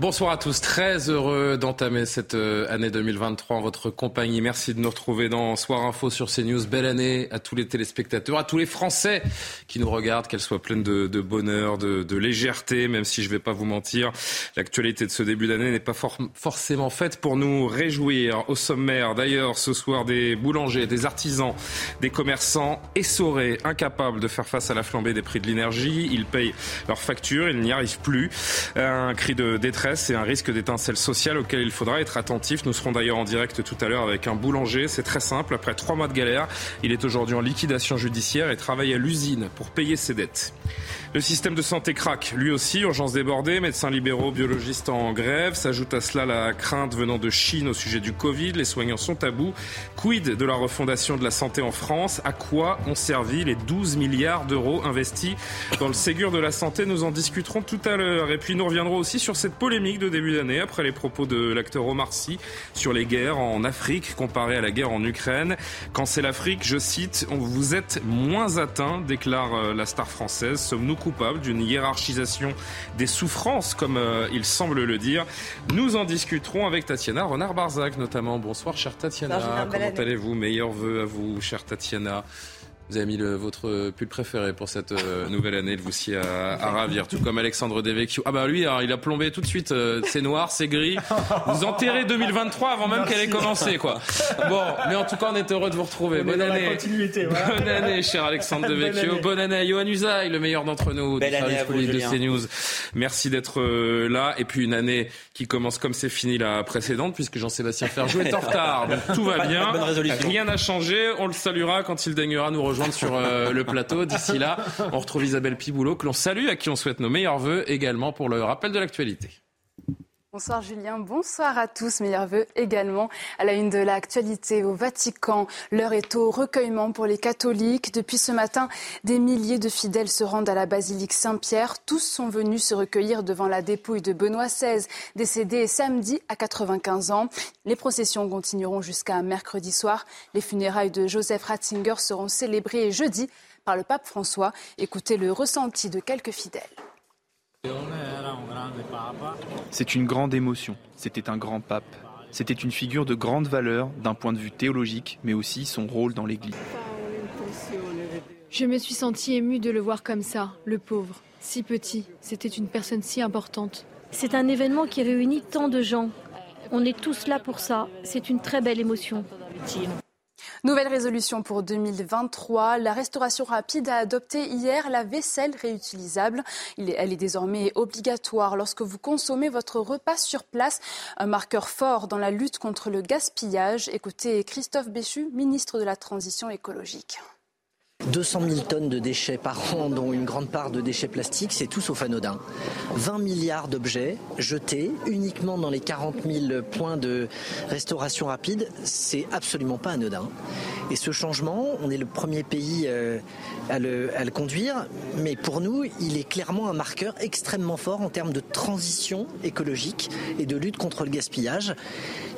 Bonsoir à tous, très heureux d'entamer cette euh, année 2023 en votre compagnie. Merci de nous retrouver dans Soir Info sur CNews. Belle année à tous les téléspectateurs, à tous les Français qui nous regardent, qu'elle soit pleine de, bonheur, de, légèreté, même si je ne vais pas vous mentir. L'actualité de ce début d'année n'est pas for forcément faite pour nous réjouir. Au sommaire, d'ailleurs, ce soir, des boulangers, des artisans, des commerçants essorés, incapables de faire face à la flambée des prix de l'énergie. Ils payent leurs factures, ils n'y arrivent plus. Un cri de détresse c'est un risque d'étincelle sociale auquel il faudra être attentif. Nous serons d'ailleurs en direct tout à l'heure avec un boulanger. C'est très simple. Après trois mois de galère, il est aujourd'hui en liquidation judiciaire et travaille à l'usine pour payer ses dettes. Le système de santé craque, lui aussi, urgence débordée, médecins libéraux, biologistes en grève. S'ajoute à cela la crainte venant de Chine au sujet du Covid. Les soignants sont à bout. Quid de la refondation de la santé en France? À quoi ont servi les 12 milliards d'euros investis dans le Ségur de la santé? Nous en discuterons tout à l'heure. Et puis nous reviendrons aussi sur cette polémique de début d'année après les propos de l'acteur Omar Sy sur les guerres en Afrique comparées à la guerre en Ukraine. Quand c'est l'Afrique, je cite, vous êtes moins atteint, déclare euh, la star française. Sommes-nous coupables d'une hiérarchisation des souffrances, comme euh, il semble le dire Nous en discuterons avec Tatiana Renard-Barzac notamment. Bonsoir, chère Tatiana. Comment allez-vous? Meilleurs vœux à vous, chère Tatiana. Vous avez mis le, votre pull préféré pour cette euh, nouvelle année, le Voussier à, à, ravir, tout comme Alexandre Devecchio. Ah bah lui, alors, il a plombé tout de suite. Euh, c'est noir, c'est gris. Vous enterrez 2023 avant même qu'elle ait commencé, quoi. Bon, mais en tout cas, on est heureux de vous retrouver. On Bonne année. Voilà. Bonne année, cher Alexandre Devecchio. Bonne année à Johan Usaï, le meilleur d'entre nous, Belle du année service à vous, police de Julien. CNews. Merci d'être euh, là. Et puis une année qui commence comme c'est fini la précédente, puisque Jean-Sébastien Ferjou est en retard. Donc tout va bien. Bonne résolution. Rien n'a changé. On le saluera quand il daignera nous rejoindre sur euh, le plateau. D'ici là, on retrouve Isabelle Piboulot, que l'on salue, à qui on souhaite nos meilleurs voeux également pour le rappel de l'actualité. Bonsoir Julien, bonsoir à tous, meilleurs voeux également à la une de l'actualité au Vatican. L'heure est au recueillement pour les catholiques. Depuis ce matin, des milliers de fidèles se rendent à la basilique Saint-Pierre. Tous sont venus se recueillir devant la dépouille de Benoît XVI, décédé samedi à 95 ans. Les processions continueront jusqu'à mercredi soir. Les funérailles de Joseph Ratzinger seront célébrées jeudi par le pape François. Écoutez le ressenti de quelques fidèles. C'est une grande émotion. C'était un grand pape. C'était une figure de grande valeur d'un point de vue théologique, mais aussi son rôle dans l'Église. Je me suis sentie émue de le voir comme ça, le pauvre, si petit. C'était une personne si importante. C'est un événement qui réunit tant de gens. On est tous là pour ça. C'est une très belle émotion. Nouvelle résolution pour 2023. La restauration rapide a adopté hier la vaisselle réutilisable. Elle est désormais obligatoire lorsque vous consommez votre repas sur place. Un marqueur fort dans la lutte contre le gaspillage. Écoutez Christophe Béchu, ministre de la Transition écologique. 200 000 tonnes de déchets par an, dont une grande part de déchets plastiques, c'est tout sauf anodin. 20 milliards d'objets jetés uniquement dans les 40 000 points de restauration rapide, c'est absolument pas anodin. Et ce changement, on est le premier pays euh, à, le, à le conduire, mais pour nous, il est clairement un marqueur extrêmement fort en termes de transition écologique et de lutte contre le gaspillage.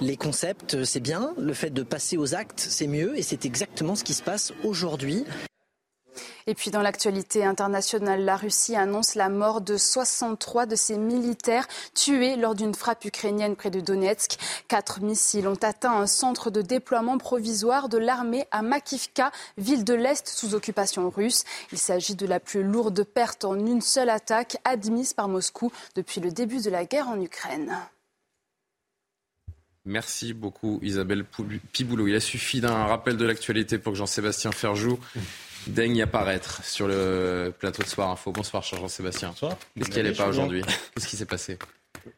Les concepts, c'est bien, le fait de passer aux actes, c'est mieux, et c'est exactement ce qui se passe aujourd'hui. Et puis dans l'actualité internationale, la Russie annonce la mort de 63 de ses militaires tués lors d'une frappe ukrainienne près de Donetsk. Quatre missiles ont atteint un centre de déploiement provisoire de l'armée à Makivka, ville de l'Est sous occupation russe. Il s'agit de la plus lourde perte en une seule attaque admise par Moscou depuis le début de la guerre en Ukraine. Merci beaucoup Isabelle Piboulot. Il a suffi d'un rappel de l'actualité pour que Jean-Sébastien Ferjou daigne apparaître sur le plateau de Soir Info. Bonsoir cher Jean-Sébastien. Bonsoir. Qu'est-ce qu'il n'y allait pas aujourd'hui Qu'est-ce qui s'est passé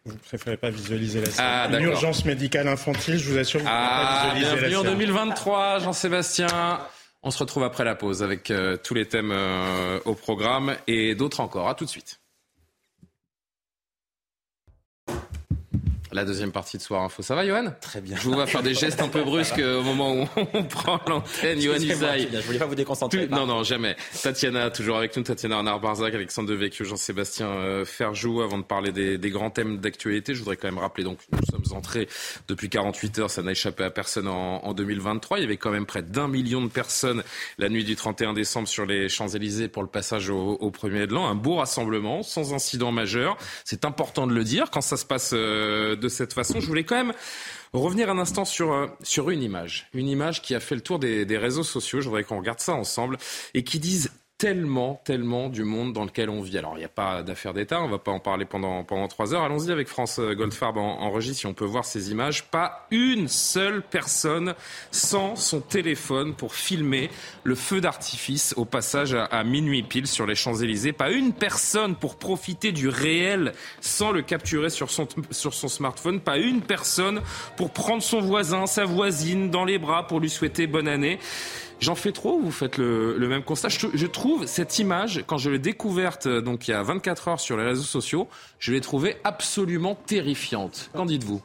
Vous préférez pas visualiser la scène Ah, Une urgence médicale infantile, je vous assure, vous ne Ah, pas visualiser bienvenue la en scène. 2023 Jean-Sébastien. On se retrouve après la pause avec euh, tous les thèmes euh, au programme et d'autres encore. À tout de suite. La deuxième partie de Soir Info. Ça va, Johan? Très bien. Je vous vois faire des gestes un peu brusques euh, au moment où on prend l'antenne. Johan Usaï. Je voulais pas vous déconcentrer. Non, non, jamais. Tatiana, toujours avec nous. Tatiana Arnard-Barzac, Alexandre Devecchio, Jean-Sébastien euh, Ferjou. Avant de parler des, des grands thèmes d'actualité, je voudrais quand même rappeler, donc, nous sommes entrés depuis 48 heures. Ça n'a échappé à personne en, en 2023. Il y avait quand même près d'un million de personnes la nuit du 31 décembre sur les Champs-Élysées pour le passage au, au premier de l'an. Un beau rassemblement, sans incident majeur. C'est important de le dire. Quand ça se passe euh, de cette façon, je voulais quand même revenir un instant sur, euh, sur une image. Une image qui a fait le tour des, des réseaux sociaux. Je voudrais qu'on regarde ça ensemble et qui dise tellement, tellement du monde dans lequel on vit. Alors, il n'y a pas d'affaire d'État, on ne va pas en parler pendant, pendant trois heures. Allons-y avec France Goldfarb en, en si on peut voir ces images. Pas une seule personne sans son téléphone pour filmer le feu d'artifice au passage à, à minuit pile sur les Champs-Élysées. Pas une personne pour profiter du réel sans le capturer sur son, sur son smartphone. Pas une personne pour prendre son voisin, sa voisine dans les bras pour lui souhaiter bonne année. J'en fais trop, vous faites le, même constat. Je, je, trouve cette image, quand je l'ai découverte donc il y a 24 heures sur les réseaux sociaux, je l'ai trouvée absolument terrifiante. Qu'en dites-vous?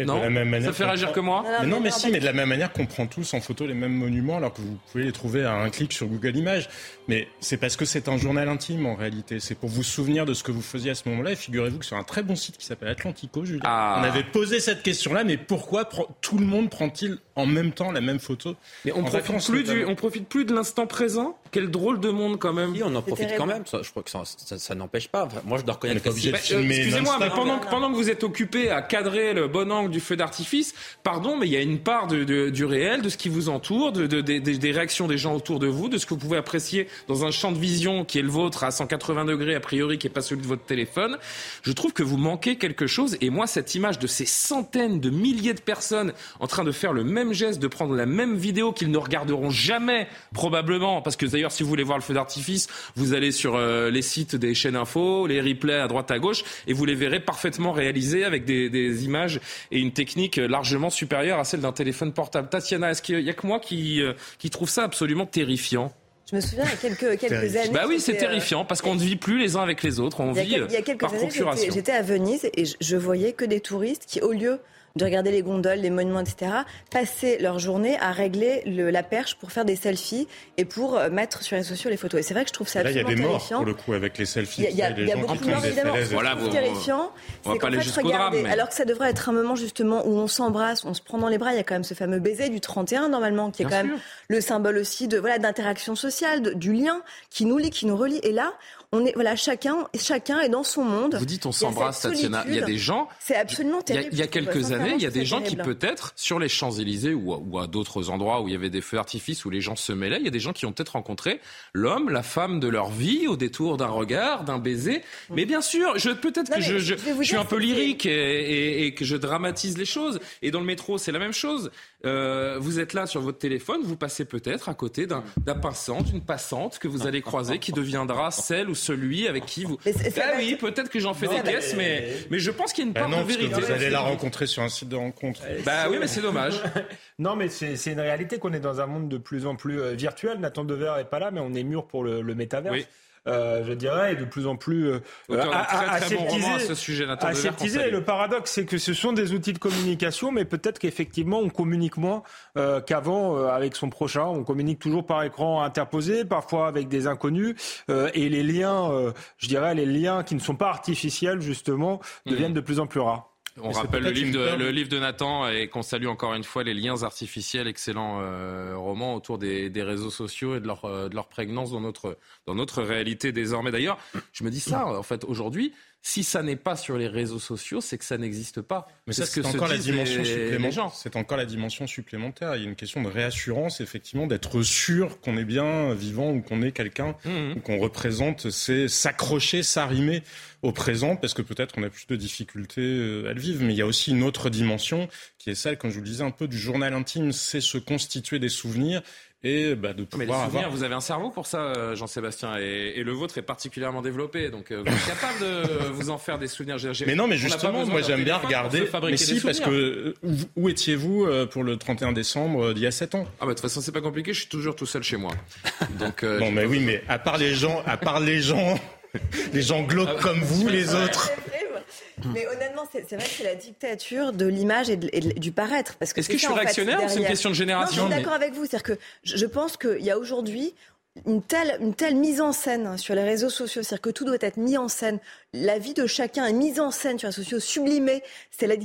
Mais non, de la même manière ça fait réagir que moi. Non, mais, non, mais si, mais de la même manière qu'on prend tous en photo les mêmes monuments alors que vous pouvez les trouver à un clic sur Google Images. Mais c'est parce que c'est un journal intime en réalité. C'est pour vous souvenir de ce que vous faisiez à ce moment-là. Et figurez-vous que sur un très bon site qui s'appelle Atlantico, Julien, Ah. on avait posé cette question-là. Mais pourquoi tout le monde prend-il en même temps la même photo Mais on profite plus du, notamment. on profite plus de l'instant présent. Quel drôle de monde quand même. Oui, on en profite quand même. Ça, je crois que ça, ça, ça n'empêche pas. Enfin, moi, je dois reconnaître Bah, euh, Excusez-moi, mais pendant que vous êtes occupé à cadrer le bon angle du feu d'artifice, pardon, mais il y a une part du réel, de ce qui vous entoure, de, de- des- des- des réactions des gens autour de vous, de ce que vous pouvez apprécier dans un champ de vision qui est le vôtre à 180 degrés, a priori, qui n'est pas celui de votre téléphone. Je trouve que vous manquez quelque chose. Et moi, cette image de ces centaines de milliers de personnes en train de faire le même geste, de prendre la même vidéo qu'ils ne regarderont jamais, probablement, parce que d'ailleurs, si vous voulez voir le feu d'artifice, vous allez sur euh, les sites des chaînes info, les replays à droite à gauche, et vous les verrez parfaitement réalisés avec des, des images et une technique largement supérieure à celle d'un téléphone portable. Tatiana, est-ce qu'il y a que moi qui, euh, qui trouve ça absolument terrifiant? Je me souviens, il y a quelques, années. Bah oui, c'est euh, terrifiant parce qu'on ne vit plus les uns avec les autres, on Il y a, vit euh, il y a quelques par années, j'étais à Venise et je, je voyais que des touristes qui, au lieu de regarder les gondoles, les monuments, etc., passaient leur journée à régler le- la perche pour faire des selfies et pour euh, mettre sur les réseaux sociaux les photos. Et c'est vrai que je trouve ça Là, il y a absolument des morts terrifiant. pour le coup avec les selfies. Il y a, il y a- y a beaucoup qui de morts, évidemment. Ce Voilà, trouve vous- terrifiant, on va c'est pas qu'en fait, drame, mais- alors que ça devrait être un moment justement où on s'embrasse, on se prend dans les bras. Il y a quand même ce fameux baiser du 31 normalement, qui est Bien quand sûr. même le symbole aussi de voilà d'interaction sociale, de- du lien qui nous lie, qui nous relie. Et là, on est voilà chacun, chacun est dans son monde. Vous dites on s'embrasse, Tatiana. Il y a des gens. C'est absolument Il y a, terrible. il y a quelques années, il y a des gens qui peut-être sur les Champs-Élysées ou, à- ou à d'autres endroits où il y avait des feux d'artifice où les gens se mêlaient, il y a des gens qui ont peut-être rencontré l'homme, la femme de leur vie au détour d'un regard, d'un baiser. Mais bien sûr, je peut-être que je, je je, suis un peu lyrique et, et- et que je dramatise les choses. Et dans le métro, c'est la même chose. Euh, vous êtes là sur votre téléphone, vous passez peut-être à côté d'un d'un passant, d'une passante que vous allez croiser, qui deviendra celle ou celui avec qui vous. Mais Ah oui, être- peut-être que j'en fais Non, des mais- caisses, mais, mais je pense qu'il y a une Bah part non, de parce que vérité. vous allez la rencontrer sur un site de rencontre. Bah oui, mais c'est dommage. Non, mais c'est c'est une réalité qu'on est dans un monde de plus en plus euh, virtuel. Nathan Dever est pas là, mais on est mûr pour le, le métaverse. Oui. Euh, je dirais, et de plus en plus euh, bon aseptisé. ce sujet, Aseptisé. Le paradoxe, c'est que ce sont des outils de communication, mais peut-être qu'effectivement, on communique moins euh, qu'avant euh, avec son prochain. On communique toujours par écran interposé, parfois avec des inconnus, euh, et les liens, euh, je dirais, les liens qui ne sont pas artificiels, justement, deviennent de plus en plus rares. On Mais rappelle le livre, de, peur. le livre de Nathan et qu'on salue encore une fois les liens artificiels, excellent euh, roman autour des, des réseaux sociaux et de leur, euh, de leur prégnance dans notre, dans notre réalité désormais. D'ailleurs, je me dis ça, en fait, aujourd'hui, si ça n'est pas sur les réseaux sociaux, c'est que ça n'existe pas. Mais ça, c'est encore la dimension supplémentaire. C'est encore la dimension supplémentaire. Il y a une question de réassurance, effectivement, d'être sûr qu'on est bien vivant ou qu'on est quelqu'un Mhm. ou qu'on représente. C'est s'accrocher, s'arrimer au présent, parce que peut-être on a plus de difficultés euh, à le vivre. Mais il y a aussi une autre dimension qui est celle, comme je vous le disais, un peu du journal intime. C'est se constituer des souvenirs et bah, de Mais les pouvoir souvenirs, avoir. vous avez un cerveau pour ça, euh, Jean-Sébastien, et, et le vôtre est particulièrement développé, donc euh, vous êtes capable de vous en faire des souvenirs. Mais non, mais justement, moi j'aime bien regarder. Mais des si, parce que euh, où, étiez-vous pour le 31 décembre d'il y a 7 ans? Ah bah de toute façon c'est pas compliqué, je suis toujours tout seul chez moi. Donc euh, Non, mais oui, mais à part les gens, à part les gens, les gens glauques comme vous, les autres. Mais honnêtement, c'est vrai que c'est la dictature de l'image et, du paraître. Parce que Est-ce que je suis réactionnaire ou c'est une question de Non, génération je suis d'accord avec vous. C'est-à-dire que je, je pense qu'il y a aujourd'hui une telle, une telle mise en scène sur les réseaux sociaux, c'est-à-dire que tout doit être mis en scène. La vie de chacun est mise en scène sur les sociaux, sublimée. C'est la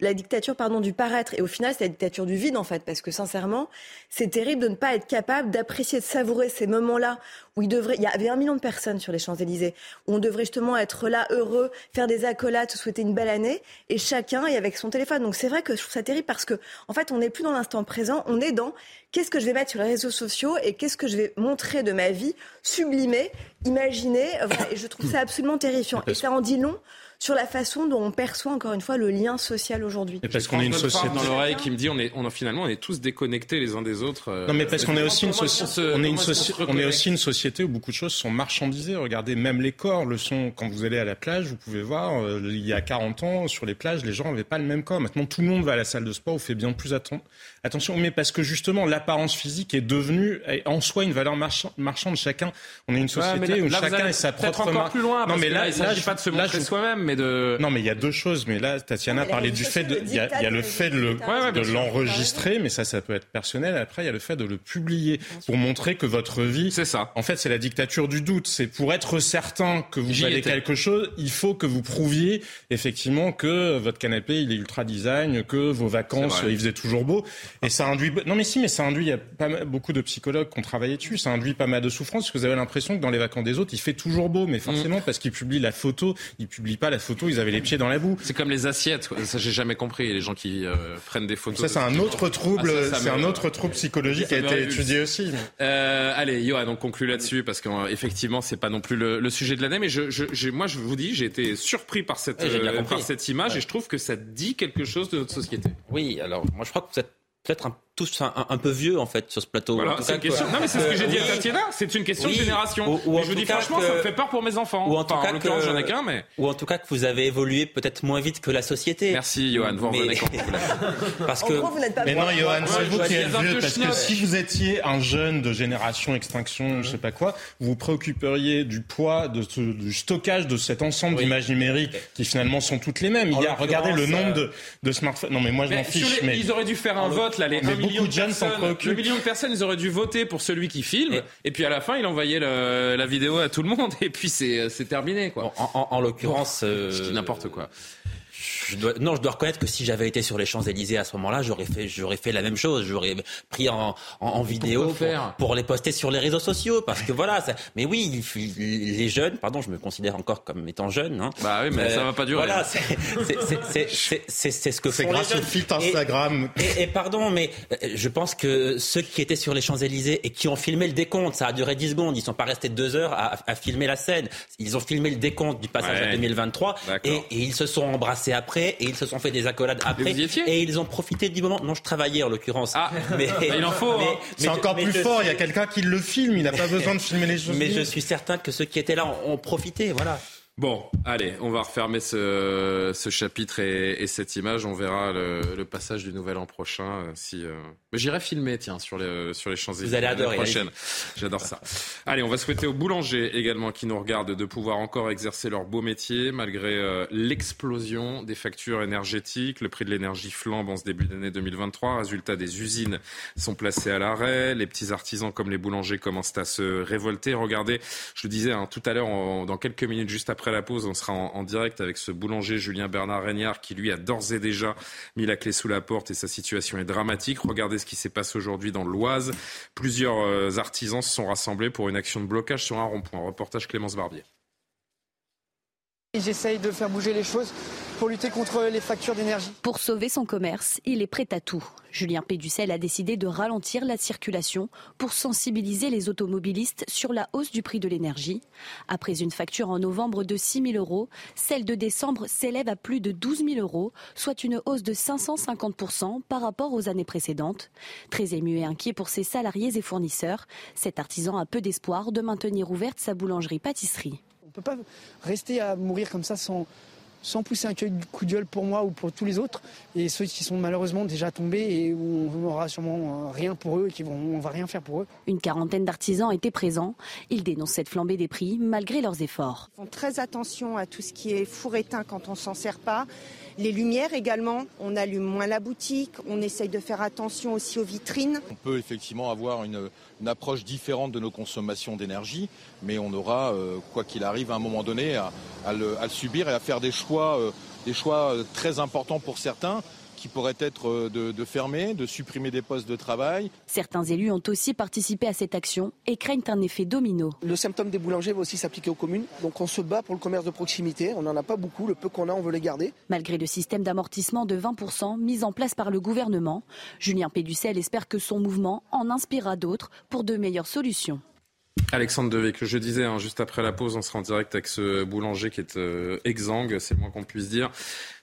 la dictature pardon, du paraître. Et au final, c'est la dictature du vide, en fait. Parce que sincèrement, c'est terrible de ne pas être capable d'apprécier, de savourer ces moments-là où il devrait. Il y avait un million de personnes sur les Champs-Élysées, où on devrait justement être là, heureux, faire des accolades, souhaiter une belle année. Et chacun est avec son téléphone. Donc c'est vrai que je trouve ça terrible parce que, en fait, on n'est plus dans l'instant présent, on est dans qu'est-ce que je vais mettre sur les réseaux sociaux et qu'est-ce que je vais montrer de ma vie, sublimer, imaginer. euh, voilà. Et je trouve ça absolument terrifiant. Et ça en dit long sur la façon dont on perçoit, encore une fois, le lien social aujourd'hui. Et parce qu'on est une société. dans l'oreille qui me dit on est, on a, finalement on est tous déconnectés les uns des autres. euh, Non, mais parce qu'on est aussi une société, on est une on est aussi société où beaucoup de choses sont marchandisées. Regardez, même les corps le sont. Quand vous allez à la plage, vous pouvez voir, euh, il y a 40 ans, sur les plages, les gens n'avaient pas le même corps. Maintenant, tout le monde va à la salle de sport, on fait bien plus atten- attention. Mais parce que justement, l'apparence physique est devenue est en soi une valeur marchand- marchande. Chacun, on est une société là- où là, chacun est sa propre encore marque. plus loin, Non, mais là, là, il s'agit je- pas de se là, montrer soi-même, mais de. Non, mais il y a deux choses. Mais là, Tatiana mais parlait du fait de, il y a, il y a le fait de le, Ouais, de l'enregistrer, mais ça, ça peut être personnel. Après, il y a le fait de le publier pour montrer que votre vie, C'est ça. en fait, c'est la dictature du doute. C'est pour être certain que vous valez quelque chose, il faut que vous prouviez effectivement que votre canapé il est ultra design, que vos vacances il faisait toujours beau. Et ça induit. Non, mais si, mais ça induit. Il y a pas mal- beaucoup de psychologues qui ont travaillé dessus. Ça induit pas mal de souffrance parce que vous avez l'impression que dans les vacances des autres, il fait toujours beau, mais forcément Mm. parce qu'ils publient la photo, ils publient pas la photo, ils avaient les pieds dans la boue. C'est comme les assiettes. quoi. Ça j'ai jamais compris les gens qui euh, prennent des photos. Ça, c'est un autre trouble, Ah, c'est un autre trouble psychologique qui a été étudié aussi. Euh, allez, Johan, on conclut là-dessus parce qu'effectivement, c'est pas non plus le, le sujet de l'année, mais je, je, j'ai- moi, je vous dis, j'ai été surpris par cette, bien euh, compris. par cette image et je trouve que ça dit quelque chose de notre société. Oui, alors moi je crois que vous êtes peut-être un- tous un, peu vieux en fait sur ce plateau. Voilà, c'est une question. que- Non, mais c'est ce que j'ai dit à oui, Tatiana. C'est une question Oui. de génération. Ou- ou Mais en je vous dis franchement, que- ça me fait peur pour mes enfants. Ou en tout Enfin, cas en que- j'en ai qu'un, mais. Ou en tout cas que vous avez évolué peut-être moins vite que la société. Merci, Johan. Vous Mais- revenez quand vous voulez. Parce que gros, vous n'êtes pas Mais non. Johan, c'est vous qui êtes un vieux, peu parce que si vous étiez un jeune de génération extinction, je sais pas quoi, vous vous préoccuperiez du poids, de ce- du stockage de cet ensemble Oui. d'images numériques qui finalement sont toutes les mêmes. Il y a, regardez le nombre euh, de, de smartphones. Non, mais moi je m'en fiche. Ils auraient dû faire un vote, là, les Mais 1 million beaucoup de jeunes s'en personnes. préoccupent. Le million de personnes, ils auraient dû voter pour celui qui filme, et, Et- puis à la fin, il envoyait le- la vidéo à tout le monde, et puis c'est c'est terminé, quoi. en, en- en l'occurrence, euh, n'importe quoi. Je dois, non, je dois reconnaître que si j'avais été sur les Champs Élysées à ce moment-là, j'aurais fait, j'aurais fait la même chose. J'aurais pris en, en, en vidéo pour, faire pour les poster sur les réseaux sociaux, parce que voilà. Ça, mais oui, il- les jeunes, pardon, je me considère encore comme étant jeune. Hein, Bah oui, mais ça va pas durer. Voilà, c'est ce que C'est font les grâce au jeunes. feed Et- Instagram. et, et pardon, mais euh, je pense que ceux qui étaient sur les Champs-Élysées et qui ont filmé le décompte, ça a duré 10 secondes, ils sont pas restés deux heures à, à filmer la scène. Ils ont filmé le décompte du passage Ouais. à 2023 D'accord. et, et ils se sont embrassés après et ils se sont fait des accolades après. vous y étiez et ils ont profité du moment. Non, je travaillais en l'occurrence. Ah, mais il en faut, hein. C'est encore mais plus fort. Il y a quelqu'un qui le filme. Il n'a pas besoin de filmer les choses. Mais je suis certain que ceux qui étaient là ont, ont profité. Voilà. Bon, allez, on va refermer ce, ce chapitre et, et cette image. On verra le, le passage du nouvel an prochain. euh, si, euh, mais j'irai filmer, tiens, sur les, sur les Champs-Élysées. Vous allez adorer, prochaine. J'adore ça. Allez, on va souhaiter aux boulangers également qui nous regardent de pouvoir encore exercer leur beau métier malgré euh, l'explosion des factures énergétiques. Le prix de l'énergie flambe en ce début d'année 2023. Résultat, des usines sont placées à l'arrêt. Les petits artisans comme les boulangers commencent à se révolter. Regardez, je le disais hein, tout à l'heure, dans quelques minutes, juste après la pause, on sera en, en direct avec ce boulanger Julien Bernard Régnard qui lui a d'ores et déjà mis la clé sous la porte et sa situation est dramatique. Regardez ce qui s'est passé aujourd'hui dans l'Oise. Plusieurs euh, artisans se sont rassemblés pour une action de blocage sur un rond-point. Reportage Clémence Barbier. J'essaye de faire bouger les choses pour lutter contre les factures d'énergie. Pour sauver son commerce, il est prêt à tout. Julien Péducel a décidé de ralentir la circulation pour sensibiliser les automobilistes sur la hausse du prix de l'énergie. Après une facture en novembre de 6 000 euros, celle de décembre s'élève à plus de 12 000 euros, soit une hausse de 550% par rapport aux années précédentes. Très ému et inquiet pour ses salariés et fournisseurs, cet artisan a peu d'espoir de maintenir ouverte sa boulangerie-pâtisserie. On ne peut pas rester à mourir comme ça sans, sans pousser un coup de gueule pour moi ou pour tous les autres et ceux qui sont malheureusement déjà tombés et où on n'aura sûrement euh, rien pour eux et qui vont, on va rien faire pour eux. Une quarantaine d'artisans étaient présents. Ils dénoncent cette flambée des prix malgré leurs efforts. Ils font très attention à tout ce qui est four éteint quand on s'en sert pas. Les lumières également, on allume moins la boutique, on essaye de faire attention aussi aux vitrines. On peut effectivement avoir une, approche différente de nos consommations d'énergie, mais on aura, euh, quoi qu'il arrive, à un moment donné, à, le, subir et à faire des choix, euh, euh, très importants pour certains qui pourrait être euh, de, fermer, de supprimer des postes de travail. Certains élus ont aussi participé à cette action et craignent un effet domino. Le symptôme des boulangers va aussi s'appliquer aux communes. Donc on se bat pour le commerce de proximité. On n'en a pas beaucoup. Le peu qu'on a, on veut les garder. Malgré le système d'amortissement de 20% mis en place par le gouvernement, Julien Péducel espère que son mouvement en inspirera d'autres pour de meilleures solutions. Alexandre Devey, que je disais, hein, juste après la pause, on sera en direct avec ce boulanger qui est euh, exsangue, c'est le moins qu'on puisse dire.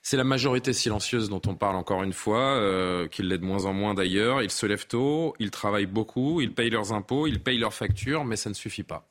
C'est la majorité silencieuse dont on parle encore une fois, euh, qu'il l'est de moins en moins d'ailleurs. Ils se lèvent tôt, ils travaillent beaucoup, ils payent leurs impôts, ils payent leurs factures, mais ça ne suffit pas.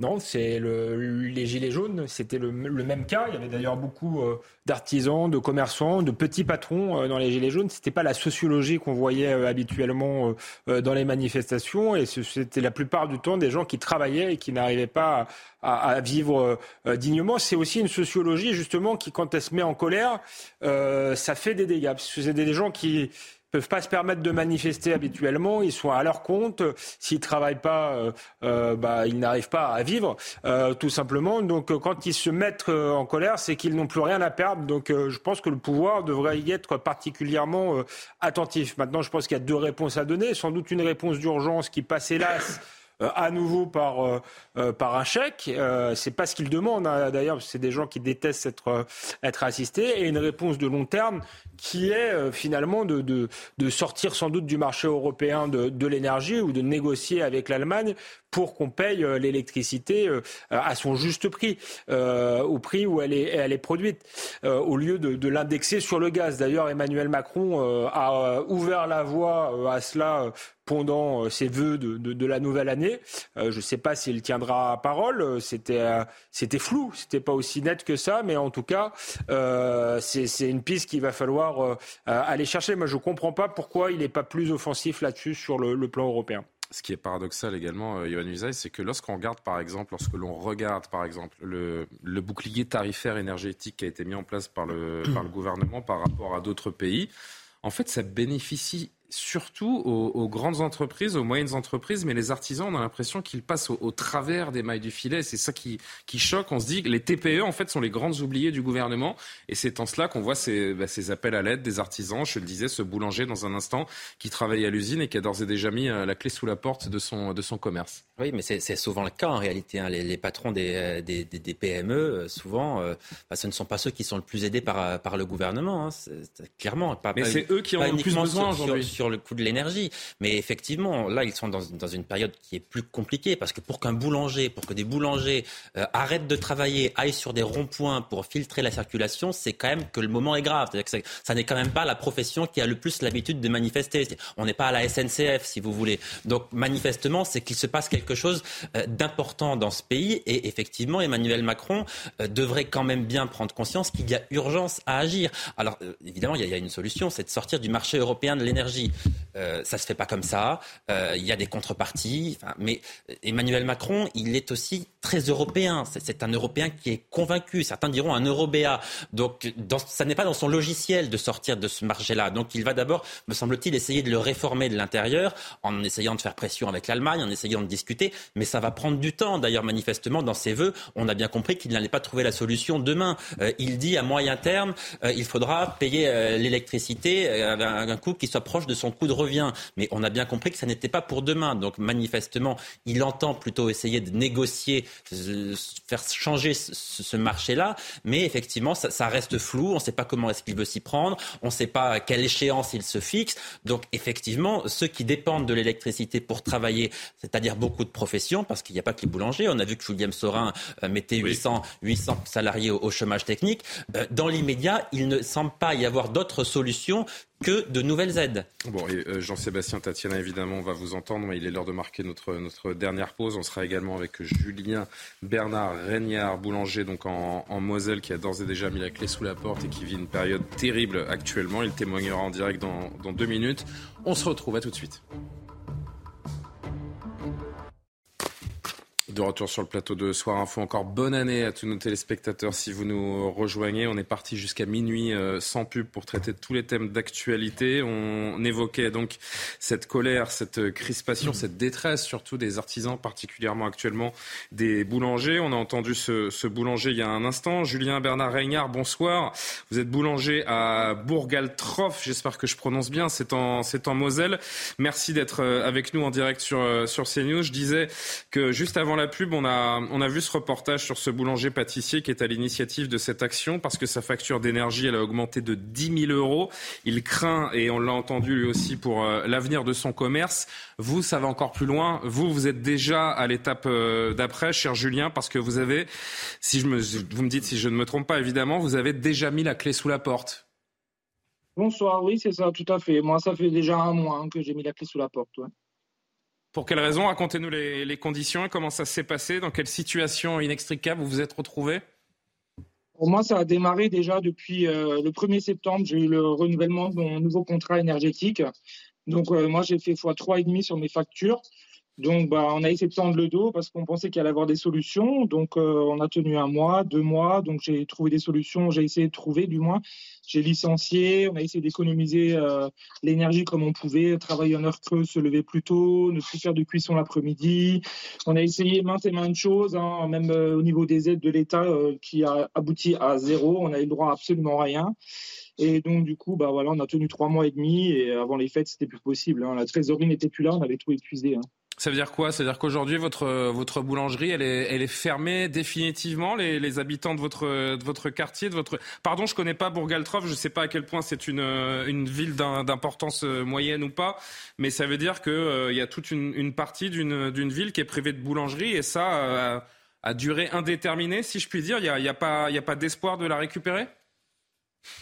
Non, c'est le, les Gilets jaunes, c'était le, même cas. Il y avait d'ailleurs beaucoup euh, d'artisans, de commerçants, de petits patrons euh, dans les Gilets jaunes. C'était pas la sociologie qu'on voyait euh, habituellement dans les manifestations, et c'était la plupart du temps des gens qui travaillaient et qui n'arrivaient pas à, à vivre dignement. C'est aussi une sociologie justement qui, quand elle se met en colère, ça fait des dégâts. Parce c'est des gens qui peuvent pas se permettre de manifester habituellement, ils sont à leur compte. S'ils travaillent pas, euh, euh, bah, ils n'arrivent pas à vivre, euh, tout simplement. Donc, quand ils se mettent en colère, c'est qu'ils n'ont plus rien à perdre. Donc, je pense que le pouvoir devrait y être particulièrement attentif. Maintenant, je pense qu'il y a deux réponses à donner. Sans doute une réponse d'urgence qui passe hélas à nouveau par, euh, euh, par un chèque. c'est pas ce qu'ils demandent, hein, d'ailleurs, c'est des gens qui détestent être, être assistés, et une réponse de long terme qui est finalement de, de, de, sortir sans doute du marché européen de, de l'énergie ou de négocier avec l'Allemagne pour qu'on paye l'électricité à son juste prix, au prix où elle est, elle est produite, au lieu de, de l'indexer sur le gaz. D'ailleurs, Emmanuel Macron a ouvert la voie à cela pendant ses vœux de, la nouvelle année euh, je ne sais pas s'il tiendra parole. Euh, c'était euh, c'était flou, c'était pas aussi net que ça, mais en tout cas, c'est une piste qu'il va falloir aller chercher. Moi, je comprends pas pourquoi il n'est pas plus offensif là-dessus sur le, plan européen. Ce qui est paradoxal également, Yohann Usaï, c'est que lorsqu'on regarde, par exemple, lorsque l'on regarde, par exemple, le, le, bouclier tarifaire énergétique qui a été mis en place par le, par le gouvernement par rapport à d'autres pays, en fait, ça bénéficie surtout aux, grandes entreprises, aux moyennes entreprises, mais les artisans, on a l'impression qu'ils passent au, travers des mailles du filet. C'est ça qui, choque. On se dit que les TPE, en fait, sont les grandes oubliées du gouvernement. Et c'est en cela qu'on voit ces, bah, ces, appels à l'aide des artisans. Je le disais, ce boulanger, dans un instant, qui travaille à l'usine et qui a d'ores et déjà mis euh, la clé sous la porte de son, de son commerce. Oui, mais c'est souvent le cas en réalité. Hein. Les, patrons des, euh, des, des, PME, euh, souvent, bah, ce ne sont pas ceux qui sont le plus aidés par, par le gouvernement. Hein. clairement. Pas, mais c'est eux qui ont le plus besoin aujourd'hui sur le coût de l'énergie. Mais effectivement, là, ils sont dans, dans, une période qui est plus compliquée parce que pour qu'un boulanger, pour que des boulangers euh, arrêtent de travailler, aillent sur des ronds-points pour filtrer la circulation, c'est quand même que le moment est grave. Que ça n'est quand même pas la profession qui a le plus l'habitude de manifester. On n'est pas à la SNCF, si vous voulez. Donc, manifestement, c'est qu'il se passe quelque chose euh, d'important dans ce pays. Et effectivement, Emmanuel Macron euh, devrait quand même bien prendre conscience qu'il y a urgence à agir. Alors, évidemment, il y, a, une solution, c'est de sortir du marché européen de l'énergie. Euh, ça se fait pas comme ça. Euh, il y a des contreparties. mais Emmanuel Macron, il est aussi très européen. C'est un Européen qui est convaincu. Certains diront un Eurobéa. Donc, ça n'est pas dans son logiciel de sortir de ce marché-là. Donc, il va d'abord, me semble-t-il, essayer de le réformer de l'intérieur en essayant de faire pression avec l'Allemagne, en essayant de discuter. Mais ça va prendre du temps. D'ailleurs, manifestement, dans ses voeux, on a bien compris qu'il n'allait pas trouver la solution demain. Euh, il dit à moyen terme, il faudra payer l'électricité à un coût qui soit proche de son coup de revient. Mais on a bien compris que ça n'était pas pour demain. Donc manifestement, il entend plutôt essayer de négocier, faire changer ce, marché-là. Mais effectivement, ça, reste flou. On ne sait pas comment est-ce qu'il veut s'y prendre. On ne sait pas à quelle échéance il se fixe. Donc effectivement, ceux qui dépendent de l'électricité pour travailler, c'est-à-dire beaucoup de professions, parce qu'il n'y a pas que les boulangers. On a vu que Julien Sorin euh, mettait 800, 800 salariés au, chômage technique. Euh, dans l'immédiat, il ne semble pas y avoir d'autres solutions que de nouvelles aides. Bon, euh, Jean-Sébastien Tatiana, évidemment, on va vous entendre, mais il est l'heure de marquer notre, notre dernière pause. On sera également avec Julien Bernard Regnard, boulanger donc en, Moselle, qui a d'ores et déjà mis la clé sous la porte et qui vit une période terrible actuellement. Il témoignera en direct dans, dans deux minutes. On se retrouve, à tout de suite. De retour sur le plateau de Soir Info, encore bonne année à tous nos téléspectateurs si vous nous rejoignez. On est parti jusqu'à minuit euh, sans pub pour traiter tous les thèmes d'actualité. On évoquait donc cette colère, cette crispation, cette détresse surtout des artisans, particulièrement actuellement des boulangers. On a entendu ce, ce boulanger il y a un instant. Julien Bernard Reignard, bonsoir. Vous êtes boulanger à Bourgaltroff, j'espère que je prononce bien, c'est en, c'est en Moselle. Merci d'être euh, avec nous en direct sur, euh, sur CNews. Je disais que juste avant la pub, on a, vu ce reportage sur ce boulanger-pâtissier qui est à l'initiative de cette action parce que sa facture d'énergie, elle a augmenté de 10 000 euros. Il craint, et on l'a entendu lui aussi, pour euh, l'avenir de son commerce. Vous, ça va encore plus loin. Vous, vous êtes déjà à l'étape euh, d'après, cher Julien, parce que vous avez, si je vous me dites si je ne me trompe pas, évidemment, vous avez déjà mis la clé sous la porte. Bonsoir, oui, c'est ça, tout à fait. Moi, ça fait déjà un mois hein, que j'ai mis la clé sous la porte. Pour quelles raisons Racontez-nous les, conditions, comment ça s'est passé, dans quelle situation inextricable vous vous êtes retrouvé pour moi, ça a démarré déjà depuis euh, le 1er septembre. J'ai eu le renouvellement de mon nouveau contrat énergétique. Donc, euh, moi, j'ai fait x3,5 sur mes factures. Donc, bah, on a essayé de tendre le dos parce qu'on pensait qu'il allait avoir des solutions. Donc, euh, on a tenu un mois, deux mois. Donc, j'ai trouvé des solutions. J'ai essayé de trouver, du moins. J'ai licencié. On a essayé d'économiser euh, l'énergie comme on pouvait. Travailler en heure creuse, se lever plus tôt, ne plus faire de cuisson l'après-midi. On a essayé maintes et maintes choses, hein, même euh, au niveau des aides de l'État qui a abouti à zéro. On a eu droit à absolument rien. Et donc, du coup, bah, voilà, on a tenu trois mois et demi. Et avant les fêtes, c'était plus possible. Hein. La trésorerie n'était plus là. On avait tout épuisé. Hein. Ça veut dire quoi? Ça veut dire qu'aujourd'hui, votre, votre boulangerie, elle est, elle est fermée définitivement les, les habitants de votre, de votre quartier, de votre... Pardon, je connais pas Bourgaltroff, je ne sais pas à quel point c'est une, une ville d'importance euh, moyenne ou pas, mais ça veut dire qu'il euh, y a toute une, une partie d'une ville qui est privée de boulangerie et ça euh, a duré indéterminée, si je puis dire. Il n'y a, y a pas, y a pas d'espoir de la récupérer?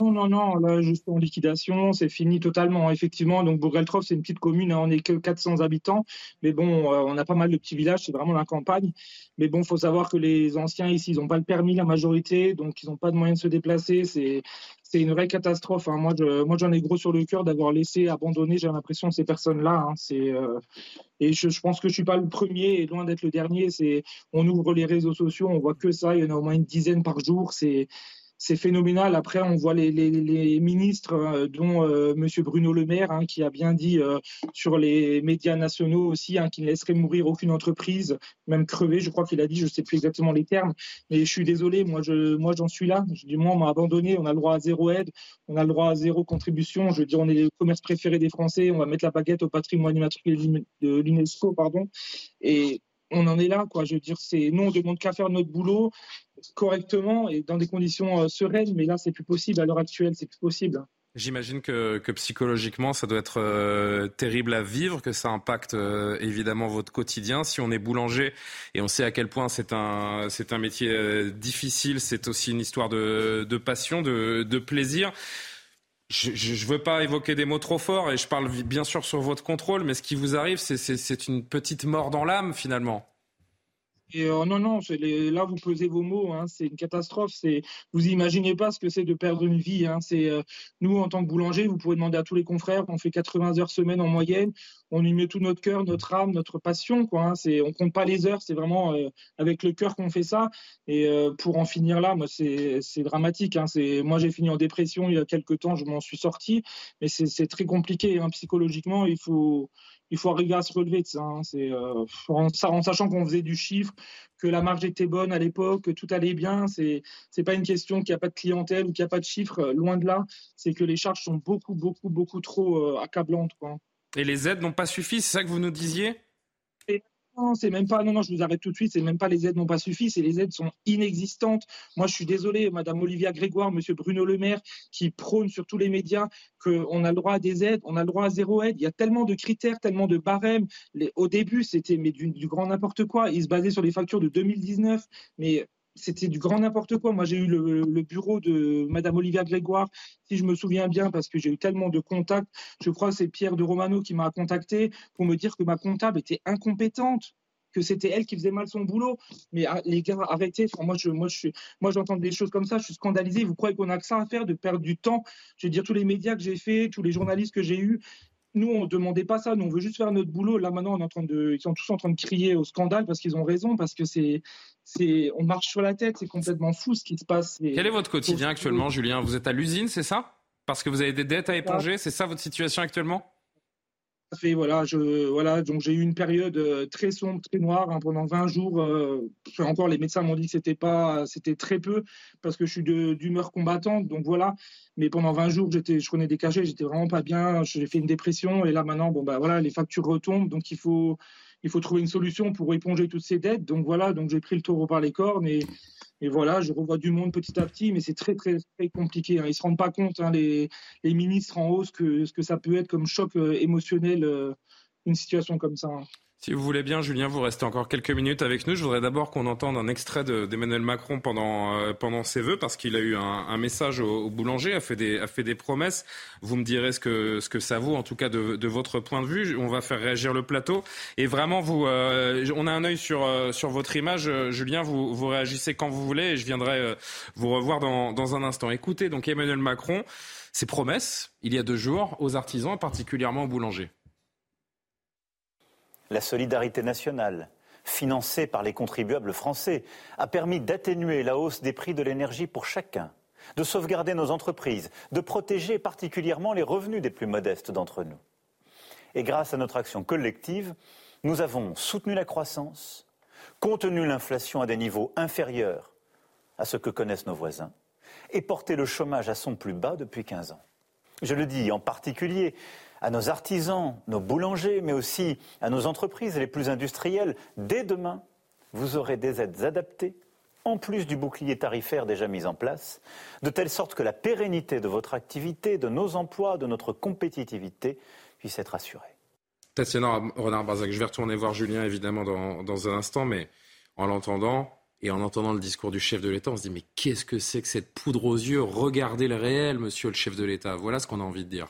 Non, non, non, là, juste en liquidation, c'est fini totalement. Effectivement, donc Bourgaltroff, c'est une petite commune, hein, on n'est que 400 habitants, mais bon, euh, on a pas mal de petits villages, c'est vraiment la campagne. Mais bon, faut savoir que les anciens ici, ils n'ont pas le permis, la majorité, donc ils n'ont pas de moyens de se déplacer. C'est, c'est une vraie catastrophe. Hein. Moi, moi, j'en ai gros sur le cœur d'avoir laissé abandonner, j'ai l'impression, ces personnes-là. Hein. C'est, euh, et je, je, pense que je suis pas le premier et loin d'être le dernier. C'est, on ouvre les réseaux sociaux, on voit que ça, il y en a au moins une dizaine par jour. C'est, c'est phénoménal. Après, on voit les, ministres, euh, dont euh, Monsieur Bruno Le Maire, hein, qui a bien dit euh, sur les médias nationaux aussi hein, qu'il ne laisserait mourir aucune entreprise, même crever. Je crois qu'il a dit, je ne sais plus exactement les termes, mais je suis désolé. Moi, je, moi, j'en suis là. Du moins, on m'a abandonné. On a le droit à zéro aide, on a le droit à zéro contribution. Je veux dire, on est le commerce préféré des Français. On va mettre la baguette au patrimoine immatriculé de l'UNESCO, pardon. Et on en est là, quoi. Je veux dire, c'est nous, on demande qu'à faire notre boulot correctement et dans des conditions euh, sereines, mais là, c'est plus possible. À l'heure actuelle, c'est plus possible. J'imagine que, psychologiquement, ça doit être euh, terrible à vivre, que ça impacte euh, évidemment votre quotidien. Si on est boulanger et on sait à quel point c'est un, c'est un métier difficile, c'est aussi une histoire de, passion, de, de plaisir. Je ne veux pas évoquer des mots trop forts et je parle bien sûr sur votre contrôle, mais ce qui vous arrive, c'est une petite mort dans l'âme finalement. Euh, non, non, là vous pesez vos mots, hein, c'est une catastrophe. Vous imaginez pas ce que c'est de perdre une vie. Hein, euh, nous en tant que boulanger, vous pouvez demander à tous les confrères, on fait 80 heures semaine en moyenne, on y met tout notre cœur, notre âme, notre passion. Quoi, hein, c'est, on compte pas les heures, c'est vraiment euh, avec le cœur qu'on fait ça. Et pour en finir là, moi c'est, dramatique. Hein, moi j'ai fini en dépression il y a quelques temps, je m'en suis sorti, mais c'est, très compliqué. Hein, psychologiquement, il faut arriver à se relever de ça. Hein. C'est euh, en, sachant qu'on faisait du chiffre, que la marge était bonne à l'époque, que tout allait bien. C'est c'est pas une question qu'il n'y a pas de clientèle ou qu'il n'y a pas de chiffres. Loin de là, c'est que les charges sont beaucoup, beaucoup, beaucoup trop accablantes. Quoi. Et les aides n'ont pas suffi, c'est ça que vous nous disiez? Non, c'est même pas. Non, non, je vous arrête tout de suite. C'est même pas les aides n'ont pas suffi. C'est les aides sont inexistantes. Moi, je suis désolé, Madame Olivia Grégoire, Monsieur Bruno Le Maire, qui prône sur tous les médias qu'on a le droit à des aides, on a le droit à zéro aide. Il y a tellement de critères, tellement de barèmes. au début, c'était mais du, grand n'importe quoi. Ils se basaient sur les factures de 2019, mais c'était du grand n'importe quoi. Moi, j'ai eu le, bureau de Madame Olivia Grégoire, si je me souviens bien, parce que j'ai eu tellement de contacts. Je crois que c'est Pierre de Romano qui m'a contacté pour me dire que ma comptable était incompétente que c'était elle qui faisait mal son boulot. Mais ah, les gars, arrêtez. moi, je, moi, je moi, j'entends des choses comme ça. Je suis scandalisé. Vous croyez qu'on a que ça à faire de perdre du temps? Je veux dire, tous les médias que j'ai fait, tous les journalistes que j'ai eus, nous, on ne demandait pas ça. Nous, on veut juste faire notre boulot. Là, maintenant, on est en train de, ils sont tous en train de crier au scandale parce qu'ils ont raison, parce que c'est, c'est, on marche sur la tête. C'est complètement fou ce qui se passe. Quel est votre quotidien actuellement, Julien? Vous êtes à l'usine, c'est ça? Parce que vous avez des dettes à éponger. C'est ça votre situation actuellement? Fait, voilà, je, voilà, donc j'ai eu une période euh, très sombre, très noire hein, pendant 20 jours. Euh, encore, les médecins m'ont dit que c'était pas, c'était très peu parce que je suis d'humeur combattante, donc voilà. Mais pendant 20 jours, j'étais, je prenais des cachets, j'étais vraiment pas bien. J'ai fait une dépression et là maintenant, bon bah voilà, les factures retombent, donc il faut, il faut trouver une solution pour éponger toutes ces dettes. Donc voilà, donc j'ai pris le taureau par les cornes et voilà, je revois du monde petit à petit, mais c'est très, très, très compliqué. Hein. Ils ne se rendent pas compte, hein, les, ministres en hausse, que ce que ça peut être comme choc euh, émotionnel, euh, une situation comme ça. Hein. Si vous voulez bien, Julien, vous restez encore quelques minutes avec nous. Je voudrais d'abord qu'on entende un extrait d'Emmanuel Macron pendant, euh, pendant ses vœux, parce qu'il a eu un, un message au, boulanger, a fait, des, a fait des promesses. Vous me direz ce que, ce que ça vaut, en tout cas de, de votre point de vue. On va faire réagir le plateau. Et vraiment, vous, euh, on a un œil sur, euh, sur votre image. Julien, vous, vous réagissez quand vous voulez et je viendrai vous revoir dans, dans un instant. Écoutez, donc Emmanuel Macron, ses promesses, il y a deux jours, aux artisans, particulièrement aux boulangers la solidarité nationale, financée par les contribuables français, a permis d'atténuer la hausse des prix de l'énergie pour chacun, de sauvegarder nos entreprises, de protéger particulièrement les revenus des plus modestes d'entre nous. Et grâce à notre action collective, nous avons soutenu la croissance, contenu l'inflation à des niveaux inférieurs à ce que connaissent nos voisins, et porté le chômage à son plus bas depuis 15 ans. Je le dis en particulier à nos artisans, nos boulangers, mais aussi à nos entreprises les plus industrielles. Dès demain, vous aurez des aides adaptées, en plus du bouclier tarifaire déjà mis en place, de telle sorte que la pérennité de votre activité, de nos emplois, de notre compétitivité puisse être assurée. Tatiana Renard-Barzac, je vais retourner voir Julien évidemment dans, dans un instant, mais en l'entendant, et en entendant le discours du chef de l'État, on se dit mais qu'est-ce que c'est que cette poudre aux yeux? Regardez le réel, monsieur le chef de l'État. Voilà ce qu'on a envie de dire.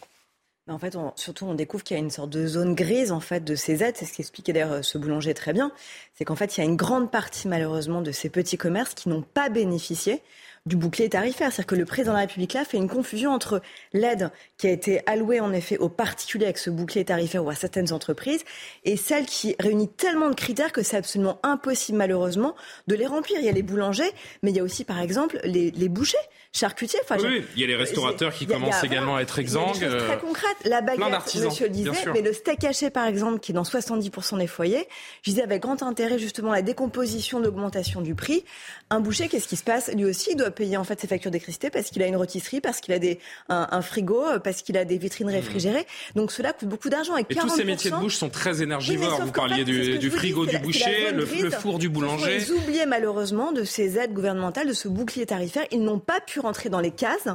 En fait, surtout, on découvre qu'il y a une sorte de zone grise en fait de ces aides. C'est ce qu'expliquait d'ailleurs ce boulanger très bien. C'est qu'en fait, il y a une grande partie malheureusement de ces petits commerces qui n'ont pas bénéficié du bouclier tarifaire. C'est-à-dire que le président de la République là fait une confusion entre l'aide qui a été allouée en effet aux particuliers avec ce bouclier tarifaire ou à certaines entreprises et celle qui réunit tellement de critères que c'est absolument impossible malheureusement de les remplir. Il y a les boulangers, mais il y a aussi par exemple les, les bouchers charcutier. Enfin, oui, il y a les restaurateurs qui commencent également à être exsangues. très euh, concrètes. La baguette, monsieur le disait, mais le steak haché, par exemple, qui est dans 70% des foyers, je disais avec grand intérêt justement la décomposition, l'augmentation du prix. Un boucher, qu'est-ce qui se passe? Lui aussi, il doit payer en fait ses factures d'électricité parce qu'il a une rôtisserie, parce qu'il a des, un, frigo, parce qu'il a des vitrines mmh. réfrigérées. Donc cela coûte beaucoup d'argent. Et, tous ces métiers de bouche sont très énergivores. vous parliez du, frigo du boucher, le, four du boulanger. Vous oubliez malheureusement de ces aides gouvernementales, de ce bouclier tarifaire. Ils n'ont pas pu rentrer dans les cases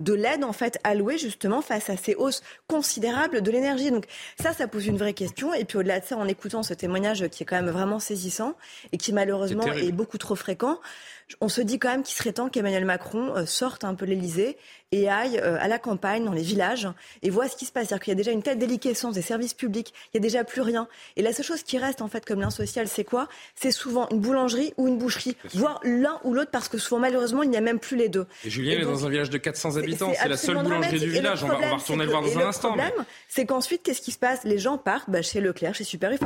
de l'aide en fait allouée justement face à ces hausses considérables de l'énergie. Donc ça, ça pose une vraie question. Et puis au-delà de ça, en écoutant ce témoignage qui est quand même vraiment saisissant et qui malheureusement est beaucoup trop fréquent, on se dit quand même qu'il serait temps qu'Emmanuel Macron euh, sorte un peu l'Elysée et aille euh, à la campagne, dans les villages, et voit ce qui se passe. C'est-à-dire qu'il y a déjà une telle déliquescence des services publics, il n'y a déjà plus rien. Et la seule chose qui reste, en fait, comme lien social, c'est quoi? C'est souvent une boulangerie ou une boucherie, voire l'un ou l'autre, parce que souvent, malheureusement, il n'y a même plus les deux. Et Julien est dans un village de 400 habitants, c'est la seule boulangerie du village. on, va, retourner le voir dans un instant. Le problème, c'est qu'ensuite, qu'est-ce qui se passe? Les gens partent bah, chez Leclerc, chez Super U,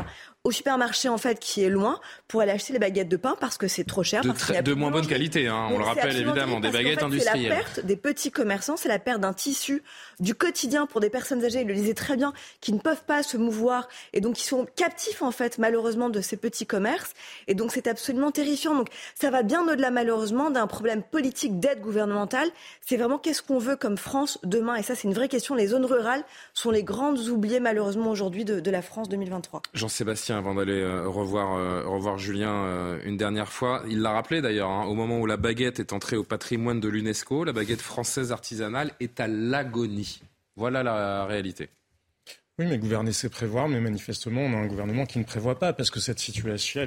au supermarché, en fait, qui est loin, pour aller acheter les baguettes de pain parce que c'est trop cher. De, moins bonne qualité, hein, on le rappelle évidemment, des baguettes industrielles. C'est la perte des petits commerçants, c'est la perte d'un tissu du quotidien pour des personnes âgées, il le disait très bien, qui ne peuvent pas se mouvoir et donc qui sont captifs en fait malheureusement de ces petits commerces. Et donc c'est absolument terrifiant. Donc ça va bien au-delà malheureusement d'un problème politique d'aide gouvernementale. C'est vraiment qu'est-ce qu'on veut comme France demain? Et ça c'est une vraie question. Les zones rurales sont les grandes oubliées malheureusement aujourd'hui de, la France 2023. Jean-Sébastien, avant d'aller euh, revoir, euh, revoir Julien euh, une dernière fois, il l'a rappelé d'ailleurs, hein, au moment où la baguette est entrée au patrimoine de l'UNESCO, la baguette française artisanale est à l'agonie. Voilà la réalité. Oui, mais gouverner, c'est prévoir, mais manifestement, on a un gouvernement qui ne prévoit pas, parce que cette situation,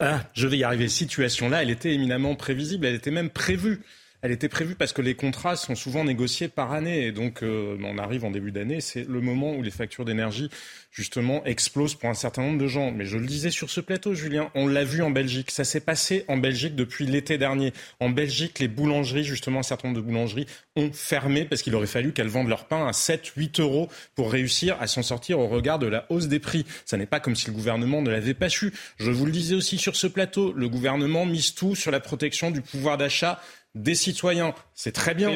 ah, je vais y arriver, situation-là, elle était éminemment prévisible, elle était même prévue elle était prévue parce que les contrats sont souvent négociés par année. Et donc, euh, on arrive en début d'année, c'est le moment où les factures d'énergie, justement, explosent pour un certain nombre de gens. Mais je le disais sur ce plateau, Julien, on l'a vu en Belgique. Ça s'est passé en Belgique depuis l'été dernier. En Belgique, les boulangeries, justement, un certain nombre de boulangeries ont fermé parce qu'il aurait fallu qu'elles vendent leur pain à 7, 8 euros pour réussir à s'en sortir au regard de la hausse des prix. Ça n'est pas comme si le gouvernement ne l'avait pas su. Je vous le disais aussi sur ce plateau, le gouvernement mise tout sur la protection du pouvoir d'achat des citoyens. C'est très bien.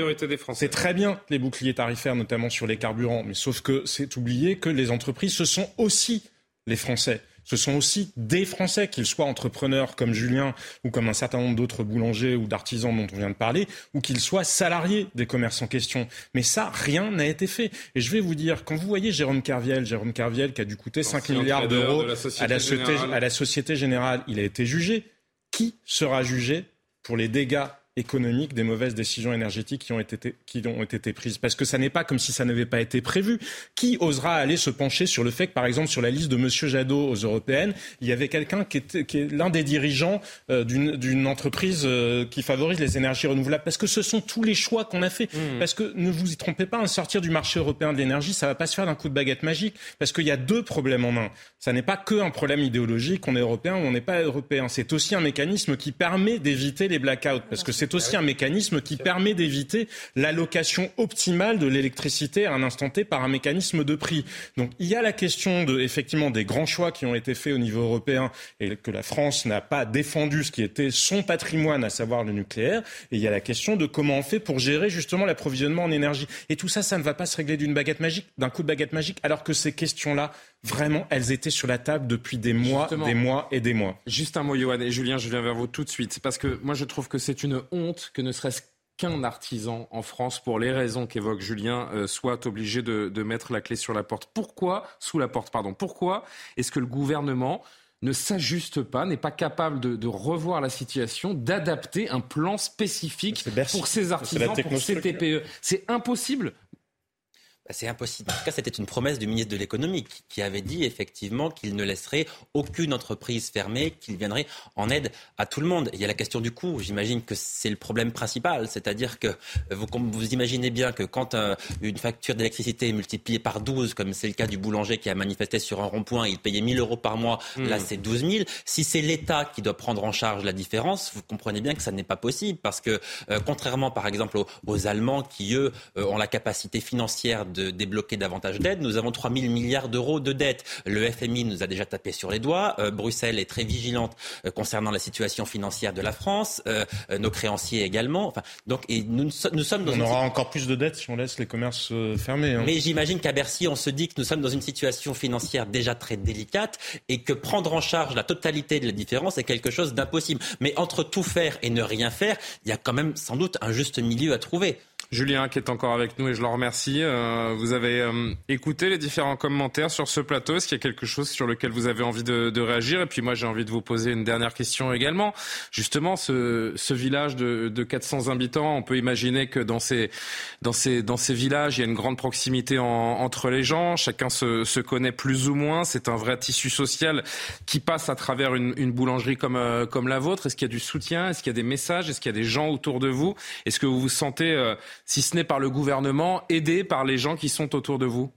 C'est très bien les boucliers tarifaires, notamment sur les carburants. Mais sauf que c'est oublier que les entreprises, ce sont aussi les Français. Ce sont aussi des Français, qu'ils soient entrepreneurs comme Julien ou comme un certain nombre d'autres boulangers ou d'artisans dont on vient de parler, ou qu'ils soient salariés des commerces en question. Mais ça, rien n'a été fait. Et je vais vous dire, quand vous voyez Jérôme Carviel, Jérôme Carviel qui a dû coûter 5 milliards d'euros à, à la Société Générale, il a été jugé. Qui sera jugé pour les dégâts économique des mauvaises décisions énergétiques qui ont été, qui ont été prises. Parce que ça n'est pas comme si ça n'avait pas été prévu. Qui osera aller se pencher sur le fait que, par exemple, sur la liste de M. Jadot aux européennes, il y avait quelqu'un qui, qui est l'un des dirigeants euh, d'une entreprise euh, qui favorise les énergies renouvelables? Parce que ce sont tous les choix qu'on a fait. Mmh. Parce que ne vous y trompez pas, un sortir du marché européen de l'énergie, ça va pas se faire d'un coup de baguette magique. Parce qu'il y a deux problèmes en un. Ça n'est pas que un problème idéologique, on est européen ou on n'est pas européen. C'est aussi un mécanisme qui permet d'éviter les blackouts. Parce que c'est c'est aussi un mécanisme qui permet d'éviter l'allocation optimale de l'électricité à un instant T par un mécanisme de prix. Donc il y a la question de, effectivement des grands choix qui ont été faits au niveau européen et que la France n'a pas défendu ce qui était son patrimoine, à savoir le nucléaire. Et il y a la question de comment on fait pour gérer justement l'approvisionnement en énergie. Et tout ça, ça ne va pas se régler d'une baguette magique, d'un coup de baguette magique, alors que ces questions-là, vraiment, elles étaient sur la table depuis des mois, des mois et des mois. Juste un mot, Johan et Julien, je viens vers vous tout de suite, parce que moi je trouve que c'est une honte que ne serait-ce qu'un artisan en France, pour les raisons qu'évoque Julien, euh, soit obligé de, mettre la clé sur la porte. Pourquoi, sous la porte, pardon, pourquoi est-ce que le gouvernement ne s'ajuste pas, n'est pas capable de, revoir la situation, d'adapter un plan spécifique pour ces artisans, pour ces TPE. C'est impossible. Bah, c'est impossible. En tout cas, c'était une promesse du ministre de l'économie qui avait dit effectivement qu'il ne laisserait aucune entreprise fermée, qu'il viendrait en aide à tout le monde. il y a la question du coût. J'imagine que c'est le problème principal. C'est-à-dire que vous, vous, imaginez bien que quand euh, une facture d'électricité est multipliée par 12, comme c'est le cas du boulanger qui a manifesté sur un rond-point, il payait 1000 euros par mois, hmm. là c'est 12 000. Si c'est l'État qui doit prendre en charge la différence, vous comprenez bien que ça n'est pas possible. Parce que euh, contrairement par exemple aux, Allemands qui, eux, euh, ont la capacité financière de débloquer davantage d'aide. Nous avons 3 000 milliards d'euros de dettes. Le FMI nous a déjà tapé sur les doigts. Euh, Bruxelles est très vigilante euh, concernant la situation financière de la France. Euh, nos créanciers également. Enfin, donc, et nous, nous sommes dans on aura encore plus de dettes si on laisse les commerces fermés. Hein. Mais j'imagine qu'à Bercy, on se dit que nous sommes dans une situation financière déjà très délicate et que prendre en charge la totalité de la différence est quelque chose d'impossible. Mais entre tout faire et ne rien faire, il y a quand même sans doute un juste milieu à trouver. Julien qui est encore avec nous et je le remercie. Euh, vous avez euh, écouté les différents commentaires sur ce plateau. Est-ce qu'il y a quelque chose sur lequel vous avez envie de, réagir? Et puis moi j'ai envie de vous poser une dernière question également. Justement, ce, village de, de, 400 habitants, on peut imaginer que dans ces, villages, il y a une grande proximité en, entre les gens. Chacun se, connaît plus ou moins. C'est un vrai tissu social qui passe à travers une, une boulangerie comme, euh, comme la vôtre. Est-ce qu'il y a du soutien? Est-ce qu'il y a des messages? Est-ce qu'il y a des gens autour de vous? Est-ce que vous vous sentez si ce n'est par le gouvernement, aidé par les gens qui sont autour de vous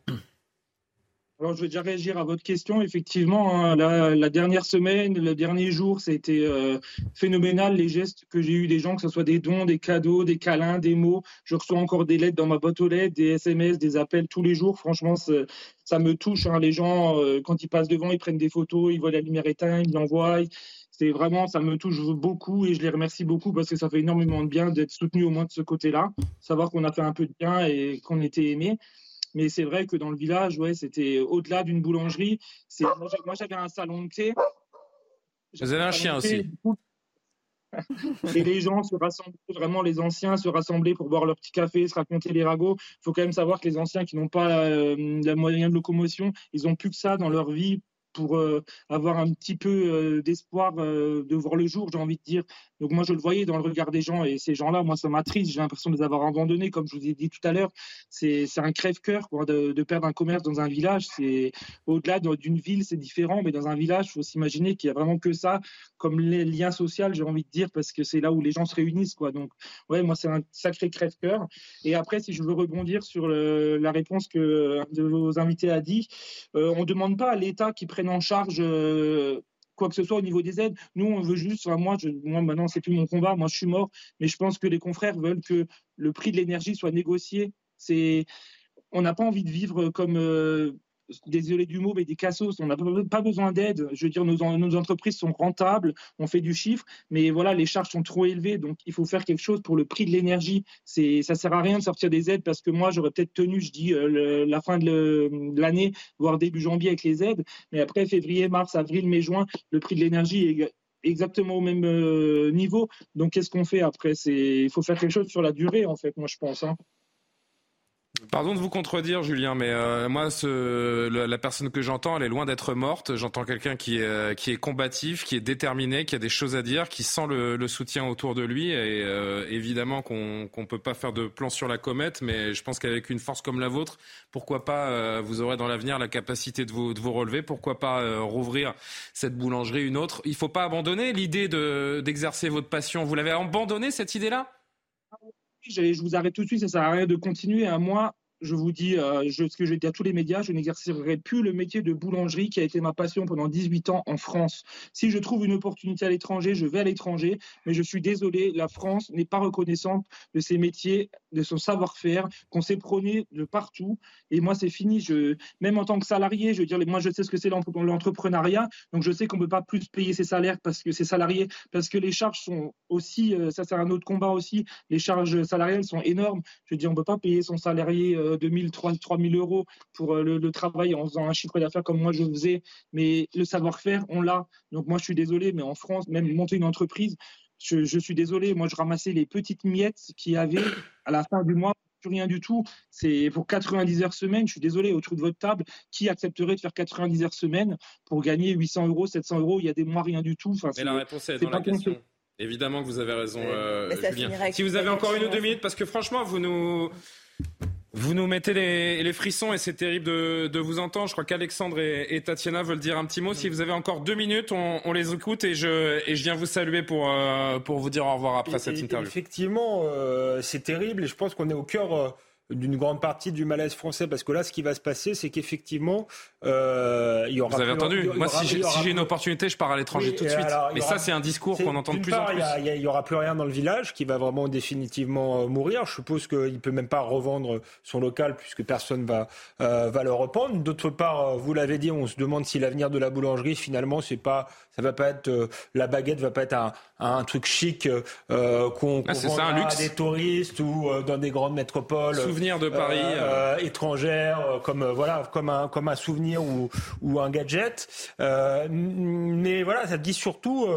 alors, je vais déjà réagir à votre question. Effectivement, hein, la, dernière semaine, le dernier jour, c'était euh, phénoménal les gestes que j'ai eu des gens, que ce soit des dons, des cadeaux, des câlins, des mots. Je reçois encore des lettres dans ma boîte aux lettres, des SMS, des appels tous les jours. Franchement, ça me touche. Hein. Les gens, euh, quand ils passent devant, ils prennent des photos, ils voient la lumière éteinte, ils l'envoient c'est vraiment, ça me touche beaucoup et je les remercie beaucoup parce que ça fait énormément de bien d'être soutenu au moins de ce côté-là, savoir qu'on a fait un peu de bien et qu'on était aimé. Mais c'est vrai que dans le village, ouais, c'était au-delà d'une boulangerie. Moi, j'avais un salon de thé. Vous avez un chien aussi. Et les gens se rassemblaient, vraiment les anciens se rassemblaient pour boire leur petit café, se raconter les ragots. Il faut quand même savoir que les anciens qui n'ont pas euh, la moyen de locomotion, ils n'ont plus que ça dans leur vie pour euh, avoir un petit peu euh, d'espoir euh, de voir le jour, j'ai envie de dire. Donc moi, je le voyais dans le regard des gens et ces gens-là, moi, ça m'attriste. J'ai l'impression de les avoir abandonnés, comme je vous ai dit tout à l'heure. C'est un crève-cœur de, perdre un commerce dans un village. C'est au-delà d'une ville, c'est différent, mais dans un village, il faut s'imaginer qu'il y a vraiment que ça comme les liens sociaux, j'ai envie de dire, parce que c'est là où les gens se réunissent, quoi. Donc, ouais, moi, c'est un sacré crève-cœur. Et après, si je veux rebondir sur la réponse que de vos invités a dit, on ne demande pas à l'État qui prenne en charge euh, quoi que ce soit au niveau des aides. Nous, on veut juste, moi, je, moi maintenant, c'est plus mon combat, moi, je suis mort, mais je pense que les confrères veulent que le prix de l'énergie soit négocié. C'est, on n'a pas envie de vivre comme euh, désolé du mot, mais des cassos. On n'a pas besoin d'aide. Je veux dire, nos, entreprises sont rentables, on fait du chiffre, mais voilà, les charges sont trop élevées. Donc, il faut faire quelque chose pour le prix de l'énergie. C'est, ça sert à rien de sortir des aides parce que moi, j'aurais peut-être tenu, je dis, euh, la fin de l'année, voire début janvier avec les aides. Mais après, février, mars, avril, mai, juin, le prix de l'énergie est exactement au même euh, niveau. Donc, qu'est-ce qu'on fait après? Il faut faire quelque chose sur la durée, en fait, moi, je pense. Hein. Pardon de vous contredire, Julien, mais euh, moi, la, personne que j'entends, elle est loin d'être morte. J'entends quelqu'un qui est, euh, qui est combatif, qui est déterminé, qui a des choses à dire, qui sent le, soutien autour de lui. Et euh, évidemment qu'on ne peut pas faire de plan sur la comète, mais je pense qu'avec une force comme la vôtre, pourquoi pas, vous aurez dans l'avenir la capacité de vous, de vous relever. Pourquoi pas rouvrir cette boulangerie, une autre. Il ne faut pas abandonner l'idée d'exercer votre passion. Vous l'avez abandonné cette idée-là? Je vous arrête tout de suite, ça sert à rien de continuer. À moi, je vous dis euh, je, ce que j'ai dit à tous les médias, je n'exercerai plus le métier de boulangerie qui a été ma passion pendant 18 ans en France. Si je trouve une opportunité à l'étranger, je vais à l'étranger, mais je suis désolé, la France n'est pas reconnaissante de ses métiers, de son savoir-faire, qu'on s'est prôné de partout. Et moi, c'est fini. Je, même en tant que salarié, je veux dire, moi, je sais ce que c'est l'entrepreneuriat, donc je sais qu'on ne peut pas plus payer ses salaires parce que ses salariés, parce que les charges sont aussi, euh, ça c'est un autre combat aussi, les charges salariales sont énormes. Je veux dire, on ne peut pas payer son salarié. Euh, 2000, 3000 euros pour euh, le, travail en faisant un chiffre d'affaires comme moi je faisais. Mais le savoir-faire, on l'a. Donc moi, je suis désolé, mais en France, même monter une entreprise, je, suis désolé. Moi, je ramassais les petites miettes qu'il y avait à la fin du mois plus rien du tout. C'est pour 90 heures semaine. Je suis désolé, autour de votre table, qui accepterait de faire 90 heures semaine pour gagner 800 euros, 700 euros? Il y a des mois, rien du tout. Enfin, Mais la réponse est, dans la question. Évidemment que vous avez raison, euh, Julien. Si vous avez encore une ou deux minutes, parce que franchement, vous nous, vous nous mettez les, frissons et c'est terrible de, vous entendre. Je crois qu'Alexandre et, Tatiana veulent dire un petit mot. Si vous avez encore deux minutes, on, les écoute et je, et je viens vous saluer pour, euh, pour vous dire au revoir après cette interview. Effectivement, euh, c'est terrible et je pense qu'on est au cœur euh, d'une grande partie du malaise français parce que là, ce qui va se passer, c'est qu'effectivement, euh, il y aura. Vous avez entendu Moi, si j'ai une opportunité, je pars à l'étranger tout de suite. Mais ça, c'est un discours qu'on entend de plus en plus. Il n'y aura plus rien dans le village qui va vraiment définitivement euh, mourir. Je suppose qu'il ne peut même pas revendre son local puisque personne va euh, va le reprendre. D'autre part, vous l'avez dit, on se demande si l'avenir de la boulangerie, finalement, c'est pas, ça va pas être la baguette, va pas être un, un truc chic qu'on ah, qu à des touristes ou dans des grandes métropoles de Paris euh, euh, comme euh, voilà, comme un comme un souvenir ou ou un gadget. mais voilà, ça dit surtout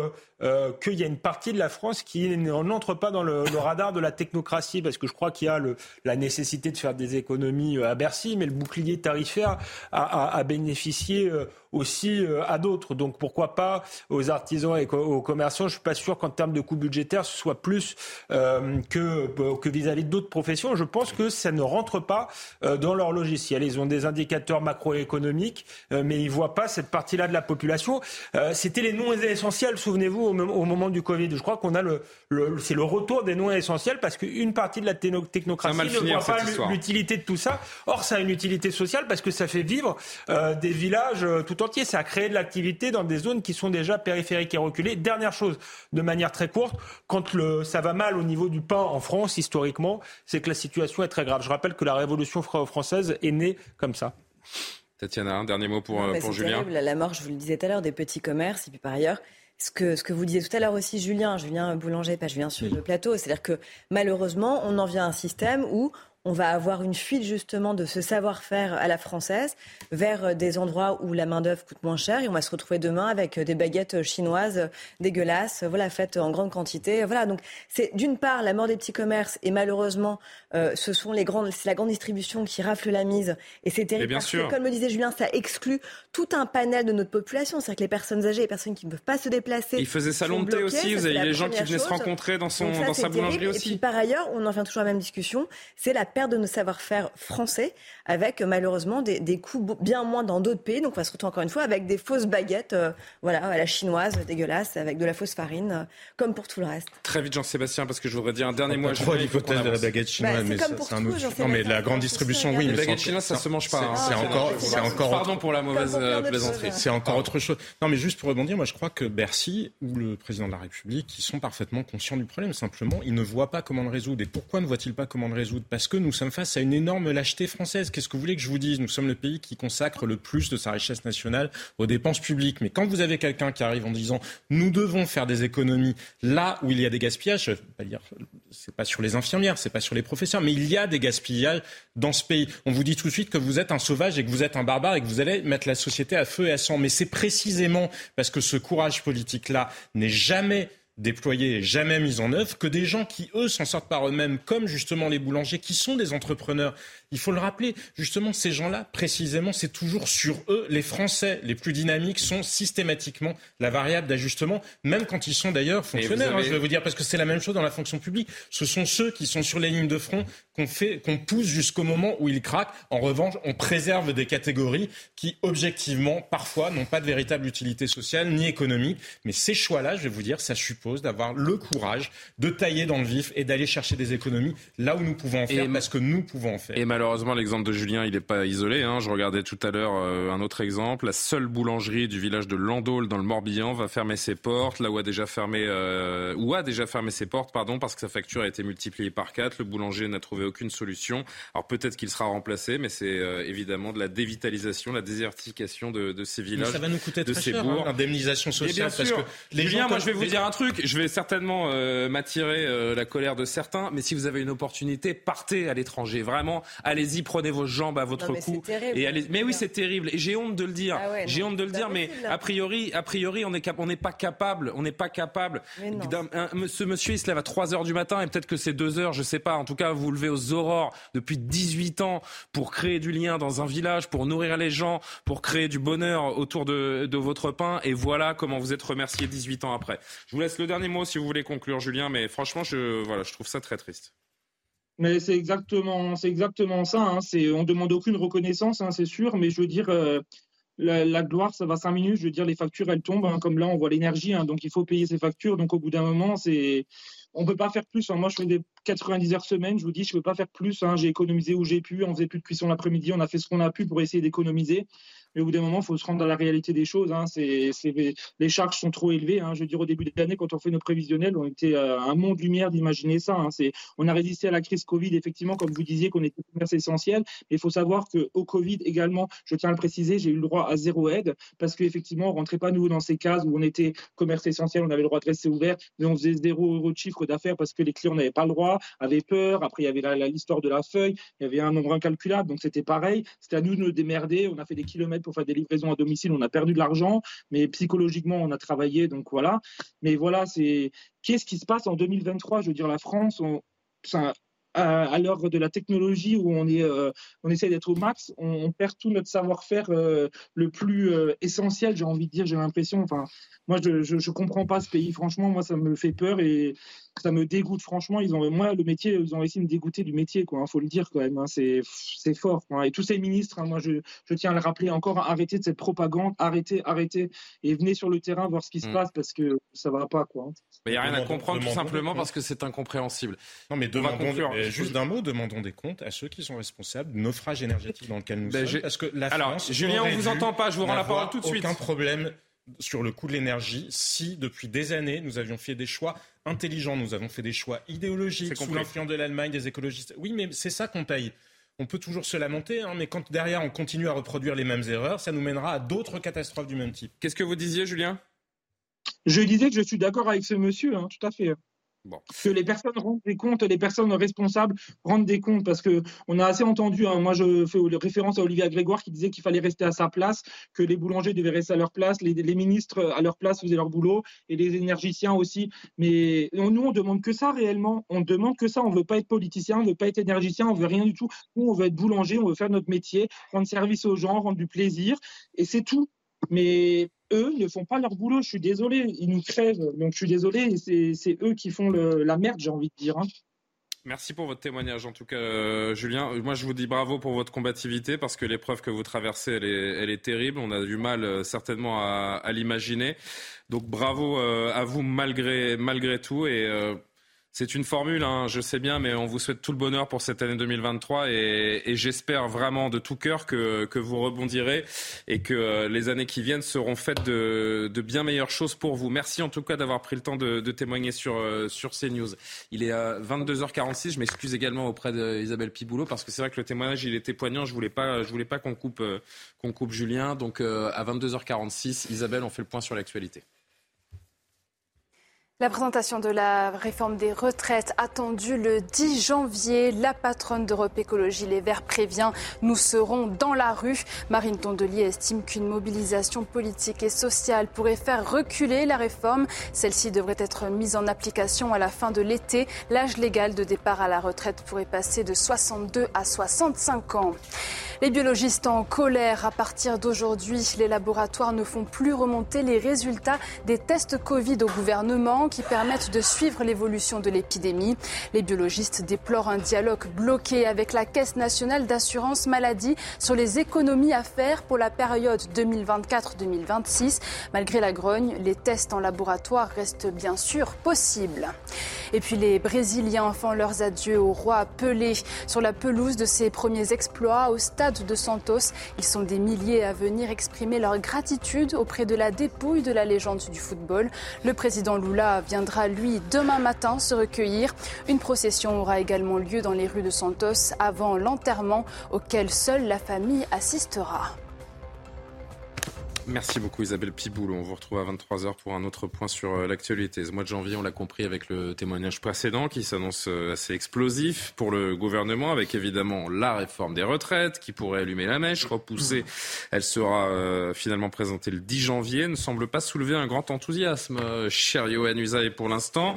euh, qu'il y a une partie de la France qui n'entre pas dans le, radar de la technocratie, parce que je crois qu'il y a la nécessité de faire des économies euh, à Bercy, mais le bouclier tarifaire a, bénéficié euh, aussi à d'autres. Donc pourquoi pas aux artisans et aux commerçants Je suis pas sûr qu'en termes de coûts budgétaires, ce soit plus que vis-à-vis d'autres professions. Je pense que ça ne rentre pas dans leur logiciel. Ils ont des indicateurs macroéconomiques, mais ils voient pas cette partie-là de la population. C'était les noms essentiels, souvenez-vous au, moment du Covid. Je crois qu'on a le, c'est le retour des noms essentiels parce qu'une partie de la technocratie ne voit pas l'utilité de tout ça. Or, ça a une utilité sociale parce que ça fait vivre euh, des villages euh, tout entiers. Ça a créé de l'activité dans des zones qui sont déjà périphériques et reculées. Dernière chose, de manière très courte, quand le, ça va mal au niveau du pain en France, historiquement, c'est que la situation est très grave. Je rappelle que la Révolution française est née comme ça. Tatiana, un dernier mot pour, euh, pour Julien. Terrible. La mort, je vous le disais tout à l'heure, des petits commerces. Et puis par ailleurs, ce que, ce que vous disiez tout à l'heure aussi, Julien, Julien Boulanger, pas Julien sur le plateau, c'est-à-dire que malheureusement, on en vient à un système où on va avoir une fuite justement de ce savoir-faire à la française vers euh, des endroits où la main-d'œuvre coûte moins cher et on va se retrouver demain avec euh, des baguettes euh, chinoises dégueulasses, voilà, faites en grande quantité. Voilà, donc c'est d'une part la mort des petits commerces et malheureusement, ce sont les grandes, c'est la grande distribution qui rafle la mise et c'est terrible bien parce sûr. que, comme le disait Julien, ça exclut tout un panel de notre population, c'est-à-dire que les personnes âgées, les personnes qui ne peuvent pas se déplacer. Il faisait salon de thé aussi, vous avez les gens qui venaient se rencontrer dans, son, ça, dans sa boulangerie aussi. Et puis par ailleurs, on en vient toujours à la même discussion, c'est la perte de nos savoir-faire français, avec euh, malheureusement des, des coûts bien moins dans d'autres pays. Donc on va se retrouver encore une fois avec des fausses baguettes, euh, voilà, à la chinoise, dégueulasse, avec de la fausse farine, euh, comme pour tout le reste. Très vite, Jean-Sébastien, parce que je voudrais dire un dernier mot. à faut l'hypothèse de la baguette chinoise, Bah, mais c'est un autre. Non, mais la grande distribution, oui. Les mais baguettes chinoises, ça se mange pas. hein. C'est C'est encore, c'est encore. Pardon pour la mauvaise euh, plaisanterie. choses. C'est encore autre chose. Non, mais juste pour rebondir, moi je crois que Bercy ou le président de la République, ils sont parfaitement conscients du problème. Simplement, ils ne voient pas comment le résoudre. Et pourquoi ne voient-ils pas comment le résoudre? Parce que nous sommes face à une énorme lâcheté française. Qu'est-ce que vous voulez que je vous dise? Nous sommes le pays qui consacre le plus de sa richesse nationale aux dépenses publiques. Mais quand vous avez quelqu'un qui arrive en disant nous devons faire des économies là où il y a des gaspillages, c'est pas sur les infirmières, c'est pas sur les professeurs, mais il y a des gaspillages dans ce pays. On vous dit tout de suite que vous êtes un sauvage et que vous êtes un barbare et que vous allez mettre la société à feu et à sang. Mais c'est précisément parce que ce courage politique-là n'est jamais déployé et jamais mis en œuvre que des gens qui, eux, s'en sortent par eux-mêmes, comme justement les boulangers, qui sont des entrepreneurs. Il faut le rappeler, justement, ces gens-là, précisément, c'est toujours sur eux. Les Français les plus dynamiques sont systématiquement la variable d'ajustement, même quand ils sont d'ailleurs fonctionnaires. hein, je vais vous dire, parce que c'est la même chose dans la fonction publique. Ce sont ceux qui sont sur les lignes de front qu'on fait, qu'on pousse jusqu'au moment où ils craquent. En revanche, on préserve des catégories qui, objectivement, parfois, n'ont pas de véritable utilité sociale ni économique. Mais ces choix-là, je vais vous dire, ça suppose d'avoir le courage de tailler dans le vif et d'aller chercher des économies là où nous pouvons en faire, Et- parce que nous pouvons en faire. Et malheureusement, l'exemple de Julien, il n'est pas isolé. hein. Je regardais tout à l'heure euh, un autre exemple. La seule boulangerie du village de Landol dans le Morbihan va fermer ses portes, là où a déjà fermé, euh, ou a déjà fermé ses portes, pardon, parce que sa facture a été multipliée par 4. Le boulanger n'a trouvé aucune solution. Alors peut-être qu'il sera remplacé, mais c'est euh, évidemment de la dévitalisation, la désertification de, de ces Mais villages, ça va nous coûter de très ces cher, bourgs. hein, l'indemnisation sociale, bien parce sûr. que les Julien, gens, moi je vais vous dire un truc, je vais certainement euh, m'attirer euh, la colère de certains, mais si vous avez une opportunité, partez à l'étranger. Vraiment, allez-y, prenez vos jambes à votre Non, mais cou. terrible. Et allez... Mais oui, c'est terrible. Et j'ai honte de le dire. Ah ouais, j'ai honte de le dire, mais a priori, a priori, on n'est cap- pas capable, on n'est pas capable. Ce monsieur, il se lève à 3 heures du matin et peut-être que c'est 2 heures, je sais pas. En tout cas, vous vous levez aux aurores depuis 18 ans pour créer du lien dans un village, pour nourrir les gens, pour créer du bonheur autour de, de votre pain. Et voilà comment vous êtes remercié 18 ans après. Je vous laisse le dernier mot si vous voulez conclure, Julien, mais franchement, je, voilà, je trouve ça très triste. Mais c'est exactement, ça. Hein. C'est, on demande aucune reconnaissance, hein, c'est sûr. Mais je veux dire, euh, la, gloire, ça va cinq minutes. Je veux dire, les factures, elles tombent. hein, comme là, on voit l'énergie. hein, donc, il faut payer ses factures. Donc, au bout d'un moment, c'est, on peut pas faire plus. Moi, je fais des 90 heures semaine. Je vous dis, je peux pas faire plus. J'ai économisé où j'ai pu. On faisait plus de cuisson l'après-midi. On a fait ce qu'on a pu pour essayer d'économiser. Mais au bout d'un moment, il faut se rendre dans la réalité des choses. Hein. Les charges sont trop élevées. Hein. Je veux dire, au début de l'année, quand on fait nos prévisionnels, on était à un monde lumière d'imaginer ça. Hein. On a résisté à la crise Covid, effectivement, comme vous disiez, qu'on était commerce essentiel. Mais il faut savoir qu'au Covid également, je tiens à le préciser, j'ai eu le droit à zéro aide parce qu'effectivement, on rentrait pas nouveau dans ces cases où on était commerce essentiel, on avait le droit de rester ouvert, mais on faisait zéro euro de chiffre d'affaires parce que les clients n'avaient pas le droit, avaient peur. Après, il y avait l'histoire de la feuille, il y avait un nombre incalculable, donc c'était pareil. C'était à nous de nous démerder. On a fait des kilomètres pour faire des livraisons à domicile, on a perdu de l'argent, mais psychologiquement, on a travaillé, donc voilà. Mais voilà, c'est qu'est-ce qui se passe en 2023 Je veux dire, la France, à, l'heure de la technologie où on est, euh, on essaie d'être au max, on, perd tout notre savoir-faire euh, le plus euh, essentiel. J'ai envie de dire, j'ai l'impression. Enfin, moi, je, je comprends pas ce pays. Franchement, moi, ça me fait peur et ça me dégoûte. Franchement, ils ont, moi, le métier, ils ont essayé de me dégoûter du métier, quoi. Il faut le dire quand même. hein. c'est, c'est fort. quoi. Et tous ces ministres, hein, moi, je, je tiens à le rappeler encore, arrêtez de cette propagande, arrêtez, arrêtez, et venez sur le terrain voir ce qui se Mm. passe parce que ça va pas, quoi. Il n'y a rien à comprendre tout demandons simplement parce que c'est incompréhensible. Non, mais On va demandons, euh, juste d'un mot, demandons des comptes à ceux qui sont responsables du naufrage énergétique dans lequel nous Ben, sommes. Parce que la Alors, France Julien, on aurait vous entend pas, je vous rends la parole tout de suite. Aucun problème sur le coût de l'énergie si depuis des années nous avions fait des choix intelligents, nous avons fait des choix idéologiques sous l'influence de l'Allemagne, des écologistes. Oui, mais c'est ça qu'on paye. On peut toujours se lamenter, hein, mais quand derrière on continue à reproduire les mêmes erreurs, ça nous mènera à d'autres catastrophes du même type. Qu'est-ce que vous disiez, Julien? Je disais que je suis d'accord avec ce monsieur, hein, tout à fait. Que les personnes rendent des comptes, les personnes responsables rendent des comptes, parce que on a assez entendu. Hein, moi, je fais référence à Olivier Grégoire qui disait qu'il fallait rester à sa place, que les boulangers devaient rester à leur place, les, ministres à leur place faisaient leur boulot et les énergiciens aussi. Mais nous, on demande que ça réellement. On demande que ça. On veut pas être politicien, on veut pas être énergicien, on veut rien du tout. Nous, on veut être boulanger, on veut faire notre métier, rendre service aux gens, rendre du plaisir, et c'est tout. Mais eux ne font pas leur boulot. Je suis désolé, ils nous crèvent. Donc je suis désolé, c'est eux qui font la merde, j'ai envie de dire. Hein. Merci pour votre témoignage, en tout cas, euh, Julien. Moi, je vous dis bravo pour votre combativité parce que l'épreuve que vous traversez, elle est, terrible. On a du mal, euh, certainement, à, l'imaginer. Donc, bravo euh, à vous malgré, tout. C'est une formule, hein, je sais bien, mais on vous souhaite tout le bonheur pour cette année 2023 et, et j'espère vraiment de tout cœur que, que, vous rebondirez et que euh, les années qui viennent seront faites de, de, bien meilleures choses pour vous. Merci en tout cas d'avoir pris le temps de, de témoigner sur, euh, sur CNews. Il est à 22h46. Je m'excuse également auprès d'Isabelle Piboulot parce que c'est vrai que le témoignage il était poignant. Je voulais pas, je voulais pas qu'on coupe, euh, qu'on coupe Julien. Donc à 22h46, Isabelle, on fait le point sur l'actualité. La présentation de la réforme des retraites attendue le 10 janvier. La patronne d'Europe Écologie Les Verts prévient nous serons dans la rue. Marine Tondelier estime qu'une mobilisation politique et sociale pourrait faire reculer la réforme. Celle-ci devrait être mise en application à la fin de l'été. L'âge légal de départ à la retraite pourrait passer de 62 à 65 ans. Les biologistes en colère. À partir d'aujourd'hui, les laboratoires ne font plus remonter les résultats des tests Covid au gouvernement qui permettent de suivre l'évolution de l'épidémie. Les biologistes déplorent un dialogue bloqué avec la Caisse nationale d'assurance maladie sur les économies à faire pour la période 2024-2026. Malgré la grogne, les tests en laboratoire restent bien sûr possibles. Et puis les Brésiliens font leurs adieux au roi Pelé sur la pelouse de ses premiers exploits au stade de Santos. Ils sont des milliers à venir exprimer leur gratitude auprès de la dépouille de la légende du football. Le président Lula viendra, lui, demain matin se recueillir. Une procession aura également lieu dans les rues de Santos avant l'enterrement auquel seule la famille assistera. Merci beaucoup Isabelle Piboul. On vous retrouve à 23h pour un autre point sur euh, l'actualité. Ce mois de janvier, on l'a compris avec le témoignage précédent qui s'annonce euh, assez explosif pour le gouvernement avec évidemment la réforme des retraites qui pourrait allumer la mèche, repousser. Elle sera euh, finalement présentée le 10 janvier. Ne semble pas soulever un grand enthousiasme, cher Yohann Usaï pour l'instant.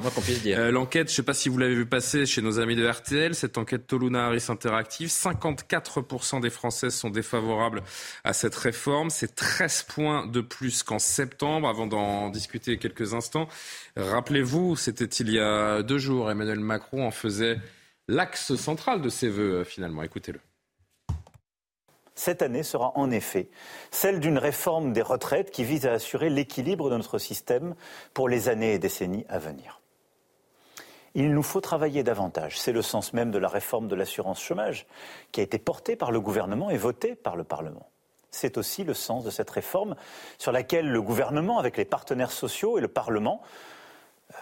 L'enquête, je ne sais pas si vous l'avez vu passer chez nos amis de RTL, cette enquête Toluna Harris Interactive, 54% des Français sont défavorables à cette réforme. C'est 13 de plus qu'en septembre, avant d'en discuter quelques instants. Rappelez-vous, c'était il y a deux jours, Emmanuel Macron en faisait l'axe central de ses voeux, euh, finalement. Écoutez-le. Cette année sera en effet celle d'une réforme des retraites qui vise à assurer l'équilibre de notre système pour les années et décennies à venir. Il nous faut travailler davantage. C'est le sens même de la réforme de l'assurance chômage qui a été portée par le gouvernement et votée par le Parlement. C'est aussi le sens de cette réforme sur laquelle le gouvernement, avec les partenaires sociaux et le Parlement, euh,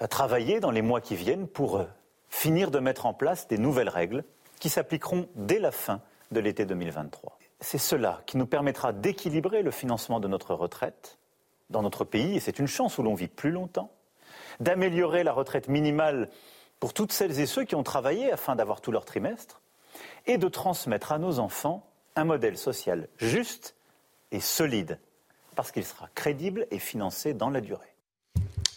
a travaillé dans les mois qui viennent pour euh, finir de mettre en place des nouvelles règles qui s'appliqueront dès la fin de l'été 2023. C'est cela qui nous permettra d'équilibrer le financement de notre retraite dans notre pays, et c'est une chance où l'on vit plus longtemps, d'améliorer la retraite minimale pour toutes celles et ceux qui ont travaillé afin d'avoir tout leur trimestre, et de transmettre à nos enfants un modèle social juste et solide, parce qu'il sera crédible et financé dans la durée.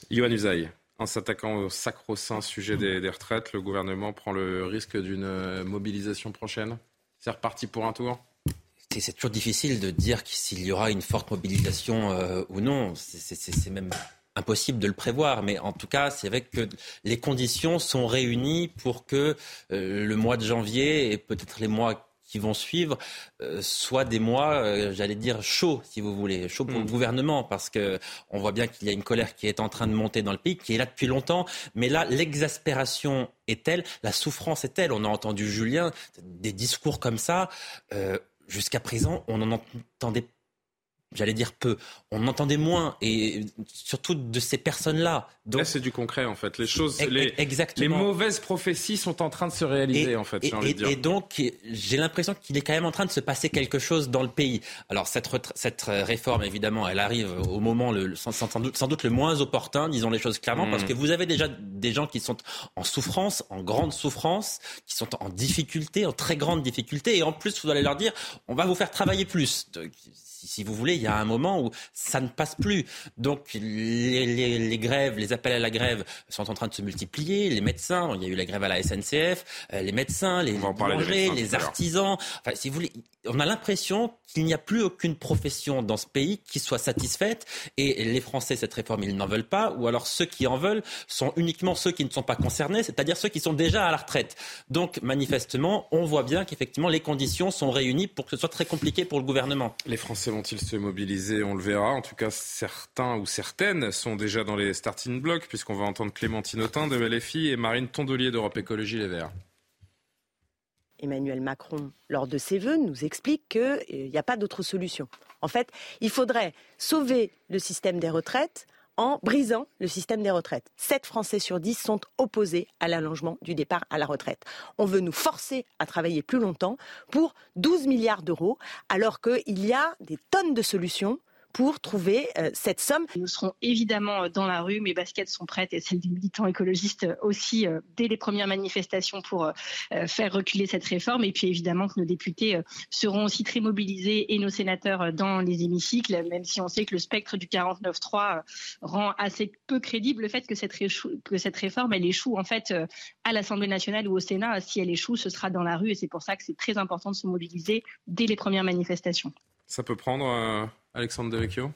Yohann Usaï, en s'attaquant au sacro-saint sujet des, retraites, le gouvernement prend le risque d'une mobilisation prochaine? C'est reparti pour un tour? C'est toujours difficile de dire s'il y aura une forte mobilisation euh, ou non. C'est même impossible de le prévoir, mais en tout cas, c'est vrai que les conditions sont réunies pour que euh, le mois de janvier et peut-être les mois qui vont suivre euh, soit des mois, euh, j'allais dire, chauds, si vous voulez, chauds pour le mm. gouvernement, parce que on voit bien qu'il y a une colère qui est en train de monter dans le pays, qui est là depuis longtemps. Mais là, l'exaspération est telle, la souffrance est telle. On a entendu Julien des discours comme ça. Euh, jusqu'à présent, on n'en entendait j'allais dire peu. On entendait moins, et surtout de ces personnes-là. Donc, Là, c'est du concret, en fait. Les choses, les, les mauvaises prophéties sont en train de se réaliser, en fait. Et, envie de dire. et donc, j'ai l'impression qu'il est quand même en train de se passer quelque chose dans le pays. Alors, cette, cette réforme, évidemment, elle arrive au moment le, sans, doute, sans doute le moins opportun, disons les choses clairement, parce mmh. que vous avez déjà des gens qui sont en souffrance, en grande souffrance, qui sont en difficulté, en très grande difficulté, et en plus, vous allez leur dire, on va vous faire travailler plus si vous voulez, il y a un moment où ça ne passe plus. Donc les, grèves, les appels à la grève sont en train de se multiplier. Les médecins, il y a eu la grève à la SNCF, euh, les médecins, les boulangers, les artisans. Enfin, si vous voulez, on a l'impression qu'il n'y a plus aucune profession dans ce pays qui soit satisfaite et les Français, cette réforme, ils n'en veulent pas ou alors ceux qui en veulent sont uniquement ceux qui ne sont pas concernés, c'est-à-dire ceux qui sont déjà à la retraite. Donc manifestement, on voit bien qu'effectivement les conditions sont réunies pour que ce soit très compliqué pour le gouvernement. Les Français vont-ils se mobiliser On le verra. En tout cas, certains ou certaines sont déjà dans les starting blocks puisqu'on va entendre Clémentine Autain de LFI et Marine Tondelier d'Europe Écologie Les Verts. Emmanuel Macron, lors de ses vœux, nous explique qu'il n'y a pas d'autre solution. En fait, il faudrait sauver le système des retraites en brisant le système des retraites. 7 Français sur 10 sont opposés à l'allongement du départ à la retraite. On veut nous forcer à travailler plus longtemps pour 12 milliards d'euros, alors qu'il y a des tonnes de solutions pour trouver euh, cette somme. Nous serons évidemment dans la rue, mes baskets sont prêtes et celles des militants écologistes aussi euh, dès les premières manifestations pour euh, faire reculer cette réforme. Et puis évidemment que nos députés seront aussi très mobilisés et nos sénateurs dans les hémicycles, même si on sait que le spectre du 49-3 rend assez peu crédible le fait que cette, que cette réforme elle échoue en fait à l'Assemblée nationale ou au Sénat. Si elle échoue, ce sera dans la rue et c'est pour ça que c'est très important de se mobiliser dès les premières manifestations. Ça peut prendre Alexandre Devecchio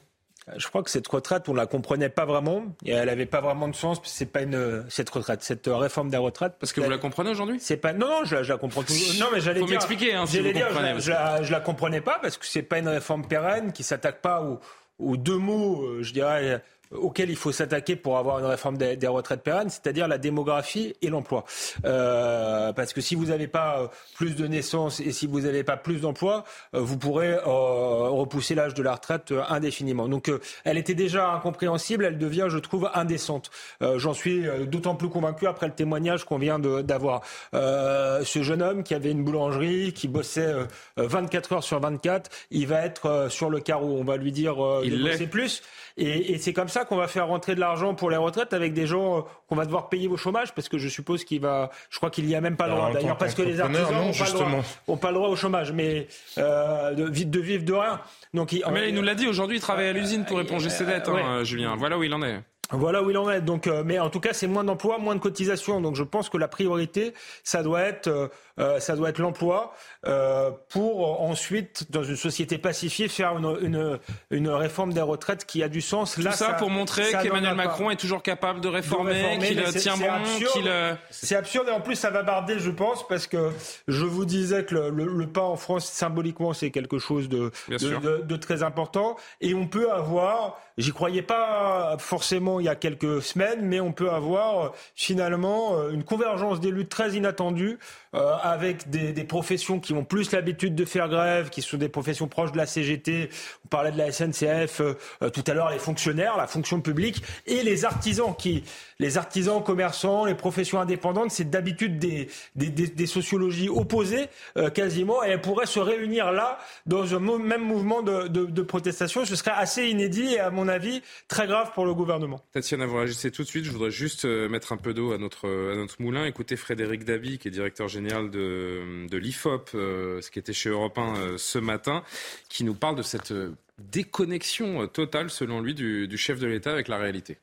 je crois que cette retraite, on la comprenait pas vraiment et elle avait pas vraiment de sens. C'est pas une cette retraite, cette réforme des retraites. Parce que vous la comprenez aujourd'hui? C'est pas non, non, je, la comprends toujours. Non, mais j'allais dire. m'expliquer, hein, si vous dire, je, la, je, la, comprenais pas parce que c'est pas une réforme pérenne qui s'attaque pas aux, aux deux mots, euh, je dirais auquel il faut s'attaquer pour avoir une réforme des, des retraites pérennes, c'est-à-dire la démographie et l'emploi. Euh, parce que si vous n'avez pas euh, plus de naissances et si vous n'avez pas plus d'emplois, euh, vous pourrez euh, repousser l'âge de la retraite indéfiniment. Donc elle était déjà incompréhensible, elle devient, je trouve, indécente. J'en suis d'autant plus convaincu après le témoignage qu'on vient d'avoir. ce jeune homme qui avait une boulangerie, qui bossait 24 heures sur 24, il va être sur le carreau. On va lui dire il de bosser plus. Et, et c'est comme ça qu'on va faire rentrer de l'argent pour les retraites avec des gens euh, qu'on va devoir payer au chômage parce que je suppose qu'il va. Je crois qu'il y a même pas le droit d'ailleurs parce que les artisans n'ont pas, pas, le droit au chômage, mais euh, de, de vivre de rien. Donc, il, mais il nous l'a dit aujourd'hui, il travaille à l'usine pour éponger ses dettes, hein, Julien. Voilà où il en est. Voilà où il en est. Donc, euh, mais en tout cas, c'est moins d'emplois, moins de cotisations. Donc, je pense que la priorité, ça doit être, euh, euh ça doit être l'emploi euh, pour ensuite, dans une société pacifiée, faire une, une, une, réforme des retraites qui a du sens. Là, Tout ça, pour montrer qu'Emmanuel Macron est toujours capable de réformer, qu'il tient bon, qu'il. C'est absurde et en plus, ça va barder, je pense, parce que je vous disais que le, le, pain en France, symboliquement, c'est quelque chose de, de, de très important et on peut avoir J'y croyais pas forcément il y a quelques semaines, mais on peut avoir euh, finalement euh, une convergence d'élus très inattendue euh, avec des, des, professions qui ont plus l'habitude de faire grève, qui sont des professions proches de la CGT. On parlait de la SNCF euh, euh, tout à l'heure, les fonctionnaires, la fonction publique et les artisans qui, les artisans, commerçants, les professions indépendantes, c'est d'habitude des, des, des, sociologies opposées quasiment, et elles pourraient se réunir là dans un même mouvement de, de, de, protestation. Ce serait assez inédit et à mon avis très grave pour le gouvernement. Tatiana, vous réagissez tout de suite. Je voudrais juste mettre un peu d'eau à notre, à notre moulin. Écoutez Frédéric Davy, qui est directeur général de, l'IFOP, euh, ce qui était chez Europe 1 euh, ce matin, qui nous parle de cette euh, déconnexion totale, selon lui, du chef de l'État avec la réalité.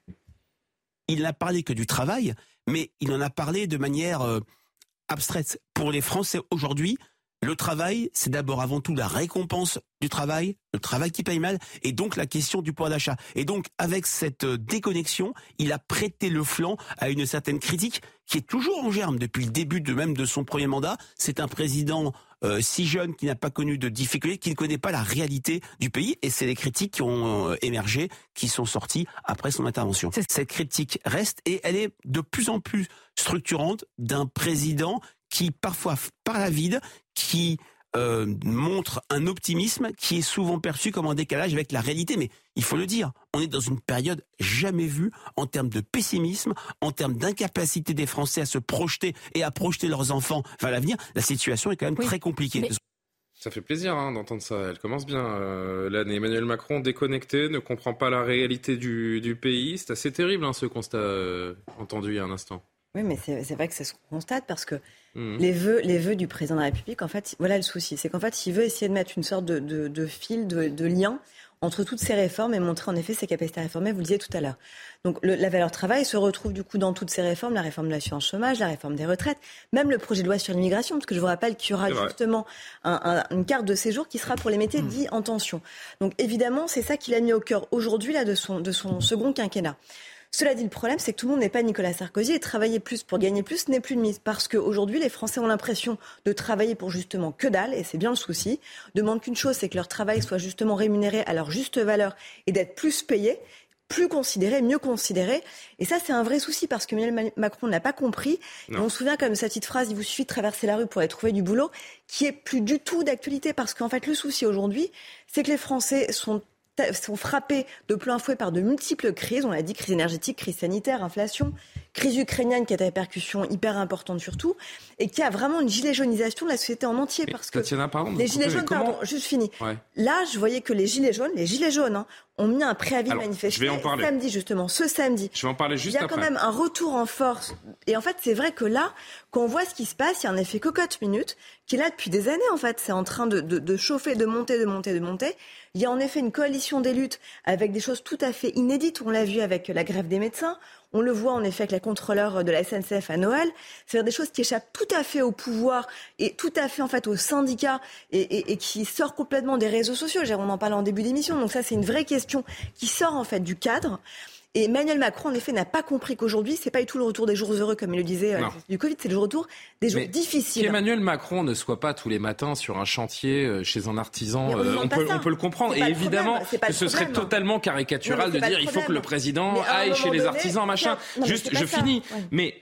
Il n'a parlé que du travail, mais il en a parlé de manière abstraite. Pour les Français aujourd'hui, le travail, c'est d'abord avant tout la récompense du travail, le travail qui paye mal, et donc la question du pouvoir d'achat. Et donc, avec cette euh, déconnexion, il a prêté le flanc à une certaine critique qui est toujours en germe depuis le début de même de son premier mandat. C'est un président euh, si jeune qui n'a pas connu de difficultés, qui ne connaît pas la réalité du pays, et c'est les critiques qui ont euh, émergé, qui sont sorties après son intervention. Cette critique reste et elle est de plus en plus structurante d'un président qui parfois parle à vide, qui euh, montre un optimisme qui est souvent perçu comme un décalage avec la réalité. Mais il faut le dire, on est dans une période jamais vue en termes de pessimisme, en termes d'incapacité des Français à se projeter et à projeter leurs enfants vers l'avenir. La situation est quand même très compliquée. Ça fait plaisir hein, d'entendre ça. Elle commence bien euh, l'année. Emmanuel Macron déconnecté, ne comprend pas la réalité du, pays. C'est assez terrible hein, ce constat euh, entendu il y a un instant. Oui, mais c'est vrai que c'est ce qu'on constate parce que mmh. les, vœux, les vœux du président de la République, en fait, voilà le souci. C'est qu'en fait, il veut essayer de mettre une sorte de, de fil, de, lien entre toutes ces réformes et montrer en effet ses capacités à réformer, vous le disiez tout à l'heure. Donc la valeur travail se retrouve du coup dans toutes ces réformes, la réforme de l'assurance chômage, la réforme des retraites, même le projet de loi sur l'immigration, parce que je vous rappelle qu'il y aura justement une carte de séjour qui sera pour les métiers mmh. dits en tension. Donc évidemment, c'est ça qu'il a mis au cœur aujourd'hui là de son, de son second quinquennat. Cela dit, le problème, c'est que tout le monde n'est pas Nicolas Sarkozy et travailler plus pour gagner plus n'est plus de mise. Parce qu'aujourd'hui, les Français ont l'impression de travailler pour justement que dalle, et c'est bien le souci. Demandent qu'une chose, c'est que leur travail soit justement rémunéré à leur juste valeur et d'être plus payé plus considéré, mieux considéré. Et ça, c'est un vrai souci parce que Emmanuel Macron n'a pas compris. on se souvient comme sa petite phrase, il vous suffit de traverser la rue pour aller trouver du boulot, qui est plus du tout d'actualité parce qu'en fait, le souci aujourd'hui, c'est que les Français sont sont frappés de plein fouet par de multiples crises. On l'a dit, crise énergétique, crise sanitaire, inflation, crise ukrainienne qui a des répercussions hyper importantes surtout, et qui a vraiment une gilet jaunisation de la société en entier. Parce que les gilets jaunes, pardon, juste fini. Là, je voyais que les gilets jaunes, les gilets jaunes, hein, ont mis un préavis manifesté je vais en parler. samedi justement, ce samedi. Je vais en parler juste Il y a quand même un retour en force. Et en fait, c'est vrai que là, quand on voit ce qui se passe, il y a un effet cocotte minute qui est là depuis des années en fait. C'est en train de, de, de chauffer, de monter, de monter, de monter. Il y a en effet une coalition des luttes avec des choses tout à fait inédites. On l'a vu avec la grève des médecins. On le voit en effet avec la contrôleur de la SNCF à Noël. C'est des choses qui échappent tout à fait au pouvoir et tout à fait en fait aux syndicats et, qui sort complètement des réseaux sociaux. On en parle en début d'émission. Donc ça, c'est une vraie question qui sort en fait du cadre. Et Emmanuel Macron, en effet, n'a pas compris qu'aujourd'hui, c'est pas du tout le retour des jours heureux, comme il le disait, euh, du Covid, c'est le retour des jours difficiles. Qu'Emmanuel Macron ne soit pas tous les matins sur un chantier euh, chez un artisan, on, euh, peut, on, peut, le comprendre. Et évidemment que ce serait totalement caricatural de dire il faut que le président aille chez les artisans, machin. Juste, je finis. Mais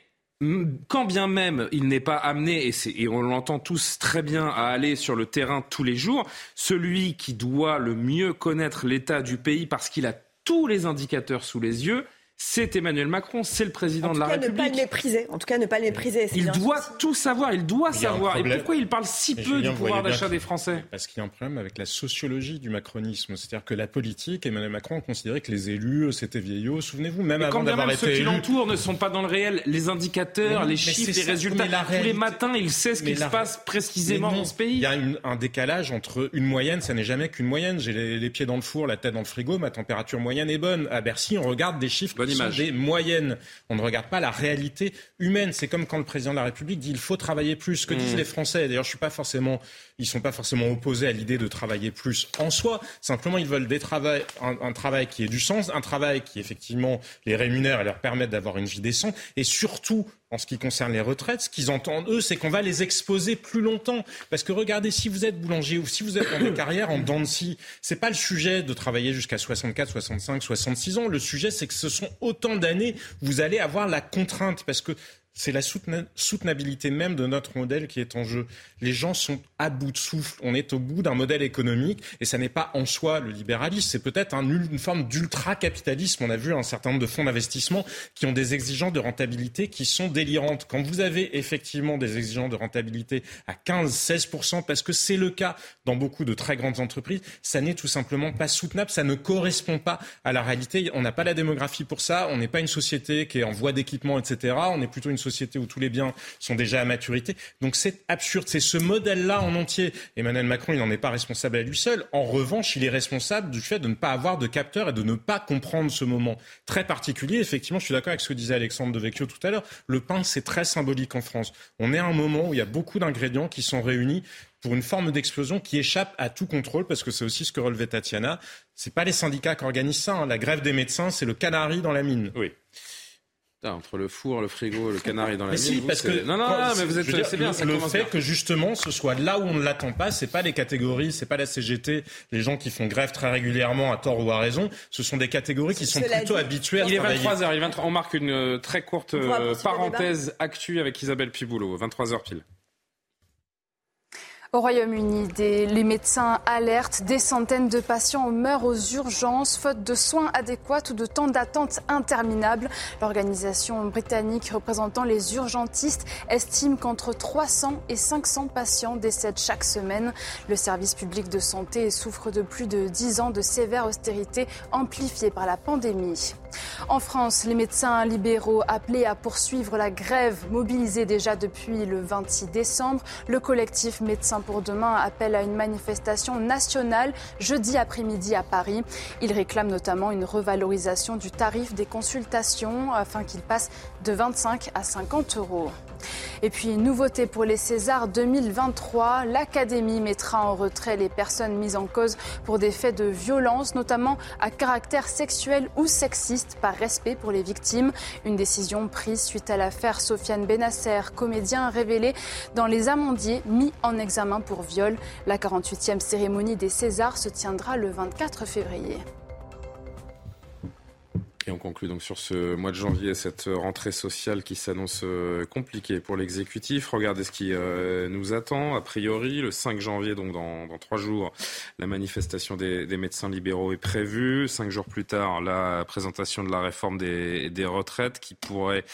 quand bien même il n'est pas amené, et, et on l'entend tous très bien, à aller sur le terrain tous les jours, celui qui doit le mieux connaître l'état du pays parce qu'il a tous les indicateurs sous les yeux, c'est Emmanuel Macron, c'est le président de la République. En tout cas, ne pas le mépriser. En tout cas, ne pas le mépriser. Il doit tout savoir. Il doit savoir. Et pourquoi il parle si peu du pouvoir d'achat des Français? Parce qu'il y a un problème avec la sociologie du macronisme. C'est-à-dire que la politique, Emmanuel Macron considérait que les élus, c'était vieillot. Souvenez-vous, même avant d'avoir été ceux qui l'entourent ne sont pas dans le réel. Les indicateurs, les chiffres, les résultats. Tous les matins, il sait ce qui se passe précisément dans ce pays. Il y a un décalage entre une moyenne, ça n'est jamais qu'une moyenne. J'ai les, pieds dans le four, la tête dans le frigo, ma température moyenne est bonne. À Bercy, on regarde des chiffres qui sont des moyennes on ne regarde pas la réalité humaine. C'est comme quand le président de la République dit il faut travailler plus. Ce que disent mmh. les Français, d'ailleurs, je suis pas forcément, ils sont pas forcément opposés à l'idée de travailler plus en soi. Simplement, ils veulent des travail, un, travail qui ait du sens, un travail qui effectivement les rémunère et leur permette d'avoir une vie décente, et surtout en ce qui concerne les retraites, ce qu'ils entendent, eux, c'est qu'on va les exposer plus longtemps. Parce que regardez, si vous êtes boulanger ou si vous êtes dans des carrières en dents de scie, c'est pas le sujet de travailler jusqu'à 64, 65, 66 ans. Le sujet, c'est que ce sont autant d'années où vous allez avoir la contrainte. Parce que c'est la soutenabilité même de notre modèle qui est en jeu. Les gens sont à bout de souffle. On est au bout d'un modèle économique et ça n'est pas en soi le libéralisme. C'est peut-être une forme d'ultra-capitalisme. On a vu un certain nombre de fonds d'investissement qui ont des exigences de rentabilité qui sont délirantes. Quand vous avez effectivement des exigences de rentabilité à 15-16%, parce que c'est le cas dans beaucoup de très grandes entreprises, ça n'est tout simplement pas soutenable. Ça ne correspond pas à la réalité. On n'a pas la démographie pour ça. On n'est pas une société qui est en voie d'équipement, etc. On est plutôt une société où tous les biens sont déjà à maturité. Donc c'est absurde. C'est ce modèle-là en entier. Emmanuel Macron, il n'en est pas responsable à lui seul. En revanche, il est responsable du fait de ne pas avoir de capteur et de ne pas comprendre ce moment très particulier. Effectivement, je suis d'accord avec ce que disait Alexandre de Vecchio tout à l'heure. Le pain, c'est très symbolique en France. On est à un moment où il y a beaucoup d'ingrédients qui sont réunis pour une forme d'explosion qui échappe à tout contrôle, parce que c'est aussi ce que relevait Tatiana. C'est pas les syndicats qui organisent ça. Hein. La grève des médecins, c'est le canari dans la mine. Oui entre le four, le frigo, le canari dans la mine. parce que non, non, non, mais vous êtes, c'est bien. Ça le fait que justement, ce soit là où on ne l'attend pas, c'est pas les catégories, c'est pas la CGT, les gens qui font grève très régulièrement à tort ou à raison. Ce sont des catégories qui sont plutôt habituées à il est 23 h il est 23, on marque une euh, très courte euh, parenthèse actu avec Isabelle Piboulot, 23 h pile. Au Royaume-Uni, les médecins alertent, des centaines de patients meurent aux urgences faute de soins adéquats ou de temps d'attente interminables. L'organisation britannique représentant les urgentistes estime qu'entre 300 et 500 patients décèdent chaque semaine. Le service public de santé souffre de plus de 10 ans de sévère austérité amplifiée par la pandémie. En France, les médecins libéraux appelés à poursuivre la grève mobilisée déjà depuis le 26 décembre. Le collectif Médecins pour demain appelle à une manifestation nationale jeudi après-midi à Paris. Il réclame notamment une revalorisation du tarif des consultations afin qu'il passe de 25 à 50 euros. Et puis, nouveauté pour les Césars 2023, l'Académie mettra en retrait les personnes mises en cause pour des faits de violence, notamment à caractère sexuel ou sexiste, par respect pour les victimes. Une décision prise suite à l'affaire Sofiane Benasser, comédien révélé dans Les Amandiers, mis en examen pour viol. La 48e cérémonie des Césars se tiendra le 24 février. Et on conclut donc sur ce mois de janvier, cette rentrée sociale qui s'annonce euh, compliquée pour l'exécutif. Regardez ce qui euh, nous attend. A priori, le 5 janvier, donc dans, trois jours, la manifestation des, médecins libéraux est prévue. Cinq jours plus tard, la présentation de la réforme des, retraites qui pourrait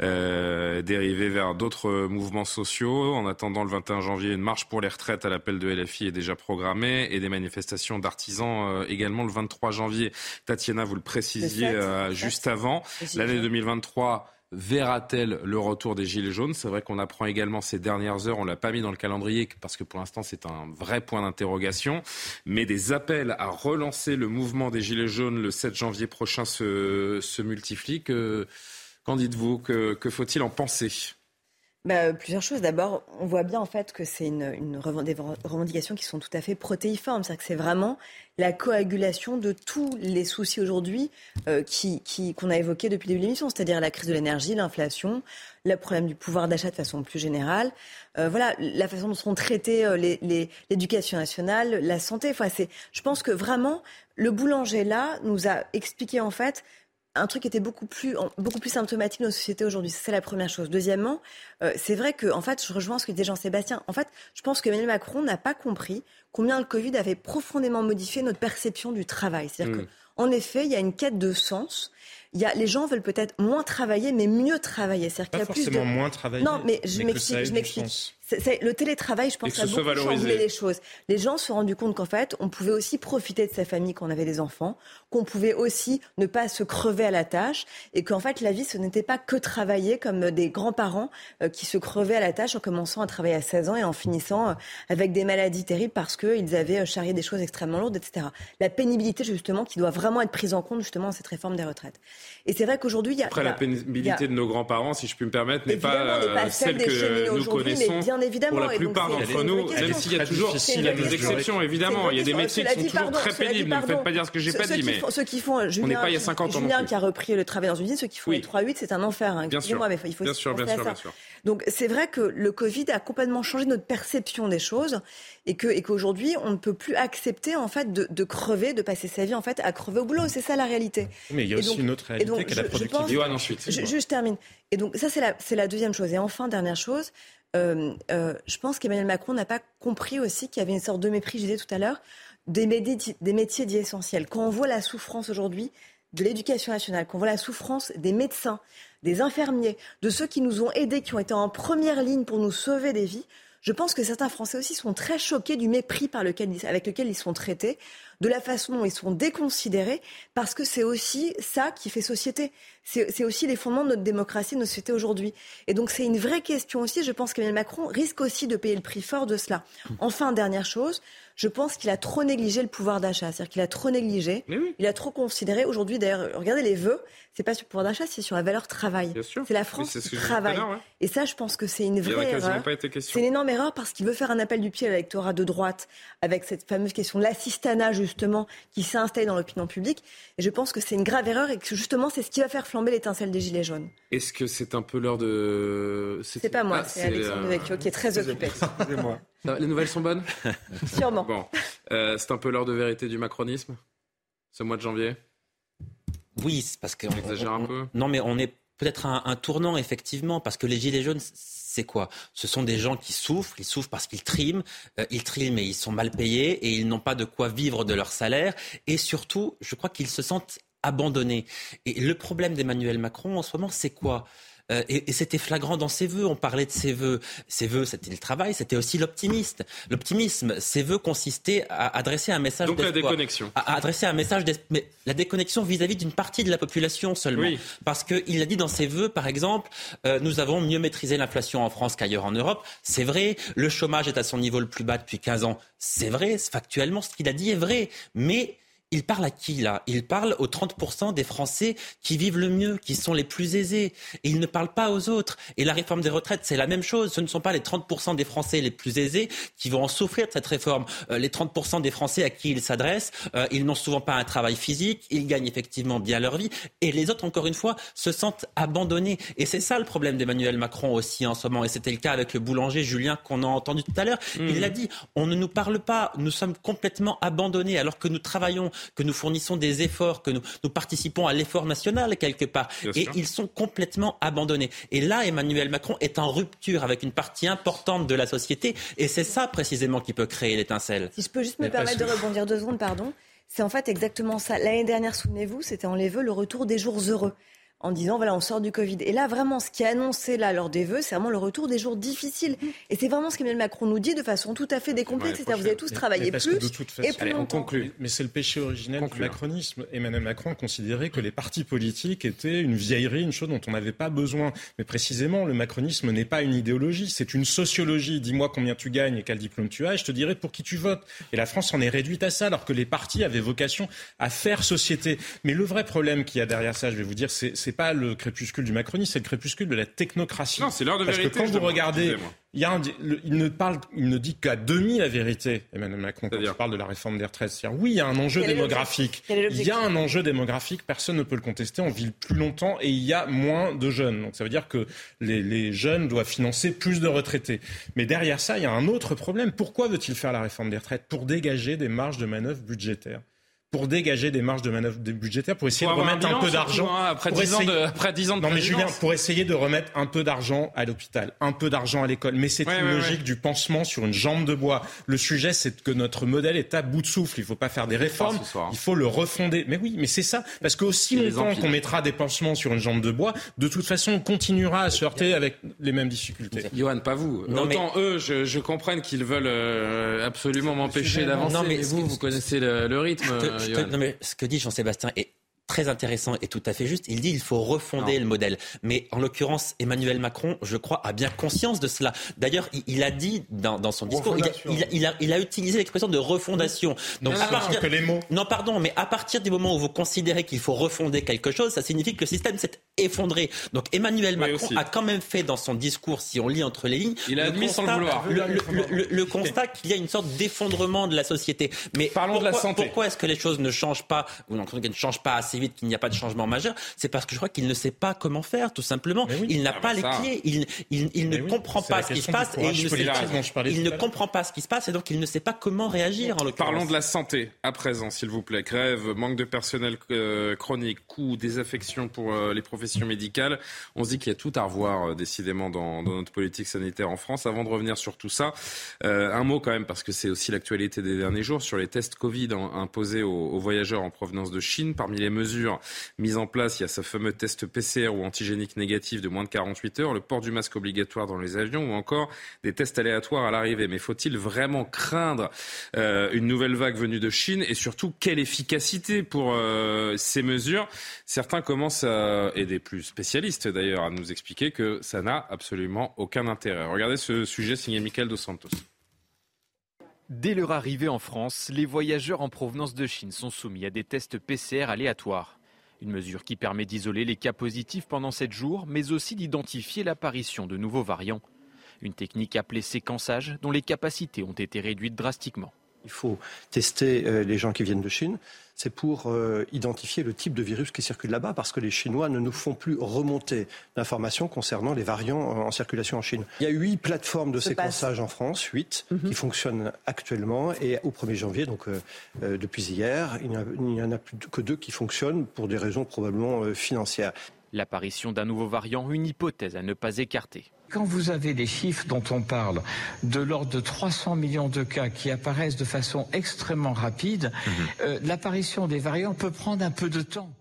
euh, dériver vers d'autres mouvements sociaux. En attendant le 21 janvier, une marche pour les retraites à l'appel de LFI est déjà programmée et des manifestations d'artisans également le 23 janvier. Tatiana, vous le précisiez euh, juste avant. L'année 2023 verra-t-elle le retour des Gilets jaunes? C'est vrai qu'on apprend également ces dernières heures, on l'a pas mis dans le calendrier parce que pour l'instant c'est un vrai point d'interrogation, mais des appels à relancer le mouvement des Gilets jaunes le 7 janvier prochain se, se multiplient. qu'en dites-vous? Que, que faut-il en penser? Bah, plusieurs choses. D'abord, on voit bien en fait que c'est une, une des revendications qui sont tout à fait protéiformes. C'est-à-dire que c'est vraiment la coagulation de tous les soucis aujourd'hui euh, qui, qu'on a évoqués depuis le début de l'émission, c'est-à-dire la crise de l'énergie, l'inflation, le problème du pouvoir d'achat de façon plus générale, euh, voilà, la façon dont sont traités euh, l'éducation nationale, la santé. Enfin, je pense que vraiment, le boulanger là nous a expliqué en fait un truc qui était beaucoup plus, beaucoup plus symptomatique de nos sociétés aujourd'hui. C'est la première chose. Deuxièmement, euh, c'est vrai que, en fait, je rejoins ce que disait Jean-Sébastien. En fait, je pense que Emmanuel Macron n'a pas compris combien le Covid avait profondément modifié notre perception du travail. C'est-à-dire mmh. qu'en effet, il y a une quête de sens il y a, les gens veulent peut-être moins travailler, mais mieux travailler. C'est-à-dire qu'il y a forcément moins travailler. Non, mais je m'explique. Le télétravail, je pense, a beaucoup changé les choses. Les gens se sont rendus compte qu'en fait, on pouvait aussi profiter de sa famille quand on avait des enfants, qu'on pouvait aussi ne pas se crever à la tâche, et qu'en fait, la vie, ce n'était pas que travailler comme des grands-parents euh, qui se crevaient à la tâche en commençant à travailler à 16 ans et en finissant euh, avec des maladies terribles parce qu'ils avaient euh, charrié des choses extrêmement lourdes, etc. La pénibilité, justement, qui doit vraiment être prise en compte, justement, dans cette réforme des retraites. Et c'est vrai qu'aujourd'hui, il y a. Après, la pénibilité de nos grands-parents, si je puis me permettre, n'est pas, celle, que nous connaissons. bien évidemment, pour la plupart d'entre nous, même s'il y a toujours il y a des exceptions, évidemment. Il y a des métiers qui sont toujours très pénibles. Ne faites pas dire ce que j'ai pas dit, mais. Ceux qui font. On n'est pas il y a 50 ans. Julien qui a repris le travail dans une usine, ceux qui font les 3-8, c'est un enfer. Bien sûr. Mais il faut bien sûr, bien sûr, bien sûr. Donc c'est vrai que le Covid a complètement changé notre perception des choses et que et qu'aujourd'hui on ne peut plus accepter en fait de, de, crever, de passer sa vie en fait à crever au boulot. C'est ça la réalité. Mais il y a aussi une autre réalité qui est la productivité. ensuite. Je, je, termine. Et donc ça c'est la c'est la deuxième chose. Et enfin dernière chose, euh, euh, je pense qu'Emmanuel Macron n'a pas compris aussi qu'il y avait une sorte de mépris, je disais tout à l'heure, des, des métiers dits essentiels. Quand on voit la souffrance aujourd'hui de l'éducation nationale, quand on voit la souffrance des médecins, des infirmiers, de ceux qui nous ont aidés, qui ont été en première ligne pour nous sauver des vies, je pense que certains Français aussi sont très choqués du mépris par lequel, avec lequel ils sont traités, de la façon dont ils sont déconsidérés, parce que c'est aussi ça qui fait société. C'est aussi les fondements de notre démocratie, de notre société aujourd'hui. Et donc c'est une vraie question aussi. Je pense qu'Emmanuel Macron risque aussi de payer le prix fort de cela. Enfin, dernière chose, je pense qu'il a trop négligé le pouvoir d'achat. C'est-à-dire qu'il a trop négligé, il a trop considéré. Aujourd'hui, d'ailleurs, regardez les vœux, c'est pas sur le pouvoir d'achat, c'est sur la valeur travail. C'est la France qui travaille. Et ça, je pense que c'est une vraie erreur. C'est une énorme erreur parce qu'il veut faire un appel du pied à l'électorat de droite avec cette fameuse question de l'assistanat, justement, qui s'est installée dans l'opinion publique. Et je pense que c'est une grave erreur et que justement, c'est ce qui va faire flamber l'étincelle des Gilets jaunes. Est-ce que c'est un peu l'heure de. C'est pas moi, ah, c'est Alexandre Devecchio qui est très occupé. Excusez-moi. Les nouvelles sont bonnes Sûrement. Bon. Euh, c'est un peu l'heure de vérité du macronisme, ce mois de janvier Oui, parce qu'on exagère un peu. Non, mais on est peut-être un, un, tournant, effectivement, parce que les Gilets jaunes, c'est quoi? Ce sont des gens qui souffrent, ils souffrent parce qu'ils triment, euh, ils triment et ils sont mal payés et ils n'ont pas de quoi vivre de leur salaire. Et surtout, je crois qu'ils se sentent abandonnés. Et le problème d'Emmanuel Macron en ce moment, c'est quoi? Euh, et, c'était flagrant dans ses voeux. On parlait de ses voeux. Ses voeux, c'était le travail, c'était aussi l'optimisme. L'optimisme, ses voeux consistaient à adresser un message Donc la déconnexion. À, adresser un message mais la déconnexion vis-à-vis d'une partie de la population seulement. Parce qu'il a dit dans ses voeux, par exemple, euh, nous avons mieux maîtrisé l'inflation en France qu'ailleurs en Europe. C'est vrai. Le chômage est à son niveau le plus bas depuis 15 ans. C'est vrai. Factuellement, ce qu'il a dit est vrai. Mais il parle à qui là? Il parle aux 30% des Français qui vivent le mieux, qui sont les plus aisés. Et il ne parle pas aux autres. Et la réforme des retraites, c'est la même chose. Ce ne sont pas les 30% des Français les plus aisés qui vont en souffrir de cette réforme. Euh, les 30% des Français à qui il s'adresse, euh, ils n'ont souvent pas un travail physique, ils gagnent effectivement bien leur vie. Et les autres, encore une fois, se sentent abandonnés. Et c'est ça le problème d'Emmanuel Macron aussi en ce moment. Et c'était le cas avec le boulanger Julien qu'on a entendu tout à l'heure. Il l'a dit, on ne nous parle pas, nous sommes complètement abandonnés alors que nous travaillons que nous fournissons des efforts, que nous, nous participons à l'effort national quelque part. et ils sont complètement abandonnés. Et là, Emmanuel Macron est en rupture avec une partie importante de la société. Et c'est ça précisément qui peut créer l'étincelle. Si je peux juste me permettre de rebondir deux secondes, pardon. C'est en fait exactement ça. L'année dernière, souvenez-vous, c'était en les vœux le retour des jours heureux en disant voilà on sort du Covid. Et là vraiment ce qui est annoncé là lors des vœux, c'est vraiment le retour des jours difficiles. Et c'est vraiment ce qu'Emmanuel Macron nous dit de façon tout à fait décomplète, c'est-à-dire vous avez tous travaillé plus et plus longtemps. Mais c'est le péché originel du macronisme. Emmanuel Macron considérait que les partis politiques étaient une vieillerie, une chose dont on n'avait pas besoin. Mais précisément, le macronisme n'est pas une idéologie, c'est une sociologie. Dis-moi combien tu gagnes et quel diplôme tu as, et je te dirai pour qui tu votes. Et la France en est réduite à ça, alors que les partis avaient vocation à faire société. Mais le vrai problème qu'il y a derrière ça, je vais vous dire, c'est c'est pas le crépuscule du macronisme, c'est le crépuscule de la technocratie. Non, c'est l'heure de Parce vérité. que quand vous regardez, il, y a un, il ne parle, il ne dit qu'à demi la vérité, Emmanuel Macron, quand il parle de la réforme des retraites. C'est-à-dire, oui, il y a un enjeu démographique. Il y a un enjeu démographique, personne ne peut le contester. On vit plus longtemps et il y a moins de jeunes. Donc ça veut dire que les, les jeunes doivent financer plus de retraités. Mais derrière ça, il y a un autre problème. Pourquoi veut-il faire la réforme des retraites? Pour dégager des marges de manœuvre budgétaires pour dégager des marges de manœuvre budgétaires, pour essayer Pour de remettre un un, peu d'argent. hein, après pour 10 ans de- après 10 ans de Non mais. Julien, pour essayer de remettre un peu d'argent à l'hôpital, un peu d'argent à l'école. Mais c'est Ouais, une ouais, logique ouais. du pansement sur une jambe de bois. Le sujet, c'est que notre modèle est à bout de souffle. Il faut pas faire des réformes, soir. il faut le refonder. Mais oui, mais c'est ça. Parce qu'aussi longtemps qu'on mettra des pansements sur une jambe de bois, de toute façon, on continuera à se heurter avec les mêmes difficultés. Johan, pas vous. Non, mais- Autant eux, je, je comprenne qu'ils veulent euh, absolument m'empêcher d'avancer. non, mais, mais vous, vous connaissez le, le rythme. Je te- non, mais ce que dit Jean-Sébastien est très intéressant et tout à fait juste. Il dit il faut refonder le modèle. Mais en l'occurrence, Emmanuel Macron, je crois, a bien conscience de cela. D'ailleurs, il, il a dit dans, dans son discours, il a, il a- il a- il a utilisé l'expression de refondation. Donc, Non, à partir- que les mots. Non, pardon, mais à partir du moment où vous considérez qu'il faut refonder quelque chose, ça signifie que le système s'est effondré. Donc Emmanuel Macron a quand même fait dans son discours, si on lit entre les lignes, Il a le admis sans le vouloir. le- le- le- le- le constat qu'il y a une sorte d'effondrement de la société. Mais Parlons de la pourquoi- santé. Pourquoi est-ce que les choses ne changent pas, ou en tout cas ne changent pas assez vite, qu'il n'y a pas de changement majeur C'est parce que je crois qu'il ne sait pas comment faire, tout simplement. Il n'a Ah, pas bah, ça. les clés, il, il- il ne oui, comprend pas ce qui se passe et il ne, sait il comprend pas ce qui se passe et donc il ne sait pas comment réagir en. Parlons de la santé à présent, s'il vous plaît. Grève, manque de personnel euh, chronique, coût, désaffection pour euh, les professions médicales. On se dit qu'il y a tout à revoir, euh, décidément, dans, dans notre politique sanitaire en France. Avant de revenir sur tout ça, un mot quand même, parce que c'est aussi l'actualité des derniers jours, sur les tests Covid en- imposés aux, aux voyageurs en provenance de Chine. Parmi les mesures mises en place, il y a ce fameux test PCR ou antigénique négatif de moins de 48 heures, le port du masque obligatoire dans les avions ou encore des tests aléatoires à l'arrivée. Mais faut-il vraiment craindre euh, une nouvelle vague venue de Chine? Et surtout quelle efficacité pour euh, ces mesures? Certains commencent à, et des plus spécialistes d'ailleurs, à nous expliquer que ça n'a absolument aucun intérêt. Regardez ce sujet signé Michael Dos Santos. Dès leur arrivée en France, les voyageurs en provenance de Chine sont soumis à des tests PCR aléatoires. Une mesure qui permet d'isoler les cas positifs pendant 7 jours, mais aussi d'identifier l'apparition de nouveaux variants. Une technique appelée séquençage dont les capacités ont été réduites drastiquement. Il faut tester euh, les gens qui viennent de Chine. C'est pour euh, identifier le type de virus qui circule là-bas, parce que les Chinois ne nous font plus remonter d'informations concernant les variants euh, en circulation en Chine. Il y a huit plateformes de séquençage en France, huit, qui fonctionnent actuellement. Et au 1er janvier, donc euh, depuis hier, il n'y en a- il n'y en a plus que deux qui fonctionnent pour des raisons probablement euh, financières. L'apparition d'un nouveau variant, une hypothèse à ne pas écarter. Quand vous avez des chiffres dont on parle de l'ordre de 300 millions de cas qui apparaissent de façon extrêmement rapide, mhm. euh, l'apparition des variants peut prendre un peu de temps.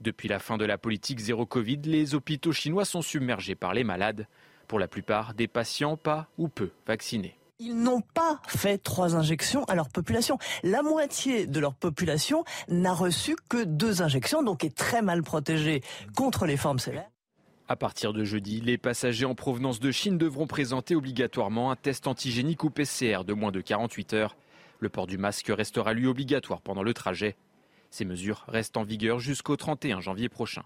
Depuis la fin de la politique zéro Covid, les hôpitaux chinois sont submergés par les malades. Pour la plupart, des patients pas ou peu vaccinés. Ils n'ont pas fait trois injections à leur population. La moitié de leur population n'a reçu que deux injections, donc est très mal protégée contre les formes sévères. À partir de jeudi, les passagers en provenance de Chine devront présenter obligatoirement un test antigénique ou PCR de moins de 48 heures. Le port du masque restera lui obligatoire pendant le trajet. Ces mesures restent en vigueur jusqu'au 31 janvier prochain.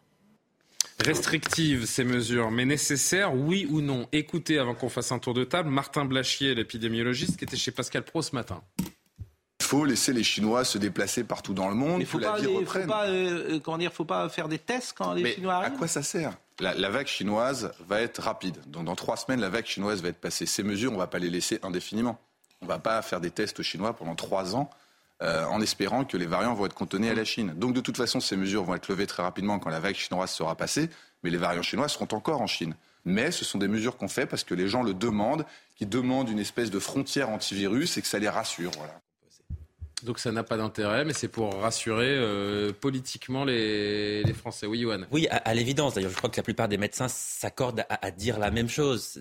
Restrictives ces mesures, mais nécessaires, oui ou non? Écoutez, avant qu'on fasse un tour de table, Martin Blachier, l'épidémiologiste, qui était chez Pascal Pro ce matin. Il faut laisser les Chinois se déplacer partout dans le monde. Il faut, pas, faut pas, euh, euh, faut pas faire des tests quand les Chinois arrivent. À quoi ça sert? La, vague chinoise va être rapide. Donc dans trois semaines, la vague chinoise va être passée. Ces mesures, on ne va pas les laisser indéfiniment. On ne va pas faire des tests chinois pendant trois ans euh, en espérant que les variants vont être contenus à la Chine. Donc de toute façon, ces mesures vont être levées très rapidement quand la vague chinoise sera passée, mais les variants chinois seront encore en Chine. Mais ce sont des mesures qu'on fait parce que les gens le demandent, qui demandent une espèce de frontière antivirus et que ça les rassure. Voilà. Donc ça n'a pas d'intérêt, mais c'est pour rassurer euh, politiquement les, Français. Oui, Johan. Oui, à, l'évidence. D'ailleurs, je crois que la plupart des médecins s'accordent à, dire la même chose.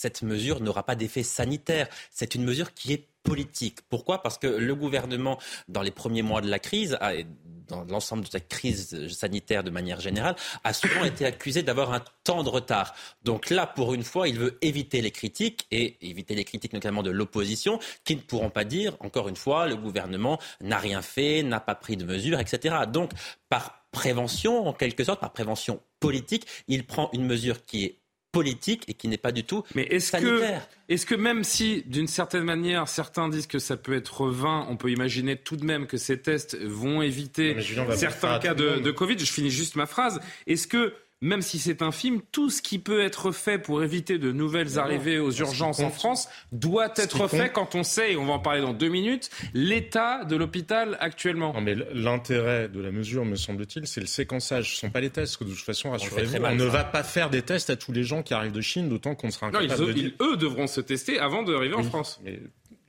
Cette mesure n'aura pas d'effet sanitaire. C'est une mesure qui est politique. Pourquoi? Parce que le gouvernement, dans les premiers mois de la crise, a, dans l'ensemble de cette crise sanitaire de manière générale, a souvent été accusé d'avoir un temps de retard. Donc là, pour une fois, il veut éviter les critiques et éviter les critiques notamment de l'opposition, qui ne pourront pas dire, encore une fois, le gouvernement n'a rien fait, n'a pas pris de mesures, etc. Donc, par prévention, en quelque sorte, par prévention politique, il prend une mesure qui est politique et qui n'est pas du tout Mais est-ce que, est-ce que même si, d'une certaine manière, certains disent que ça peut être vain, on peut imaginer tout de même que ces tests vont éviter certains cas de, de Covid. Je finis juste ma phrase. Est-ce que même si c'est un film, tout ce qui peut être fait pour éviter de nouvelles arrivées aux urgences en France doit être fait quand on sait, et on va en parler dans deux minutes, l'état de l'hôpital actuellement. Non, mais l'intérêt de la mesure, me semble-t-il, c'est le séquençage. Ce ne sont pas les tests, que de toute façon, rassurez-vous, on, ne va pas faire des tests à tous les gens qui arrivent de Chine, d'autant qu'on sera incapable non, ils, eux devront se tester avant d'arriver en France.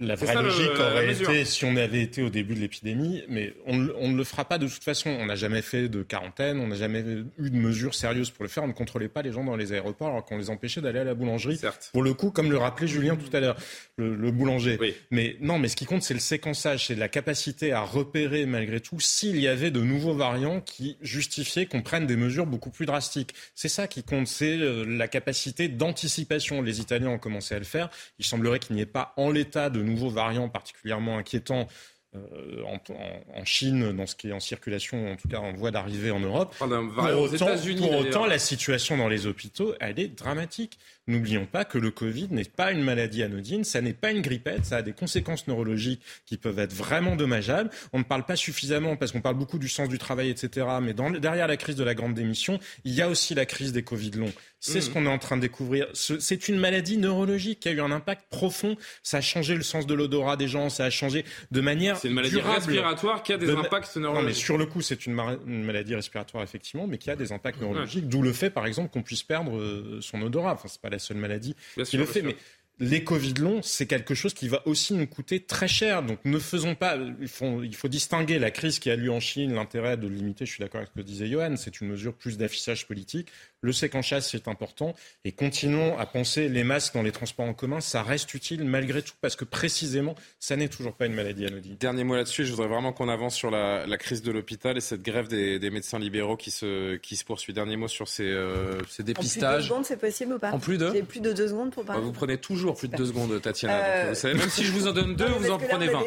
La vraie logique aurait été si on avait été au début de l'épidémie, mais on, ne le fera pas de toute façon. On n'a jamais fait de quarantaine, on n'a jamais eu de mesures sérieuses pour le faire. On ne contrôlait pas les gens dans les aéroports alors qu'on les empêchait d'aller à la boulangerie. Pour le coup, comme le rappelait Julien tout à l'heure, le, boulanger. Mais non, mais ce qui compte, c'est le séquençage, c'est la capacité à repérer malgré tout s'il y avait de nouveaux variants qui justifiaient qu'on prenne des mesures beaucoup plus drastiques. C'est ça qui compte, c'est euh, la capacité d'anticipation. Les Italiens ont commencé à le faire. Il semblerait qu'il n'y ait pas en l'état de nouveaux variants particulièrement inquiétants euh, en, Chine, dans ce qui est en circulation, en tout cas en voie d'arrivée en Europe. pour autant, la situation dans les hôpitaux, elle est dramatique. N'oublions pas que le Covid n'est pas une maladie anodine, ça n'est pas une grippette, ça a des conséquences neurologiques qui peuvent être vraiment dommageables. On ne parle pas suffisamment, parce qu'on parle beaucoup du sens du travail, etc. Mais dans, derrière la crise de la grande démission, il y a aussi la crise des Covid longs. C'est ce mmh. qu'on est en train de découvrir. C'est une maladie neurologique qui a eu un impact profond. Ça a changé le sens de l'odorat des gens, ça a changé de manière C'est une maladie respiratoire qui a des impacts neurologiques. Non, mais sur le coup, c'est une, maladie respiratoire, effectivement, mais qui a des impacts neurologiques. D'où le fait, par exemple, qu'on puisse perdre euh, son odorat. Enfin, c'est pas la seule maladie qui le fait, mais les Covid longs, c'est quelque chose qui va aussi nous coûter très cher. Donc ne faisons pas. Il faut, il faut distinguer la crise qui a lieu en Chine, l'intérêt de limiter, je suis d'accord avec ce que disait Johan, c'est une mesure plus d'affichage politique. Le séquenchage, c'est important. Et continuons à penser les masques dans les transports en commun. Ça reste utile malgré tout parce que précisément, ça n'est toujours pas une maladie anodine. Dernier mot là-dessus. Je voudrais vraiment qu'on avance sur la, crise de l'hôpital et cette grève des, médecins libéraux qui se, qui se poursuit. Dernier mot sur ces, euh, ces dépistages. En plus de deux secondes, c'est possible ou pas? En plus de? J'ai plus de deux secondes pour parler. Vous prenez toujours plus de deux secondes, Tatiana. Euh, vous savez, même si je vous en donne deux, vous en prenez vingt.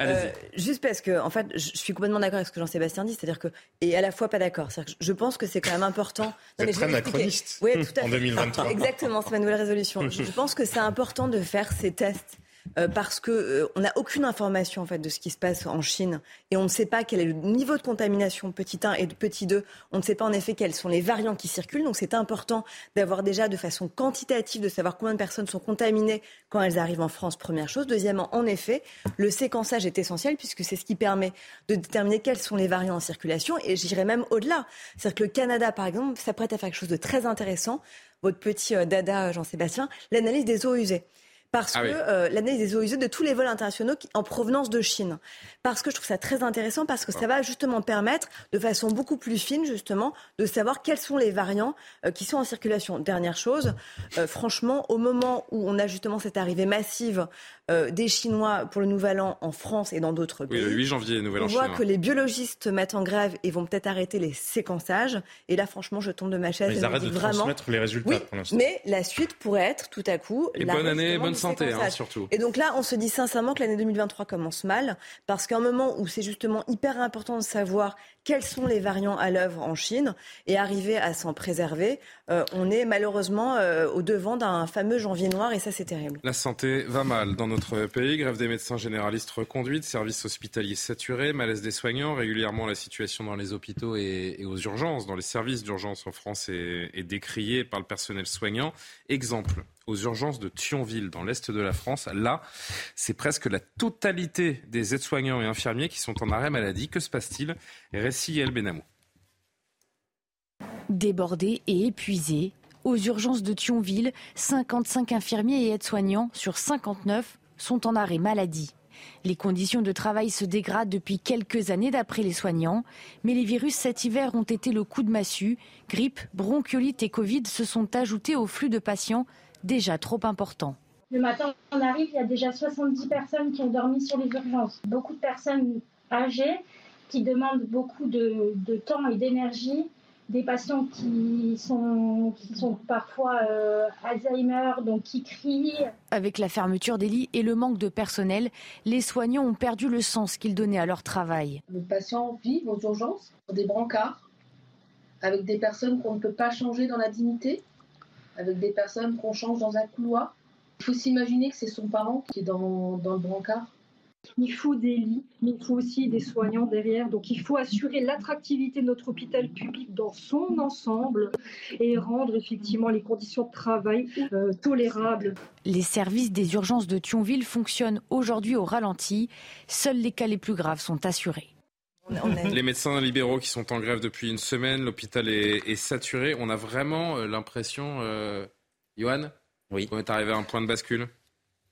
Euh, juste parce que, en fait, je suis complètement d'accord avec ce que Jean-Sébastien dit, c'est-à-dire que, et à la fois pas d'accord. Je pense que c'est quand même important. Non, très macroniste oui, tout à en 2023. Exactement, c'est ma nouvelle résolution. je pense que c'est important de faire ces tests euh, parce que euh, on n'a aucune information en fait de ce qui se passe en Chine et on ne sait pas quel est le niveau de contamination petit 1 et petit 2. On ne sait pas en effet quels sont les variants qui circulent. Donc c'est important d'avoir déjà de façon quantitative de savoir combien de personnes sont contaminées quand elles arrivent en France. Première chose. Deuxièmement, en effet, le séquençage est essentiel puisque c'est ce qui permet de déterminer quels sont les variants en circulation. Et j'irais même au-delà. C'est-à-dire que le Canada, par exemple, s'apprête à faire quelque chose de très intéressant. Votre petit euh, dada, Jean-Sébastien, l'analyse des eaux usées parce ah que euh, l'analyse des eaux usées de tous les vols internationaux en provenance de Chine. Parce que je trouve ça très intéressant, parce que ça va justement permettre, de façon beaucoup plus fine, justement, de savoir quels sont les variants euh, qui sont en circulation. Dernière chose, euh, franchement, au moment où on a justement cette arrivée massive des Chinois pour le Nouvel An en France et dans d'autres pays, oui, le 8 janvier, Nouvel An on voit que les biologistes mettent en grève et vont peut-être arrêter les séquençages. Et là, franchement, je tombe de ma chaise. Mais ils arrêtent de vraiment... transmettre les résultats pour l'instant. Mais la suite pourrait être tout à coup. Et bonne année, bonne santé, hein, surtout. Et donc là, on se dit sincèrement que l'année 2023 commence mal, parce qu'à un moment où c'est justement hyper important de savoir quels sont les variants à l'œuvre en Chine et arriver à s'en préserver, euh, on est malheureusement euh, au devant d'un fameux janvier noir et ça c'est terrible. La santé va mal dans notre pays. Grève des médecins généralistes reconduite, services hospitaliers saturés, malaise des soignants. Régulièrement, la situation dans les hôpitaux et, aux urgences, dans les services d'urgence en France est, est décriée par le personnel soignant. Exemple, aux urgences de Thionville, dans l'est de la France. Là, c'est presque la totalité des aides-soignants et infirmiers qui sont en arrêt maladie. Que se passe-t-il? Récit El Benamou. Débordés et épuisés, aux urgences de Thionville, 55 infirmiers et aides-soignants sur 59 sont en arrêt maladie. Les conditions de travail se dégradent depuis quelques années d'après les soignants, mais les virus cet hiver ont été le coup de massue. Grippe, bronchiolite et Covid se sont ajoutés au flux de patients déjà trop important. Le matin, on arrive, il y a déjà 70 personnes qui ont dormi sur les urgences. Beaucoup de personnes âgées qui demandent beaucoup de, temps et d'énergie. Des patients qui sont, qui sont parfois euh, Alzheimer, donc qui crient. Avec la fermeture des lits et le manque de personnel, les soignants ont perdu le sens qu'ils donnaient à leur travail. Les patients vivent aux urgences, dans des brancards, avec des personnes qu'on ne peut pas changer dans la dignité avec des personnes qu'on change dans un couloir. Il faut s'imaginer que c'est son parent qui est dans, dans le brancard. Il faut des lits, mais il faut aussi des soignants derrière. Donc il faut assurer l'attractivité de notre hôpital public dans son ensemble et rendre effectivement les conditions de travail euh, tolérables. Les services des urgences de Thionville fonctionnent aujourd'hui au ralenti. Seuls les cas les plus graves sont assurés. Les médecins libéraux qui sont en grève depuis une semaine, l'hôpital est, saturé. On a vraiment euh, l'impression, euh, Johan, oui. qu'on est arrivé à un point de bascule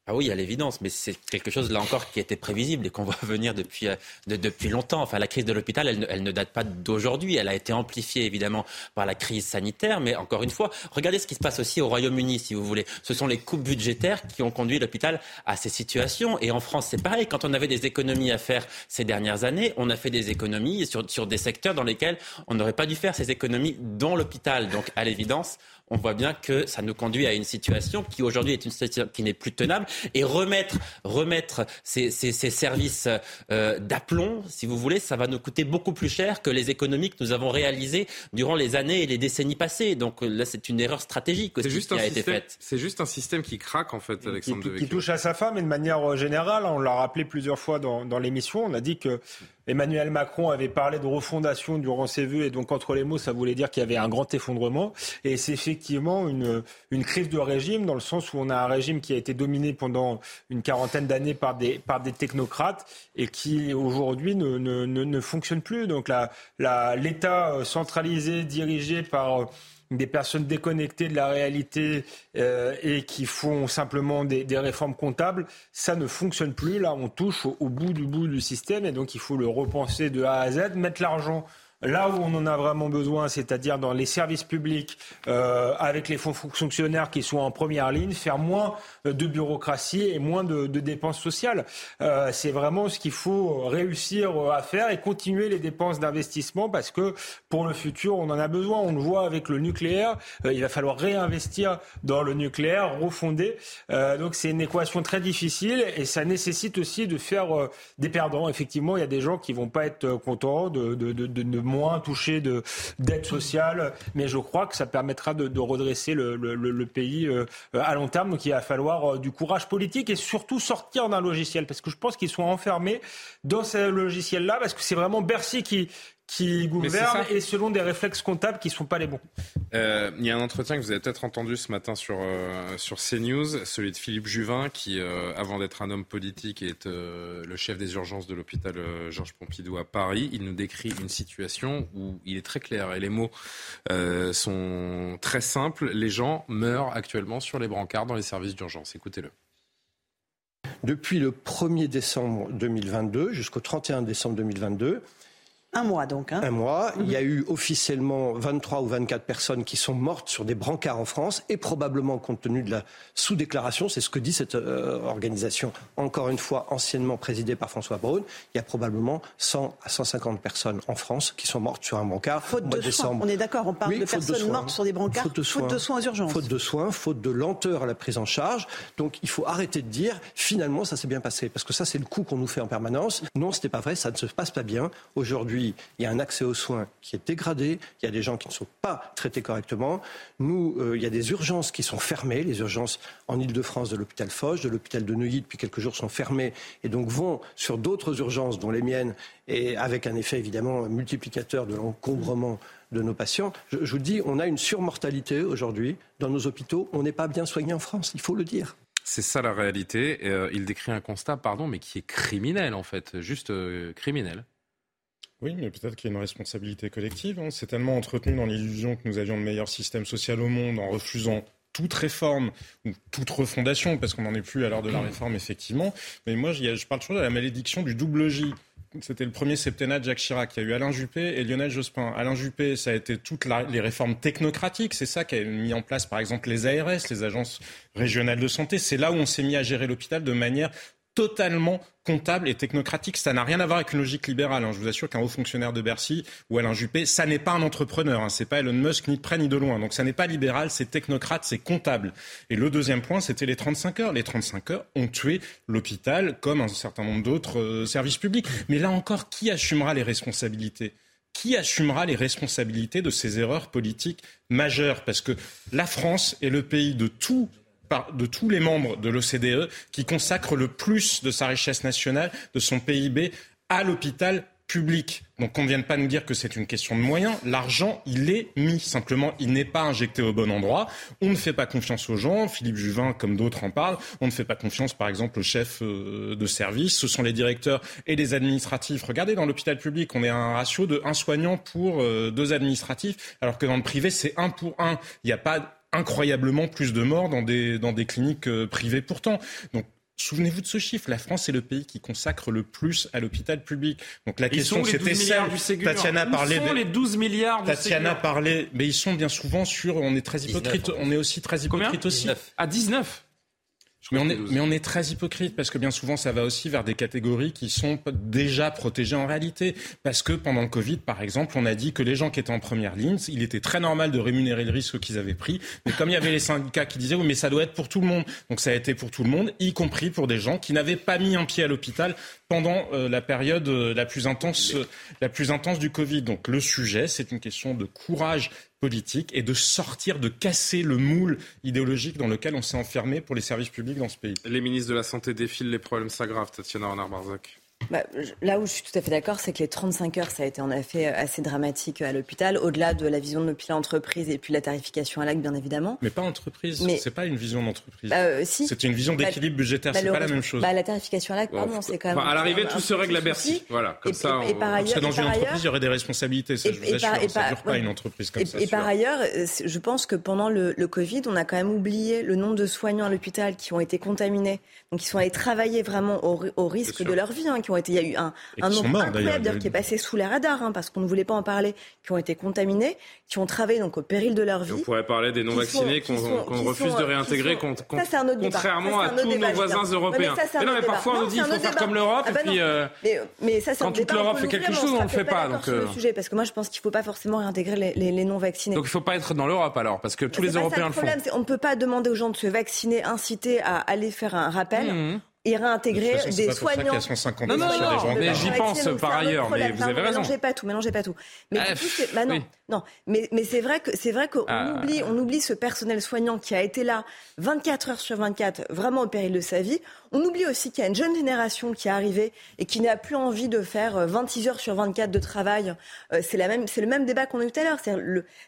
ah oui, à l'évidence, mais c'est quelque chose là encore qui était prévisible et qu'on voit venir depuis, euh, depuis longtemps. Enfin, la crise de l'hôpital, elle, elle, ne date pas d'aujourd'hui. Elle a été amplifiée évidemment par la crise sanitaire, mais encore une fois, regardez ce qui se passe aussi au Royaume-Uni, si vous voulez. Ce sont les coupes budgétaires qui ont conduit l'hôpital à ces situations. Et en France, c'est pareil. Quand on avait des économies à faire ces dernières années, on a fait des économies sur, sur des secteurs dans lesquels on n'aurait pas dû faire ces économies dans l'hôpital. Donc, à l'évidence, on voit bien que ça nous conduit à une situation qui aujourd'hui est une situation qui n'est plus tenable et remettre remettre ces, ces, ces services euh, d'aplomb, si vous voulez, ça va nous coûter beaucoup plus cher que les économies que nous avons réalisées durant les années et les décennies passées. Donc là, c'est une erreur stratégique aussi qui a été faite. C'est juste un système qui craque en fait, Alexandre. Qui, qui touche à sa femme et de manière euh, générale, on l'a rappelé plusieurs fois dans, dans l'émission, on a dit que Emmanuel Macron avait parlé de refondation durant ses vœux et donc entre les mots, ça voulait dire qu'il y avait un grand effondrement. Et c'est effectivement une, une crise de régime dans le sens où on a un régime qui a été dominé pendant une quarantaine d'années par des, par des technocrates et qui aujourd'hui ne, ne, ne, ne, fonctionne plus. Donc l'État la, euh, centralisé, dirigé par des personnes déconnectées de la réalité euh, et qui font simplement des, des, réformes comptables, ça ne fonctionne plus. Là, on touche au, au, bout du bout du système et donc il faut le repenser de A à Z, mettre l'argent là où on en a vraiment besoin, c'est-à-dire dans les services publics, euh, avec les fonctionnaires qui sont en première ligne, faire moins de bureaucratie et moins de, dépenses sociales. Euh, c'est vraiment ce qu'il faut réussir à faire et continuer les dépenses d'investissement parce que pour le futur, on en a besoin. On le voit avec le nucléaire. Euh, il va falloir réinvestir dans le nucléaire, refonder. Donc c'est une équation très difficile et ça nécessite aussi de faire des perdants. Effectivement, il y a des gens qui vont pas être contents de, de, de, de moins toucher de d'aide sociale, mais je crois que ça permettra de, de redresser le, le, le pays euh, à long terme. Donc il va falloir euh, du courage politique et surtout sortir d'un logiciel, parce que je pense qu'ils sont enfermés dans ce logiciel-là, parce que c'est vraiment Bercy qui qui gouverne et selon des réflexes comptables qui ne sont pas les bons. Euh, il y a un entretien que vous avez peut-être entendu ce matin sur, euh, sur CNews, celui de Philippe Juvin, qui, euh, avant d'être un homme politique, est le chef des urgences de l'hôpital Georges Pompidou à Paris. Il nous décrit une situation où il est très clair et les mots sont très simples. Les gens meurent actuellement sur les brancards dans les services d'urgence. Écoutez-le. Depuis le 1er décembre 2022 jusqu'au 31 décembre 2022, un mois donc. Hein. Un mois. Il y a eu officiellement 23 ou 24 personnes qui sont mortes sur des brancards en France et probablement compte tenu de la sous-déclaration, c'est ce que dit cette euh, organisation, encore une fois anciennement présidée par François Braun, il y a probablement 100 à 150 personnes en France qui sont mortes sur un brancard faute de soins. On est d'accord, on parle de personnes mortes sur des brancards faute de, soins, de soins aux urgences. Faute de soins, faute de lenteur à la prise en charge. Donc il faut arrêter de dire finalement ça s'est bien passé parce que ça c'est le coup qu'on nous fait en permanence. Non, ce n'est pas vrai, ça ne se passe pas bien. Aujourd'hui, il y a un accès aux soins qui est dégradé, il y a des gens qui ne sont pas traités correctement. Nous, euh, il y a des urgences qui sont fermées, les urgences en Ile-de-France de l'hôpital Foch, de l'hôpital de Neuilly depuis quelques jours sont fermées et donc vont sur d'autres urgences, dont les miennes, et avec un effet évidemment multiplicateur de l'encombrement de nos patients. Je, vous dis, on a une surmortalité aujourd'hui dans nos hôpitaux. On n'est pas bien soigné en France, il faut le dire. C'est ça la réalité. Euh, il décrit un constat, pardon, mais qui est criminel en fait, juste euh, criminel. Oui, mais peut-être qu'il y a une responsabilité collective. On hein. s'est tellement entretenu dans l'illusion que nous avions le meilleur système social au monde en refusant toute réforme ou toute refondation, parce qu'on n'en est plus à l'heure de la réforme, effectivement. Mais moi, je parle toujours de la malédiction du double J. C'était le premier septennat de Jacques Chirac. Il y a eu Alain Juppé et Lionel Jospin. Alain Juppé, ça a été toutes les réformes technocratiques. C'est ça qui a mis en place, par exemple, les ARS, les agences régionales de santé. C'est là où on s'est mis à gérer l'hôpital de manière totalement comptable et technocratique. Ça n'a rien à voir avec une logique libérale. Hein. Je vous assure qu'un haut fonctionnaire de Bercy ou Alain Juppé, ça n'est pas un entrepreneur. Hein. C'est pas Elon Musk ni de près ni de loin. Donc ça n'est pas libéral, c'est technocrate, c'est comptable. Et le deuxième point, c'était les 35 heures. Les 35 heures ont tué l'hôpital comme un certain nombre d'autres euh, services publics. Mais là encore, qui assumera les responsabilités? Qui assumera les responsabilités de ces erreurs politiques majeures? Parce que la France est le pays de tous de tous les membres de l'OCDE qui consacre le plus de sa richesse nationale, de son PIB, à l'hôpital public. Donc qu'on ne vienne pas nous dire que c'est une question de moyens. L'argent, il est mis. Simplement, il n'est pas injecté au bon endroit. On ne fait pas confiance aux gens. Philippe Juvin, comme d'autres en parlent. On ne fait pas confiance, par exemple, aux chefs euh, de service. Ce sont les directeurs et les administratifs. Regardez, dans l'hôpital public, on est à un ratio de un soignant pour euh, deux administratifs, alors que dans le privé, c'est un pour un. Il n'y a pas incroyablement plus de morts dans des, dans des cliniques euh, privées pourtant. Donc Souvenez-vous de ce chiffre. La France est le pays qui consacre le plus à l'hôpital public. Donc la question c'était celle. Tatiana parlait sont les 12 milliards du Tatiana parlait, mais ils sont bien souvent sur. On est très hypocrite. on est aussi très hypocrite aussi. À 19. Mais on, est, mais on est très hypocrite parce que bien souvent ça va aussi vers des catégories qui sont déjà protégées en réalité. Parce que pendant le Covid, par exemple, on a dit que les gens qui étaient en première ligne, il était très normal de rémunérer le risque qu'ils avaient pris. Mais comme il y avait les syndicats qui disaient oui mais ça doit être pour tout le monde, donc ça a été pour tout le monde, y compris pour des gens qui n'avaient pas mis un pied à l'hôpital pendant euh, la période euh, la plus intense, euh, la plus intense du Covid. Donc le sujet, c'est une question de courage politique et de sortir, de casser le moule idéologique dans lequel on s'est enfermé pour les services publics dans ce pays. Les ministres de la Santé défilent, les problèmes s'aggravent. Tatiana Renard-Barzac. Bah, là où je suis tout à fait d'accord, c'est que les 35 heures, ça a été en effet assez dramatique à l'hôpital, au-delà de la vision de l'hôpital entreprise et puis la tarification à l'acte, bien évidemment. Mais pas entreprise, Mais... c'est pas une vision d'entreprise. Bah, euh, si. C'est une vision bah, d'équilibre budgétaire, c'est pas la même chose. la tarification à l'acte, pardon, c'est quand même. à l'arrivée, tout se règle à Bercy. Voilà, comme ça. Et, par ailleurs, parce que dans une entreprise, il y aurait des responsabilités, ça, je vous assure. Ça ne dure pas une entreprise comme ça. Et par ailleurs, euh, je pense que pendant le Covid, on a quand même oublié le nombre de soignants à l'hôpital qui ont été contaminés, donc qui sont allés travailler vraiment au risque de leur vie, hein, qui ont été. Il y a eu un un nombre incroyable qui est passé sous les radars, hein, parce qu'on ne voulait pas en parler, qui ont été contaminés, qui ont travaillé donc au péril de leur vie. on pourrait parler des non-vaccinés qu'on refuse de réintégrer, contrairement à tous nos voisins européens. Mais, non, mais parfois on nous dit qu'il faut faire comme l'Europe, ah et bah puis euh, mais, ça, quand toute l'Europe fait quelque chose, on ne le fait pas. Donc, le sujet, parce que moi je pense qu'il ne faut pas forcément réintégrer les non-vaccinés. Donc il ne faut pas être dans l'Europe alors, parce que tous les Européens le font. On ne peut pas demander aux gens de se vacciner, inciter à aller faire un rappel. Et réintégrer des soignants. non, non, non, mais j'y pense par ailleurs, mais vous avez raison. Mélangez pas tout, mélangez pas tout. Mais ah, bah non, non, mais, mais c'est vrai que c'est vrai qu'on ah. oublie, on oublie ce personnel soignant qui a été là 24 heures sur 24, vraiment au péril de sa vie. On oublie aussi qu'il y a une jeune génération qui est arrivée et qui n'a plus envie de faire 26 euh, heures sur 24 de travail. Euh, c'est le même débat qu'on a eu tout à l'heure.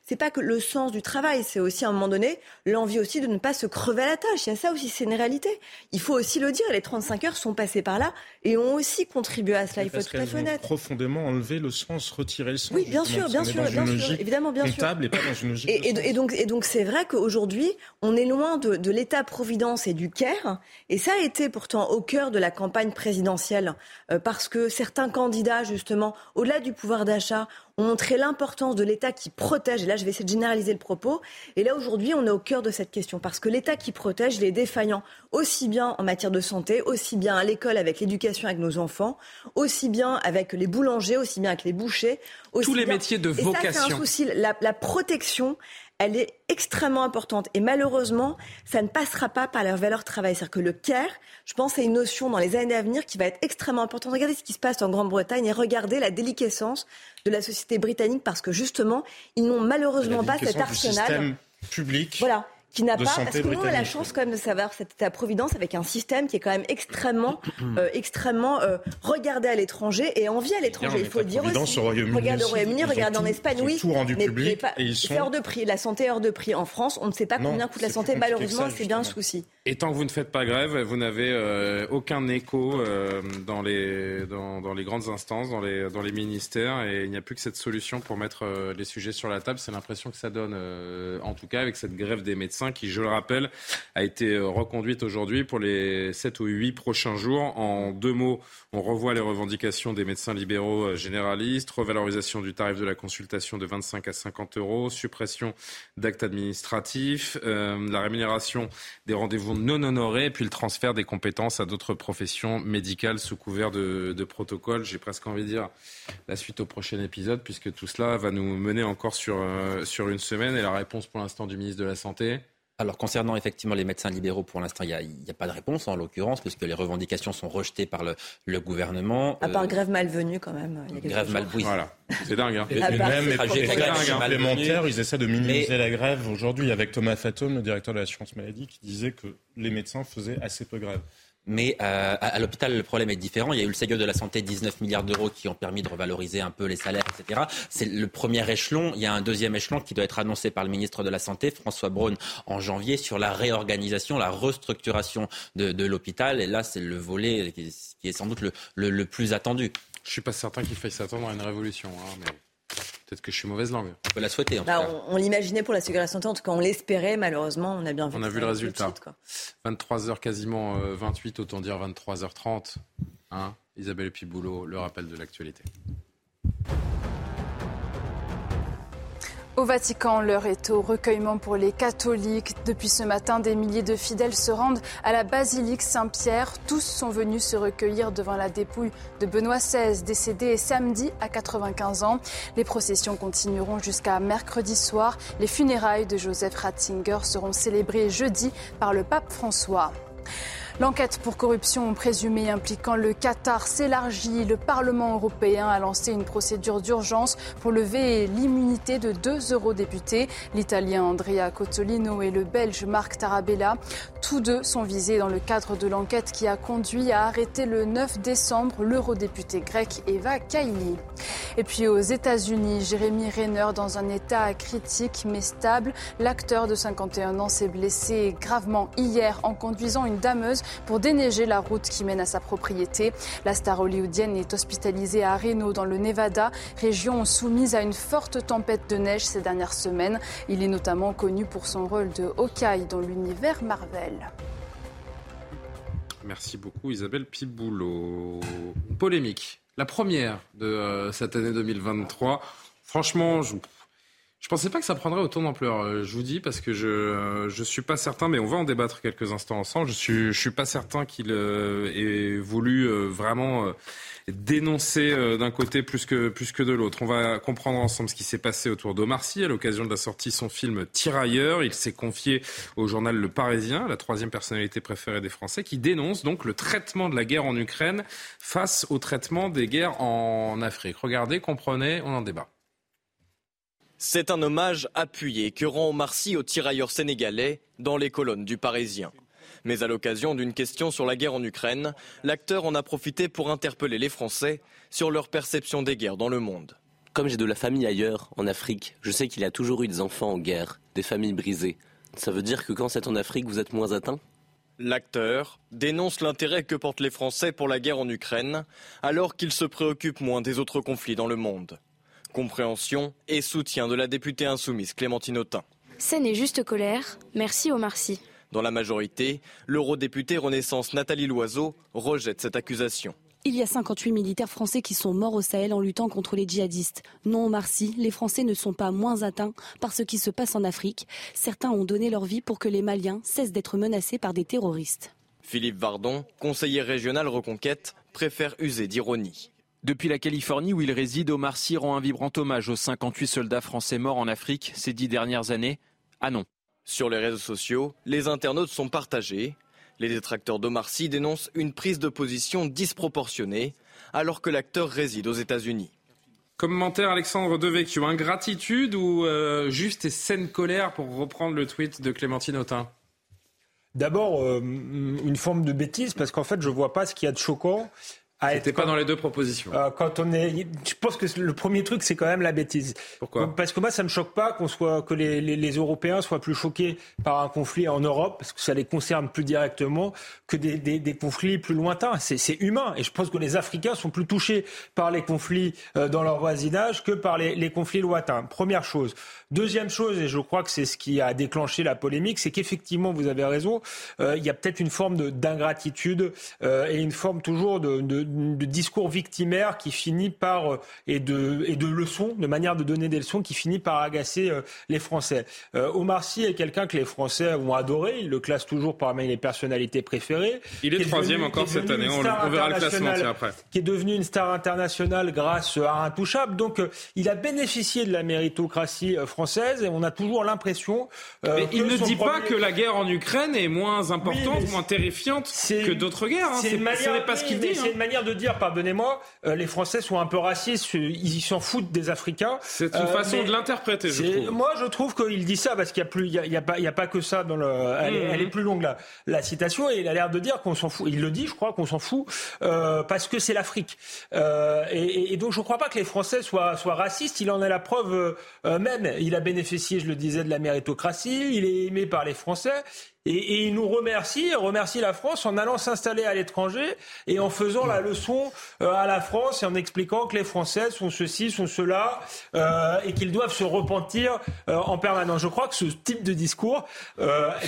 C'est pas que le sens du travail, c'est aussi à un moment donné l'envie aussi de ne pas se crever à la tâche. Il y a ça aussi, c'est une réalité. Il faut aussi le dire. Les 35 heures sont passées par là et ont aussi contribué à cela. Il faut être tout à fait honnête. Profondément enlever le sens, retirer le sens. Oui, bien sûr, bien sûr, bien sûr, évidemment, bien sûr. Et, pas dans une logique et, et, donc, et donc, c'est vrai qu'aujourd'hui, on est loin de, de l'État-providence et du CARE. Et ça a été pourtant au cœur de la campagne présidentielle, euh, parce que certains candidats, justement, au-delà du pouvoir d'achat, ont montré l'importance de l'État qui protège. Et là, je vais essayer de généraliser le propos. Et là, aujourd'hui, on est au cœur de cette question, parce que l'État qui protège, il est défaillant aussi bien en matière de santé, aussi bien à l'école avec l'éducation avec nos enfants, aussi bien avec les boulangers, aussi bien avec les bouchers. Tous les métiers de vocation. Et ça, c'est un souci. La, la protection, elle est extrêmement importante. Et malheureusement, ça ne passera pas par leur valeur travail. C'est-à-dire que le care, je pense, c'est une notion dans les années à venir qui va être extrêmement importante. Regardez ce qui se passe en Grande-Bretagne et regardez la déliquescence de la société britannique parce que justement, ils n'ont malheureusement pas cet arsenal. public. Voilà qui n'a pas, parce que nous, on a la chance quand même de savoir cette État-providence avec un système qui est quand même extrêmement, euh, extrêmement euh, regardé à l'étranger et envié à l'étranger. Il faut le dire aussi. Regarde au Royaume-Uni, regarde en Espagne, oui. Tout rendu public C'est hors de prix. La santé est hors de prix en France. On ne sait pas combien coûte la santé. Malheureusement, c'est bien un souci. Et tant que vous ne faites pas grève, vous n'avez euh, aucun écho dans, les, dans, dans, les grandes instances, dans les, dans les ministères, et il n'y a plus que cette solution pour mettre les sujets sur la table. C'est l'impression que ça donne, en tout cas avec cette grève des médecins qui, je le rappelle, a été euh, reconduite aujourd'hui pour les 7 ou 8 prochains jours. En deux mots, on revoit les revendications des médecins libéraux euh, généralistes, revalorisation du tarif de la consultation de 25 à 50 euros, suppression d'actes administratifs, euh, la rémunération des rendez-vous non honorés, puis le transfert des compétences à d'autres professions médicales sous couvert de, de protocole. J'ai presque envie de dire la suite au prochain épisode, puisque tout cela va nous mener encore sur, sur une semaine. Et la réponse pour l'instant du ministre de la Santé alors concernant effectivement les médecins libéraux, pour l'instant, il n'y a, pas de réponse en l'occurrence, puisque les revendications sont rejetées par le, gouvernement. À part euh, grève malvenue quand même. Il y a grève malvenue. Voilà, c'est dingue. Hein. Et, même les ils essaient de minimiser la grève aujourd'hui avec Thomas Fatome, le directeur de l'assurance maladie, qui disait que les médecins faisaient assez peu grève. Mais euh, à, l'hôpital, le problème est différent. Il y a eu le Ségur de la santé, 19 milliards d'euros qui ont permis de revaloriser un peu les salaires, etc. C'est le premier échelon. Il y a un deuxième échelon qui doit être annoncé par le ministre de la Santé, François Braun, en janvier, sur la réorganisation, la restructuration de, l'hôpital. Et là, c'est le volet qui, est sans doute le, plus attendu. Je suis pas certain qu'il faille s'attendre à une révolution. Hein. Peut-être que je suis mauvaise langue. On peut la souhaiter. En bah, On, l'imaginait pour la sécurité santé, en tout cas on l'espérait, malheureusement, on a bien vu. On a vu le résultat. 23h quasiment 28, euh, autant dire 23h30. Hein Isabelle Piboulot, le rappel de l'actualité. Au Vatican, l'heure est au recueillement pour les catholiques. Depuis ce matin, des milliers de fidèles se rendent à la basilique Saint-Pierre. Tous sont venus se recueillir devant la dépouille de Benoît XVI, décédé samedi à 95 ans. Les processions continueront jusqu'à mercredi soir. Les funérailles de Joseph Ratzinger seront célébrées jeudi par le pape François. L'enquête pour corruption présumée impliquant le Qatar s'élargit. Le Parlement européen a lancé une procédure d'urgence pour lever l'immunité de deux eurodéputés, l'italien Andrea Cotolino et le belge Marc Tarabella. Tous deux sont visés dans le cadre de l'enquête qui a conduit à arrêter le 9 décembre l'eurodéputé grec Eva Kaili. Et puis aux États-Unis, Jérémy Renner dans un état critique mais stable. L'acteur de 51 ans s'est blessé gravement hier en conduisant une dameuse pour déneiger la route qui mène à sa propriété. La star hollywoodienne est hospitalisée à Reno dans le Nevada, région soumise à une forte tempête de neige ces dernières semaines. Il est notamment connu pour son rôle de Hawkeye dans l'univers Marvel. Merci beaucoup Isabelle Piboulot. Polémique. La première de euh, cette année 2023. Franchement, je Je pensais pas que ça prendrait autant d'ampleur, euh, je vous dis, parce que je je suis pas certain, mais on va en débattre quelques instants ensemble. Je suis je suis pas certain qu'il ait voulu vraiment dénoncé euh, d'un côté plus que, plus que de l'autre. On va comprendre ensemble ce qui s'est passé autour d'Omar Sy à l'occasion de la sortie de son film Tirailleurs. Il s'est confié au journal Le Parisien, la troisième personnalité préférée des Français, qui dénonce donc le traitement de la guerre en Ukraine face au traitement des guerres en Afrique. Regardez, comprenez, on en débat. C'est un hommage appuyé que rend Omar Sy aux tirailleurs sénégalais dans les colonnes du Parisien. Mais à l'occasion d'une question sur la guerre en Ukraine, l'acteur en a profité pour interpeller les Français sur leur perception des guerres dans le monde. Comme j'ai de la famille ailleurs, en Afrique, je sais qu'il y a toujours eu des enfants en guerre, des familles brisées. Ça veut dire que quand c'est en Afrique, vous êtes moins atteint? L'acteur dénonce l'intérêt que portent les Français pour la guerre en Ukraine, alors qu'ils se préoccupent moins des autres conflits dans le monde. Compréhension et soutien de la députée insoumise Clémentine Autain. C'est n'est juste colère. Merci Omar Sy. Dans la majorité, l'eurodéputé Renaissance Nathalie Loiseau rejette cette accusation. Il y a 58 militaires français qui sont morts au Sahel en luttant contre les djihadistes. Non, Marcy, les Français ne sont pas moins atteints par ce qui se passe en Afrique. Certains ont donné leur vie pour que les Maliens cessent d'être menacés par des terroristes. Philippe Vardon, conseiller régional Reconquête, préfère user d'ironie. Depuis la Californie où il réside, Omar Sy rend un vibrant hommage aux 58 soldats français morts en Afrique ces dix dernières années. Ah non, sur les réseaux sociaux, les internautes sont partagés. Les détracteurs d'Omar Sy dénoncent une prise de position disproportionnée alors que l'acteur réside aux États-Unis. Commentaire Alexandre Devecchio, ingratitude ou euh, juste et saine colère pour reprendre le tweet de Clémentine Autain? D'abord, euh, une forme de bêtise, parce qu'en fait, je ne vois pas ce qu'il y a de choquant c'était pas dans les deux propositions. Euh, quand on est, je pense que le premier truc c'est quand même la bêtise. Pourquoi Parce que moi ça me choque pas qu'on soit que les, les, les, Européens soient plus choqués par un conflit en Europe parce que ça les concerne plus directement que des, des, des conflits plus lointains. C'est humain et je pense que les Africains sont plus touchés par les conflits euh, dans leur voisinage que par les, les conflits lointains. Première chose. Deuxième chose et je crois que c'est ce qui a déclenché la polémique, c'est qu'effectivement vous avez raison. Euh, il y a peut-être une forme d'ingratitude euh, et une forme toujours de, de de discours victimaire qui finit par euh, et de et de leçons, de manière de donner des leçons qui finit par agacer euh, les Français. Euh, Omar Sy est quelqu'un que les Français ont adoré. Il le classe toujours parmi les personnalités préférées. Il est, troisième encore cette année. On, verra le classement après. Qui est devenu une star internationale grâce à Intouchable. Donc il a bénéficié de la méritocratie française et on a toujours l'impression. Mais il ne dit pas que la guerre en Ukraine est moins importante, moins terrifiante que d'autres guerres. Hein. C'est pas ce qu'il dit. C'est hein. une manière de dire, pardonnez-moi, euh, les Français sont un peu racistes, ils s'en foutent des Africains. C'est une façon euh, de l'interpréter, je trouve. Moi, je trouve qu'il dit ça parce qu'il n'y a plus, il y a, pas, il y a pas que ça dans le. Elle, est, mmh. plus longue la, la citation et il a l'air de dire qu'on s'en fout. Il le dit, je crois, qu'on s'en fout euh, parce que c'est l'Afrique. Et, et, donc, je ne crois pas que les Français soient, soient racistes. Il en est la preuve même. Il a bénéficié, je le disais, de la méritocratie. Il est aimé par les Français. Et, il nous remercie, remercie la France en allant s'installer à l'étranger et en faisant la leçon euh, à la France et en expliquant que les Français sont ceci, sont cela euh, et qu'ils doivent se repentir euh, en permanence. Je crois que ce type de discours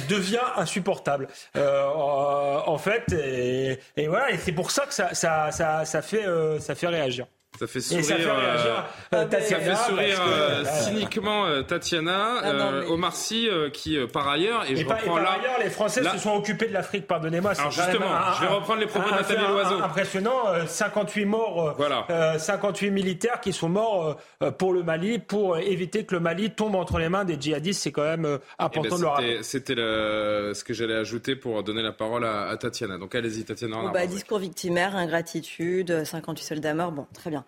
devient insupportable. en fait, et, et voilà, et c'est pour ça que ça, ça, ça, ça fait, ça fait réagir. Ça fait sourire, ça fait, euh, euh, Tatiana, fait sourire euh, cyniquement Tatiana, ah Omar Sy qui par ailleurs et, je reprends par ailleurs les Français se sont occupés de l'Afrique, pardonnez-moi. Alors justement, je vais reprendre les propos de Nathalie Loiseau. Impressionnant, 58 morts, voilà. 58 militaires qui sont morts pour le Mali pour éviter que le Mali tombe entre les mains des djihadistes, c'est quand même eh ben, important de le rappeler. C'était ce que j'allais ajouter pour donner la parole à, Tatiana. Donc allez-y Tatiana. Oh, bah, discours victimaire, ingratitude, 58 soldats morts, bon, très bien.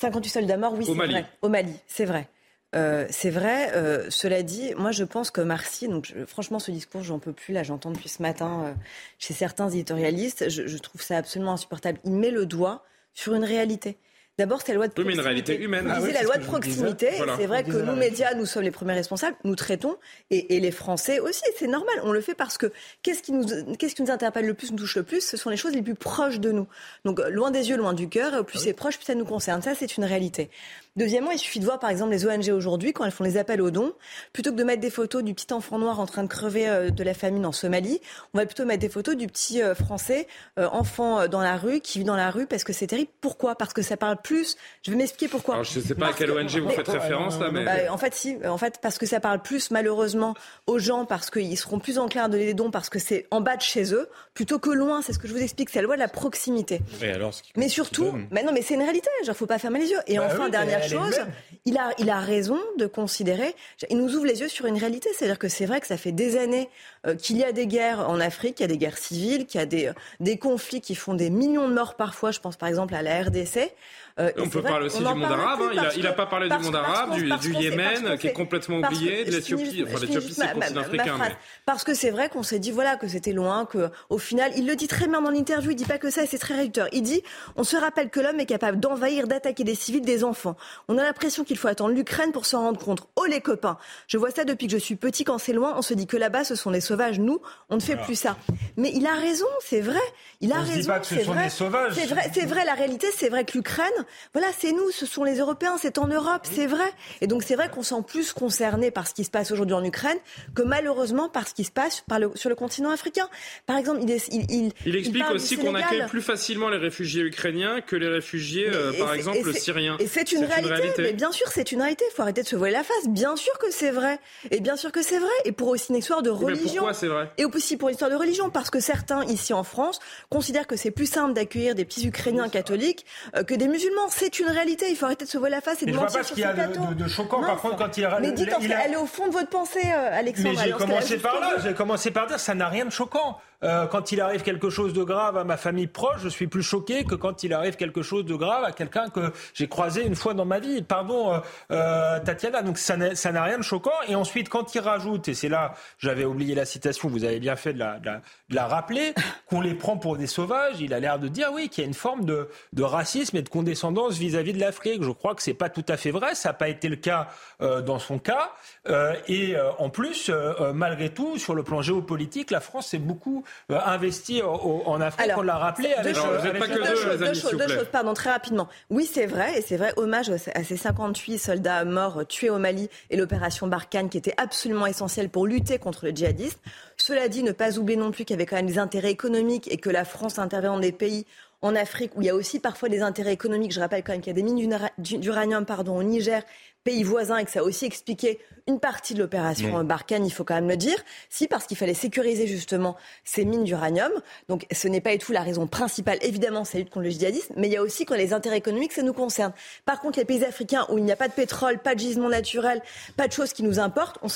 58 soldats morts, oui, c'est vrai. Au Mali, c'est vrai. Euh, c'est vrai. Euh, cela dit, moi, je pense que Marcy, donc franchement, ce discours, j'en peux plus. Là, j'entends depuis ce matin euh, chez certains éditorialistes. Je, je, trouve ça absolument insupportable. Il met le doigt sur une réalité. D'abord, c'est la loi de proximité. Oui, mais une réalité humaine. Vous ah la loi de proximité. C'est vrai que nous, médias, nous sommes les premiers responsables. Nous traitons, et, et les Français aussi. C'est normal. On le fait parce que qu'est-ce qui nous, qu'est-ce qui nous interpelle le plus, nous touche le plus Ce sont les choses les plus proches de nous. Donc, loin des yeux, loin du cœur. Et plus ah c'est proche, plus ça nous concerne. Ça, c'est une réalité. Deuxièmement, il suffit de voir par exemple les ONG aujourd'hui, quand elles font les appels aux dons, plutôt que de mettre des photos du petit enfant noir en train de crever euh, de la famine en Somalie, on va plutôt mettre des photos du petit euh, français, euh, enfant dans la rue, qui vit dans la rue parce que c'est terrible. Pourquoi? Parce que ça parle plus. Je vais m'expliquer pourquoi. Alors, je ne sais pas à quelle ONG vous faites référence là, mais bah, en fait, si, en fait, parce que ça parle plus malheureusement aux gens, parce qu'ils seront plus enclins à donner des dons, parce que c'est en bas de chez eux, plutôt que loin. C'est ce que je vous explique. C'est la loi de la proximité. alors, mais surtout, mais non, mais c'est une réalité. Genre, faut pas fermer les yeux. Et Bah enfin, oui, dernière chose, il a, il a raison de considérer. Il nous ouvre les yeux sur une réalité. C'est-à-dire que c'est vrai que ça fait des années euh, qu'il y a des guerres en Afrique, qu'il y a des guerres civiles, qu'il y a des, euh, des conflits qui font des millions de morts parfois. Je pense par exemple à la RDC. Euh, On peut parler aussi du monde arabe. hein. Il n'a pas parlé du monde arabe, du, Yémen, qui est complètement oublié, de l'Éthiopie. Enfin, l'Éthiopie, c'est continent africain. Parce que c'est vrai qu'on s'est dit voilà que c'était loin, que au final, il le dit très bien dans l'interview. Il dit pas que ça, et c'est très réducteur. Il dit on se rappelle que l'homme est capable d'envahir, d'attaquer des civils, des enfants. On a l'impression qu'il faut attendre l'Ukraine pour s'en rendre compte. Oh les copains, je vois ça depuis que je suis petit. Quand c'est loin, on se dit que là-bas, ce sont des sauvages. Nous, on ne fait plus ça. Mais il a raison, c'est vrai. Il a On raison. pas que ce c'est sont vrai. des sauvages. C'est vrai, c'est vrai. La réalité, c'est vrai que l'Ukraine, voilà, c'est nous, ce sont les Européens, c'est en Europe, c'est vrai. Et donc c'est vrai qu'on sent plus concerné par ce qui se passe aujourd'hui en Ukraine que malheureusement par ce qui se passe par le- sur le continent africain. Par exemple, il, est- il, il, Il explique aussi qu'on accueille plus facilement les réfugiés ukrainiens que les réfugiés, euh, par exemple, syriens. Et c'est une, réalité, Mais bien sûr, c'est une réalité. Il faut arrêter de se voiler la face. Bien sûr que c'est vrai. Et bien sûr que c'est vrai. Et pour aussi une histoire de mais religion. pourquoi c'est vrai Et aussi pour une histoire de religion, parce que certains ici en France considèrent que c'est plus simple d'accueillir des petits Ukrainiens catholiques euh, que des musulmans. C'est une réalité. Il faut arrêter de se voiler la face et de Mais je vois mentir pas ce sur qu'il y a de, plateaux. de- de choquant. Non, Par contre, quand il a. Mais dites, il a- elle est au fond de votre pensée, euh, Alexandre. Mais j'ai commencé par là, j'ai commencé par dire ça n'a rien de choquant. Euh, quand il arrive quelque chose de grave à ma famille proche, je suis plus choqué que quand il arrive quelque chose de grave à quelqu'un que j'ai croisé une fois dans ma vie. Pardon, euh, euh, Tatiana. Donc ça n'a rien de choquant. Et ensuite, quand il rajoute, et c'est là, j'avais oublié la citation, vous avez bien fait de la, de la, de la rappeler, qu'on les prend pour des sauvages, il a l'air de dire oui qu'il y a une forme de, de racisme et de condescendance vis-à-vis de l'Afrique. Je crois que c'est pas tout à fait vrai. Ça n'a pas été le cas euh, dans son cas. Euh, et en plus, malgré tout, sur le plan géopolitique, la France s'est beaucoup euh, investie au- au- en Afrique. Alors, on l'a rappelé avec, deux euh, choses, avec deux le- choses, deux choses, deux choses, pardon, très rapidement. Oui, c'est vrai, et c'est vrai, hommage à ces 58 soldats morts tués au Mali et l'opération Barkhane qui était absolument essentielle pour lutter contre les djihadistes. Cela dit, ne pas oublier non plus qu'il y avait quand même des intérêts économiques et que la France intervient dans des pays en Afrique où il y a aussi parfois des intérêts économiques. Je rappelle quand même qu'il y a des mines d'ura- d'uranium pardon, au Niger, pays voisin, et que ça a aussi expliqué une partie de l'opération Non. Barkhane, il faut quand même le dire. Si, parce qu'il fallait sécuriser justement ces mines d'uranium. Donc ce n'est pas du tout la raison principale. Évidemment, c'est la lutte contre le djihadisme, mais il y a aussi quand les intérêts économiques, ça nous concerne. Par contre, les pays africains où il n'y a pas de pétrole, pas de gisement naturel, pas de choses qui nous importent, on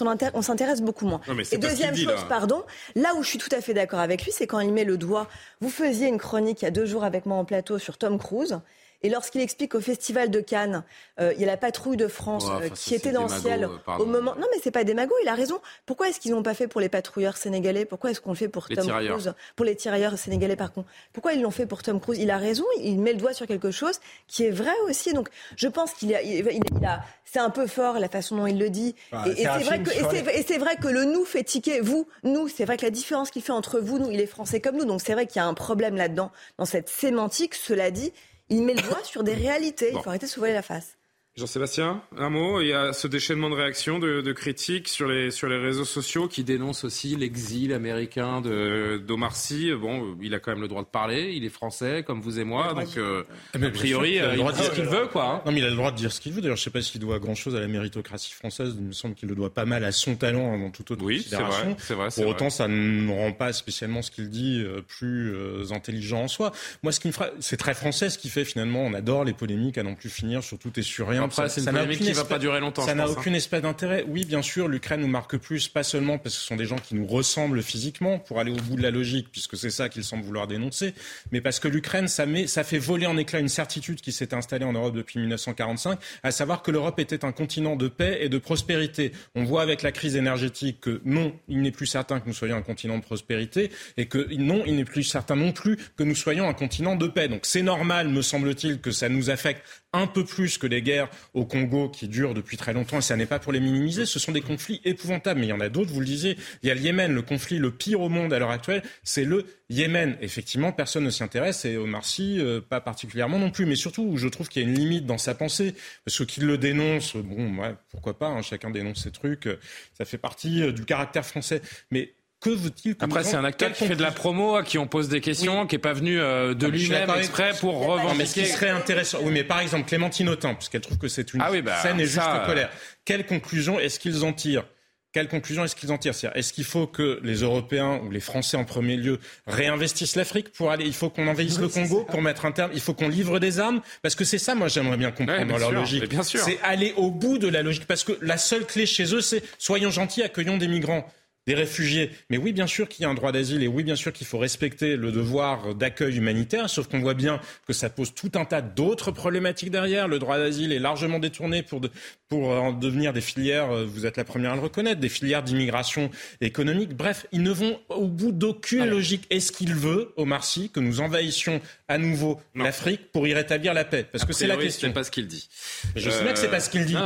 s'intéresse beaucoup moins. Non, Et deuxième dit, chose, là. pardon, là où je suis tout à fait d'accord avec lui, c'est quand il met le doigt. Vous faisiez une chronique il y a deux jours avec moi en plateau sur Tom Cruise. Et lorsqu'il explique au Festival de Cannes, euh, il y a la patrouille de France Ouais, euh, qui ça, était dans le ciel euh, pardon. au moment. Non, mais c'est pas des magots, il a raison. Pourquoi est-ce qu'ils n'ont pas fait pour les patrouilleurs sénégalais? Pourquoi est-ce qu'on le fait pour Les Tom tirailleurs. Cruise? Pour les tirailleurs sénégalais, par contre. Pourquoi ils l'ont fait pour Tom Cruise? Il a raison, il met le doigt sur quelque chose qui est vrai aussi. Donc, je pense qu'il a, il, il a, c'est un peu fort la façon dont il le dit. Ah, et et c'est vrai film que, et sur c'est les- et c'est vrai que le nous fait tiquer. Vous, nous, c'est vrai que la différence qu'il fait entre vous, nous, il est français comme nous. Donc c'est vrai qu'il y a un problème là-dedans, dans cette sémantique. Cela dit, il met le doigt sur des réalités. Il faut arrêter de se voiler la face. Jean-Sébastien, un mot. Il y a ce déchaînement de réactions, de, de critiques sur les, sur les réseaux sociaux qui dénoncent aussi l'exil américain de- d'Omar Sy. Bon, il a quand même le droit de parler. Il est français, comme vous et moi. Donc, euh, mais a priori, sûr qu'il a le il droit de ce dire- qu'il veut, quoi. hein. Non, mais il a le droit de dire ce qu'il veut. D'ailleurs, je ne sais pas s'il doit grand-chose à la méritocratie française. Il me semble qu'il le doit pas mal à son talent avant toute autre Oui, c'est considération. vrai, c'est vrai, c'est Pour vrai. autant, ça ne rend pas spécialement ce qu'il dit euh, plus euh, intelligent en soi. Moi, ce qui me fera, c'est très français ce qui fait finalement. On adore les polémiques à n'en plus finir sur tout et sur rien. Après, c'est une polémique qui va espèce- pas durer longtemps, Ça n'a hein. aucune espèce d'intérêt. Oui, bien sûr, l'Ukraine nous marque plus, pas seulement parce que ce sont des gens qui nous ressemblent physiquement, pour aller au bout de la logique, puisque c'est ça qu'ils semblent vouloir dénoncer, mais parce que l'Ukraine, ça, met, ça fait voler en éclat une certitude qui s'est installée en Europe depuis 1945, à savoir que l'Europe était un continent de paix et de prospérité. On voit avec la crise énergétique que non, il n'est plus certain que nous soyons un continent de prospérité, et que non, il n'est plus certain non plus que nous soyons un continent de paix. Donc c'est normal, me semble-t-il, que ça nous affecte un peu plus que les guerres au Congo qui durent depuis très longtemps, et ça n'est pas pour les minimiser, ce sont des conflits épouvantables, mais il y en a d'autres, vous le disiez, il y a le Yémen, le conflit le pire au monde à l'heure actuelle, c'est le Yémen. Effectivement, personne ne s'y intéresse, et Omar Sy, euh, pas particulièrement non plus, mais surtout, je trouve qu'il y a une limite dans sa pensée, parce que qu'il le dénonce, bon, ouais, pourquoi pas, hein, chacun dénonce ses trucs, euh, ça fait partie euh, du caractère français, mais Que veut-il Après, c'est un acteur qui fait de la promo, à qui on pose des questions, qui n'est pas venu euh, de lui-même exprès pour revendiquer. mais ce qui serait intéressant, oui, mais par exemple Clémentine Autain, puisqu'elle trouve que c'est une ah oui, bah, scène et juste colère. Quelle conclusion est-ce qu'ils en tirent? Quelle conclusion est-ce qu'ils en tirent? Est-ce qu'il faut que les Européens ou les Français en premier lieu réinvestissent l'Afrique pour aller Il faut qu'on envahisse le Congo pour mettre un terme. Il faut qu'on livre des armes? Parce que c'est ça, moi, j'aimerais bien comprendre dans leur logique. C'est aller au bout de la logique parce que la seule clé chez eux, c'est soyons gentils, accueillons des migrants des réfugiés. Mais oui, bien sûr qu'il y a un droit d'asile et oui, bien sûr qu'il faut respecter le devoir d'accueil humanitaire, sauf qu'on voit bien que ça pose tout un tas d'autres problématiques derrière. Le droit d'asile est largement détourné pour, pour en devenir des filières, euh, vous êtes la première à le reconnaître, des filières d'immigration économique. Bref, ils ne vont au bout d'aucune logique. Est-ce qu'il veut, Omar Sy, que nous envahissions à nouveau l'Afrique pour y rétablir la paix? Parce que c'est la question. C'est pas ce qu'il dit. Je sais que c'est pas ce qu'il dit.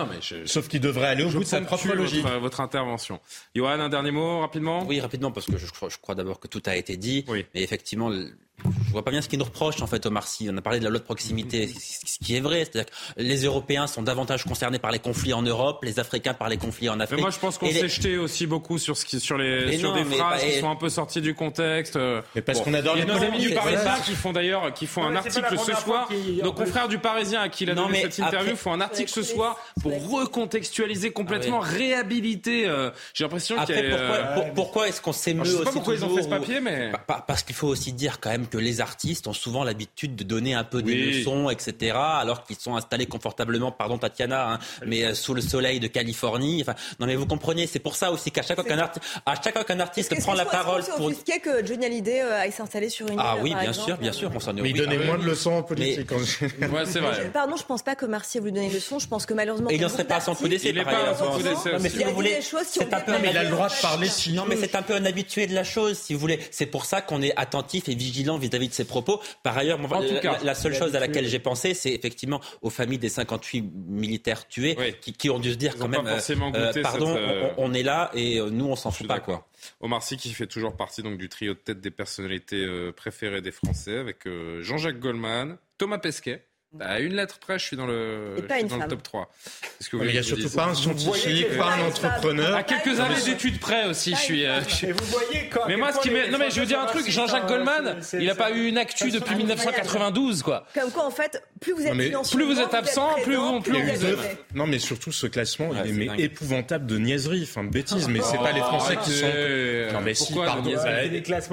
Sauf qu'il devrait aller au bout de sa propre logique. Votre, votre intervention. Johan, un dernier mot? Rapidement? Oui, rapidement, parce que je, je crois d'abord que tout a été dit. Mais effectivement, je vois pas bien ce qui nous reproche en fait Omar Sy. On a parlé de la loi de proximité, ce qui est vrai, c'est-à-dire que les Européens sont davantage concernés par les conflits en Europe, les Africains par les conflits en Afrique. Mais moi je pense qu'on s'est jeté aussi beaucoup sur ce qui, sur les sur des phrases qui sont un peu sorties du contexte. Mais parce qu'on adore les nos amis du Parisien qui font d'ailleurs qui font un article ce soir. Nos confrères du Parisien à qui il a donné cette interview font un article ce soir pour recontextualiser complètement, ah réhabiliter. Euh, j'ai l'impression qu'il y a. Pourquoi est-ce qu'on s'émeut aussi Je sais pas pourquoi ils ont fait ce papier, mais parce qu'il faut aussi dire quand même que les artistes ont souvent l'habitude de donner un peu des leçons, etc., alors qu'ils sont installés confortablement, pardon Tatiana, hein, mais euh, sous le soleil de Californie. Enfin, non mais vous comprenez, c'est pour ça aussi qu'à chaque fois qu'un artiste, à chaque fois qu'un artiste prend la parole pour est que Johnny Hallyday euh, aille s'installer sur une ah île, oui, bien sûr, bien sûr, on s'en est. Mais il donnait moins de leçons en politique. Mais... ouais, c'est vrai. Pardon, je pense pas que Marcy a voulu donner des leçons. Je pense que malheureusement. Et il n'en serait pas à son coup d'essai. D'essai. Mais si vous voulez, c'est un peu. Mais il a le droit de parler. Non, mais c'est un peu un habitué de la chose, si vous voulez. C'est pour ça qu'on est attentif et vigilant vis-à-vis de ses propos. Par ailleurs, la, seule chose à laquelle j'ai pensé, c'est effectivement aux familles des 58 militaires tués qui, ont dû se dire quand même, euh, euh, pardon, euh, on, est là et nous on s'en fout pas quoi. Omar Sy qui fait toujours partie donc du trio de tête des personnalités préférées des Français avec Jean-Jacques Goldman, Thomas Pesquet bah, une lettre près, je suis dans le, dans le top 3. Que il n'y a surtout pas un scientifique, pas un entrepreneur. À quelques années d'études près aussi, je suis. Euh, vous voyez quand Mais moi, ce qui Non, mais je veux dire un truc. Jean-Jacques Goldman, il n'a pas eu une actu depuis 1992, quoi. Comme quoi, en fait, plus vous êtes plus vous êtes absent, plus vous, plus vous êtes. Non, mais surtout ce classement, il est épouvantable de niaiserie, enfin de bêtises. Mais c'est pas les Français qui sont. Non, mais si, pardon.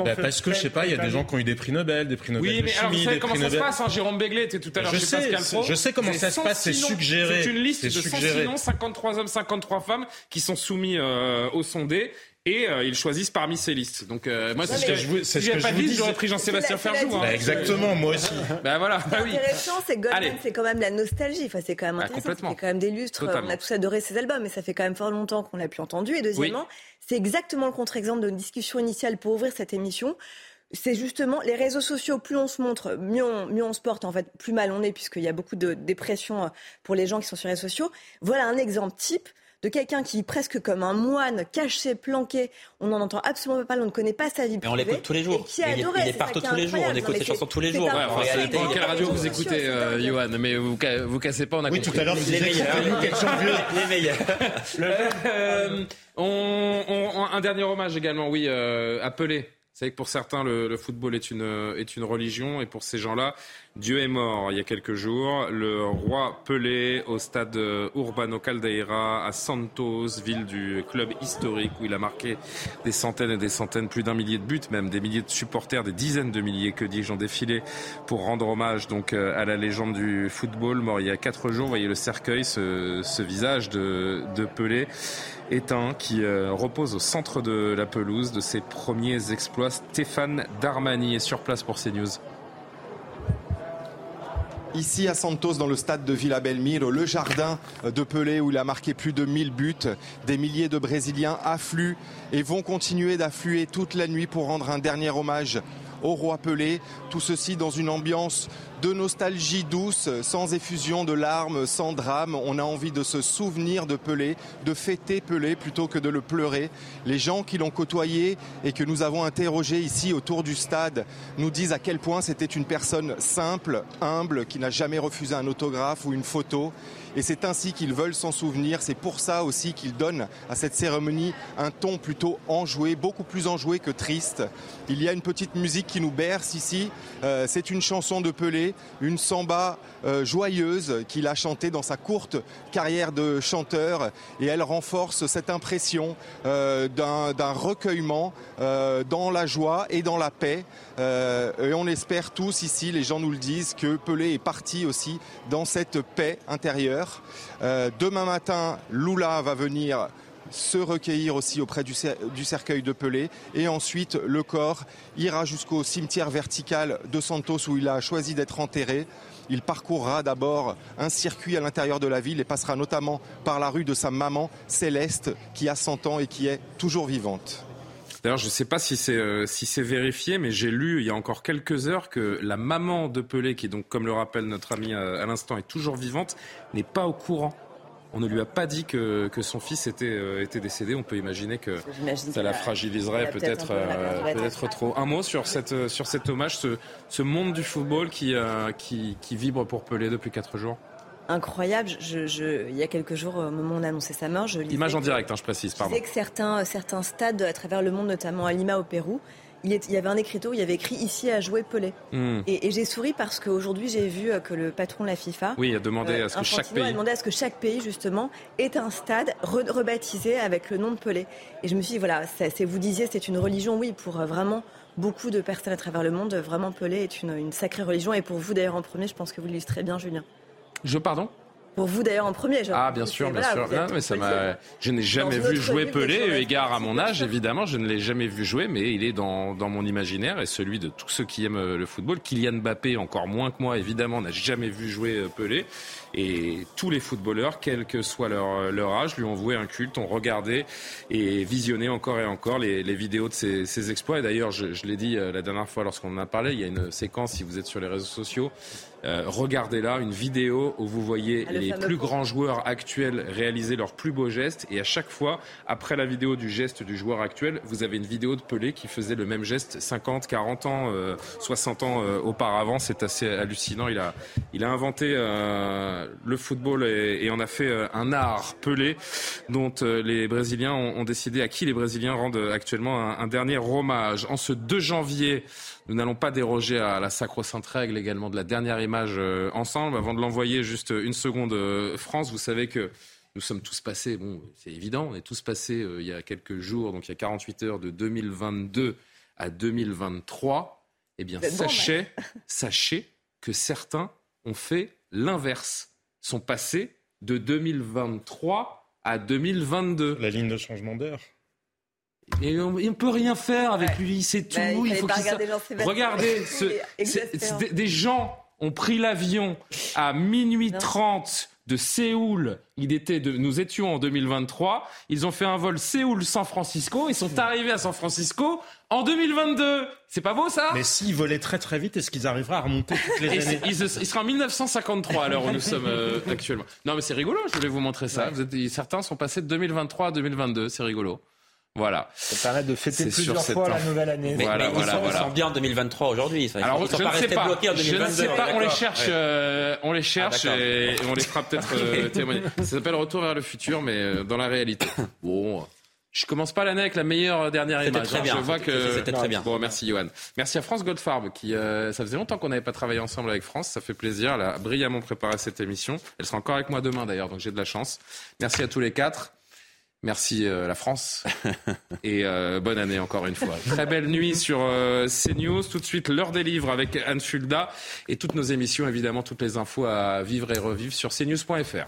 Bah, parce que je sais pas, il y a des gens qui ont eu des prix Nobel, des prix Nobel. Oui, mais alors vous savez comment ça se passe, hein, Jérôme était tout à l'heure je sais comment ça se passe, c'est suggéré. C'est une liste de 100 53 hommes, 53 femmes qui sont soumis euh, au sondé et euh, ils choisissent parmi ces listes. Donc euh, moi, c'est ce que je vous, si pas de liste, j'aurais pris Jean-Sébastien Ferjou. Hein. Bah, exactement, moi aussi. bah voilà. Bah, oui. Intéressant, c'est Goldman, c'est quand même la nostalgie. Enfin, c'est quand même bah, intéressant. c'est quand même des lustres. On a tous adoré ses albums, mais ça fait quand même fort longtemps qu'on l'a plus entendu. Et deuxièmement, c'est exactement le contre-exemple de discussion initiale pour ouvrir cette émission c'est justement les réseaux sociaux, plus on se montre, mieux on, mieux on se porte, en fait, plus mal on est, puisqu'il y a beaucoup de dépression euh, pour les gens qui sont sur les réseaux sociaux. Voilà un exemple type de quelqu'un qui, presque comme un moine, caché, planqué, on n'en entend absolument pas parler, on ne connaît pas sa vie privée. Mais on l'écoute tous les jours. Qui il, il, est partout tous les jours, on écoute ses chansons tous les jours. Ouais, ça dépend quelle radio vous écoutez, euh, Johan, mais vous, vous cassez pas, on a oui, tout à l'heure, vous les meilleurs. Les meilleurs. Euh, un dernier hommage également, oui, appelé c'est que pour certains, le, football est une, est une religion et pour ces gens-là, Dieu est mort il y a quelques jours. Le roi Pelé au stade Urbano Caldeira à Santos, ville du club historique où il a marqué des centaines et des centaines, plus d'un millier de buts, même des milliers de supporters, des dizaines de milliers, que dis-je, ont défilé pour rendre hommage donc à la légende du football mort il y a quatre jours. Vous voyez le cercueil, ce, visage de Pelé éteint qui euh, repose au centre de la pelouse de ses premiers exploits. Stéphane Darmani est sur place pour CNews. Ici à Santos, dans le stade de Villa Belmiro, le jardin de Pelé où il a marqué plus de 1000 buts. Des milliers de Brésiliens affluent et vont continuer d'affluer toute la nuit pour rendre un dernier hommage au roi Pelé. Tout ceci dans une ambiance de nostalgie douce, sans effusion de larmes, sans drame. On a envie de se souvenir de Pelé, de fêter Pelé plutôt que de le pleurer. Les gens qui l'ont côtoyé et que nous avons interrogés ici autour du stade nous disent à quel point c'était une personne simple, humble, qui n'a jamais refusé un autographe ou une photo. Et c'est ainsi qu'ils veulent s'en souvenir. C'est pour ça aussi qu'ils donnent à cette cérémonie un ton plutôt enjoué, beaucoup plus enjoué que triste. Il y a une petite musique qui nous berce ici. Euh, c'est une chanson de Pelé, une samba euh, joyeuse qu'il a chantée dans sa courte carrière de chanteur. Et elle renforce cette impression euh, d'un recueillement dans la joie et dans la paix. et on espère tous ici, les gens nous le disent, que Pelé est parti aussi dans cette paix intérieure. Euh, demain matin, Lula va venir se recueillir aussi auprès du, cercueil de Pelé. Et ensuite, le corps ira jusqu'au cimetière vertical de Santos où il a choisi d'être enterré. Il parcourra d'abord un circuit à l'intérieur de la ville et passera notamment par la rue de sa maman, Céleste, qui a 100 ans et qui est toujours vivante. D'ailleurs, je ne sais pas si c'est euh, si c'est vérifié, mais j'ai lu il y a encore quelques heures que la maman de Pelé, qui donc, comme le rappelle notre ami euh, à l'instant, est toujours vivante, n'est pas au courant. On ne lui a pas dit que, que son fils était, euh, était décédé. On peut imaginer que ça la fragiliserait peut-être peut-être trop. Un mot sur, cette, sur cet hommage, ce, ce monde du football qui, qui, qui vibre pour Pelé depuis quatre jours incroyable. Je, il y a quelques jours, au moment où on a annoncé sa mort, je Image en direct, hein, je précise, pardon. Je que certains, certains stades à travers le monde, notamment à Lima au Pérou, il, y avait un écriteau où il y avait écrit ici à jouer Pelé. Hmm. Et, j'ai souri parce qu'aujourd'hui j'ai vu que le patron de la FIFA oui, a demandé à ce que chaque pays a demandé à ce que chaque pays justement ait un stade rebaptisé avec le nom de Pelé. Et je me suis dit voilà, c'est vous disiez c'est une religion oui pour euh, vraiment beaucoup de personnes à travers le monde. Vraiment Pelé est une, une sacrée religion et pour vous d'ailleurs en premier, je pense que vous l'illustrez bien, Julien. Je pardon? Pour vous d'ailleurs en premier. Ah bien sûr, bien sûr. mais ça Je n'ai jamais vu jouer Pelé, égard à mon âge, évidemment, je ne l'ai jamais vu jouer, mais il est dans, dans mon imaginaire et celui de tous ceux qui aiment euh, le football. Kylian Mbappé, encore moins que moi, évidemment, n'a jamais vu jouer euh, Pelé. Et tous les footballeurs, quel que soit leur, euh, leur âge, lui ont voué un culte, ont regardé et visionné encore et encore les, les vidéos de ses, ses exploits. Et d'ailleurs, je, je l'ai dit la dernière fois lorsqu'on en a parlé, il y a une séquence, si vous êtes sur les réseaux sociaux, euh, regardez là une vidéo où vous voyez ah, les plus grands joueurs actuels réaliser leurs plus beaux gestes. Et à chaque fois, après la vidéo du geste du joueur actuel, vous avez une vidéo de Pelé qui faisait le même geste 50, 40 ans, 60 euh, ans euh, auparavant. C'est assez hallucinant. Il a, il a inventé le football et, et, en a fait un art Pelé dont les Brésiliens ont, décidé, à qui les Brésiliens rendent actuellement un, un dernier hommage. En ce 2 janvier, nous n'allons pas déroger à la sacro-sainte règle également de la dernière image euh, ensemble. Avant de l'envoyer juste une seconde, euh, France, vous savez que nous sommes tous passés, bon, c'est évident, on est tous passés euh, il y a quelques jours, donc il y a 48 heures de 2022 à 2023. Eh bien, sachez, sachez que certains ont fait l'inverse, sont passés de 2023 à 2022. La ligne de changement d'heure. Et on, ne peut rien faire avec lui, c'est tout. Bah, il, faut Regardez, ce, des gens ont pris l'avion à minuit 30 de Séoul. Il était de, nous étions en 2023. Ils ont fait un vol Séoul-San Francisco. Ils sont arrivés à San Francisco en 2022. C'est pas beau ça? Mais s'ils volaient très très vite, est-ce qu'ils arriveraient à remonter toutes les années? il, sera en 1953 à l'heure où nous sommes euh, actuellement. Non mais c'est rigolo, je voulais vous montrer ça. Vous êtes, certains sont passés de 2023 à 2022, c'est rigolo. Voilà. Ça permet de fêter plusieurs fois la nouvelle année. Mais, voilà, voilà, ils, sont, bien en 2023 aujourd'hui. Alors, ils sont je pas restés bloqués en 2022. Je ne sais pas, on les cherche, euh, on les cherche ah, et, on les fera peut-être euh, témoigner. Ça s'appelle Retour vers le futur, mais euh, dans la réalité. Bon. Je commence pas l'année avec la meilleure dernière image. Très hein. bien. Je vois que c'était très bien. Bon, merci Johan. Merci à France Goldfarb qui ça faisait longtemps qu'on n'avait pas travaillé ensemble avec France, ça fait plaisir. Elle a brillamment préparé cette émission. Elle sera encore avec moi demain d'ailleurs, donc j'ai de la chance. Merci à tous les quatre. Merci euh, la France et euh, bonne année encore une fois. Très belle nuit sur euh, CNews. Tout de suite, l'heure des livres avec Anne Fulda et toutes nos émissions, évidemment, toutes les infos à vivre et revivre sur cnews.fr.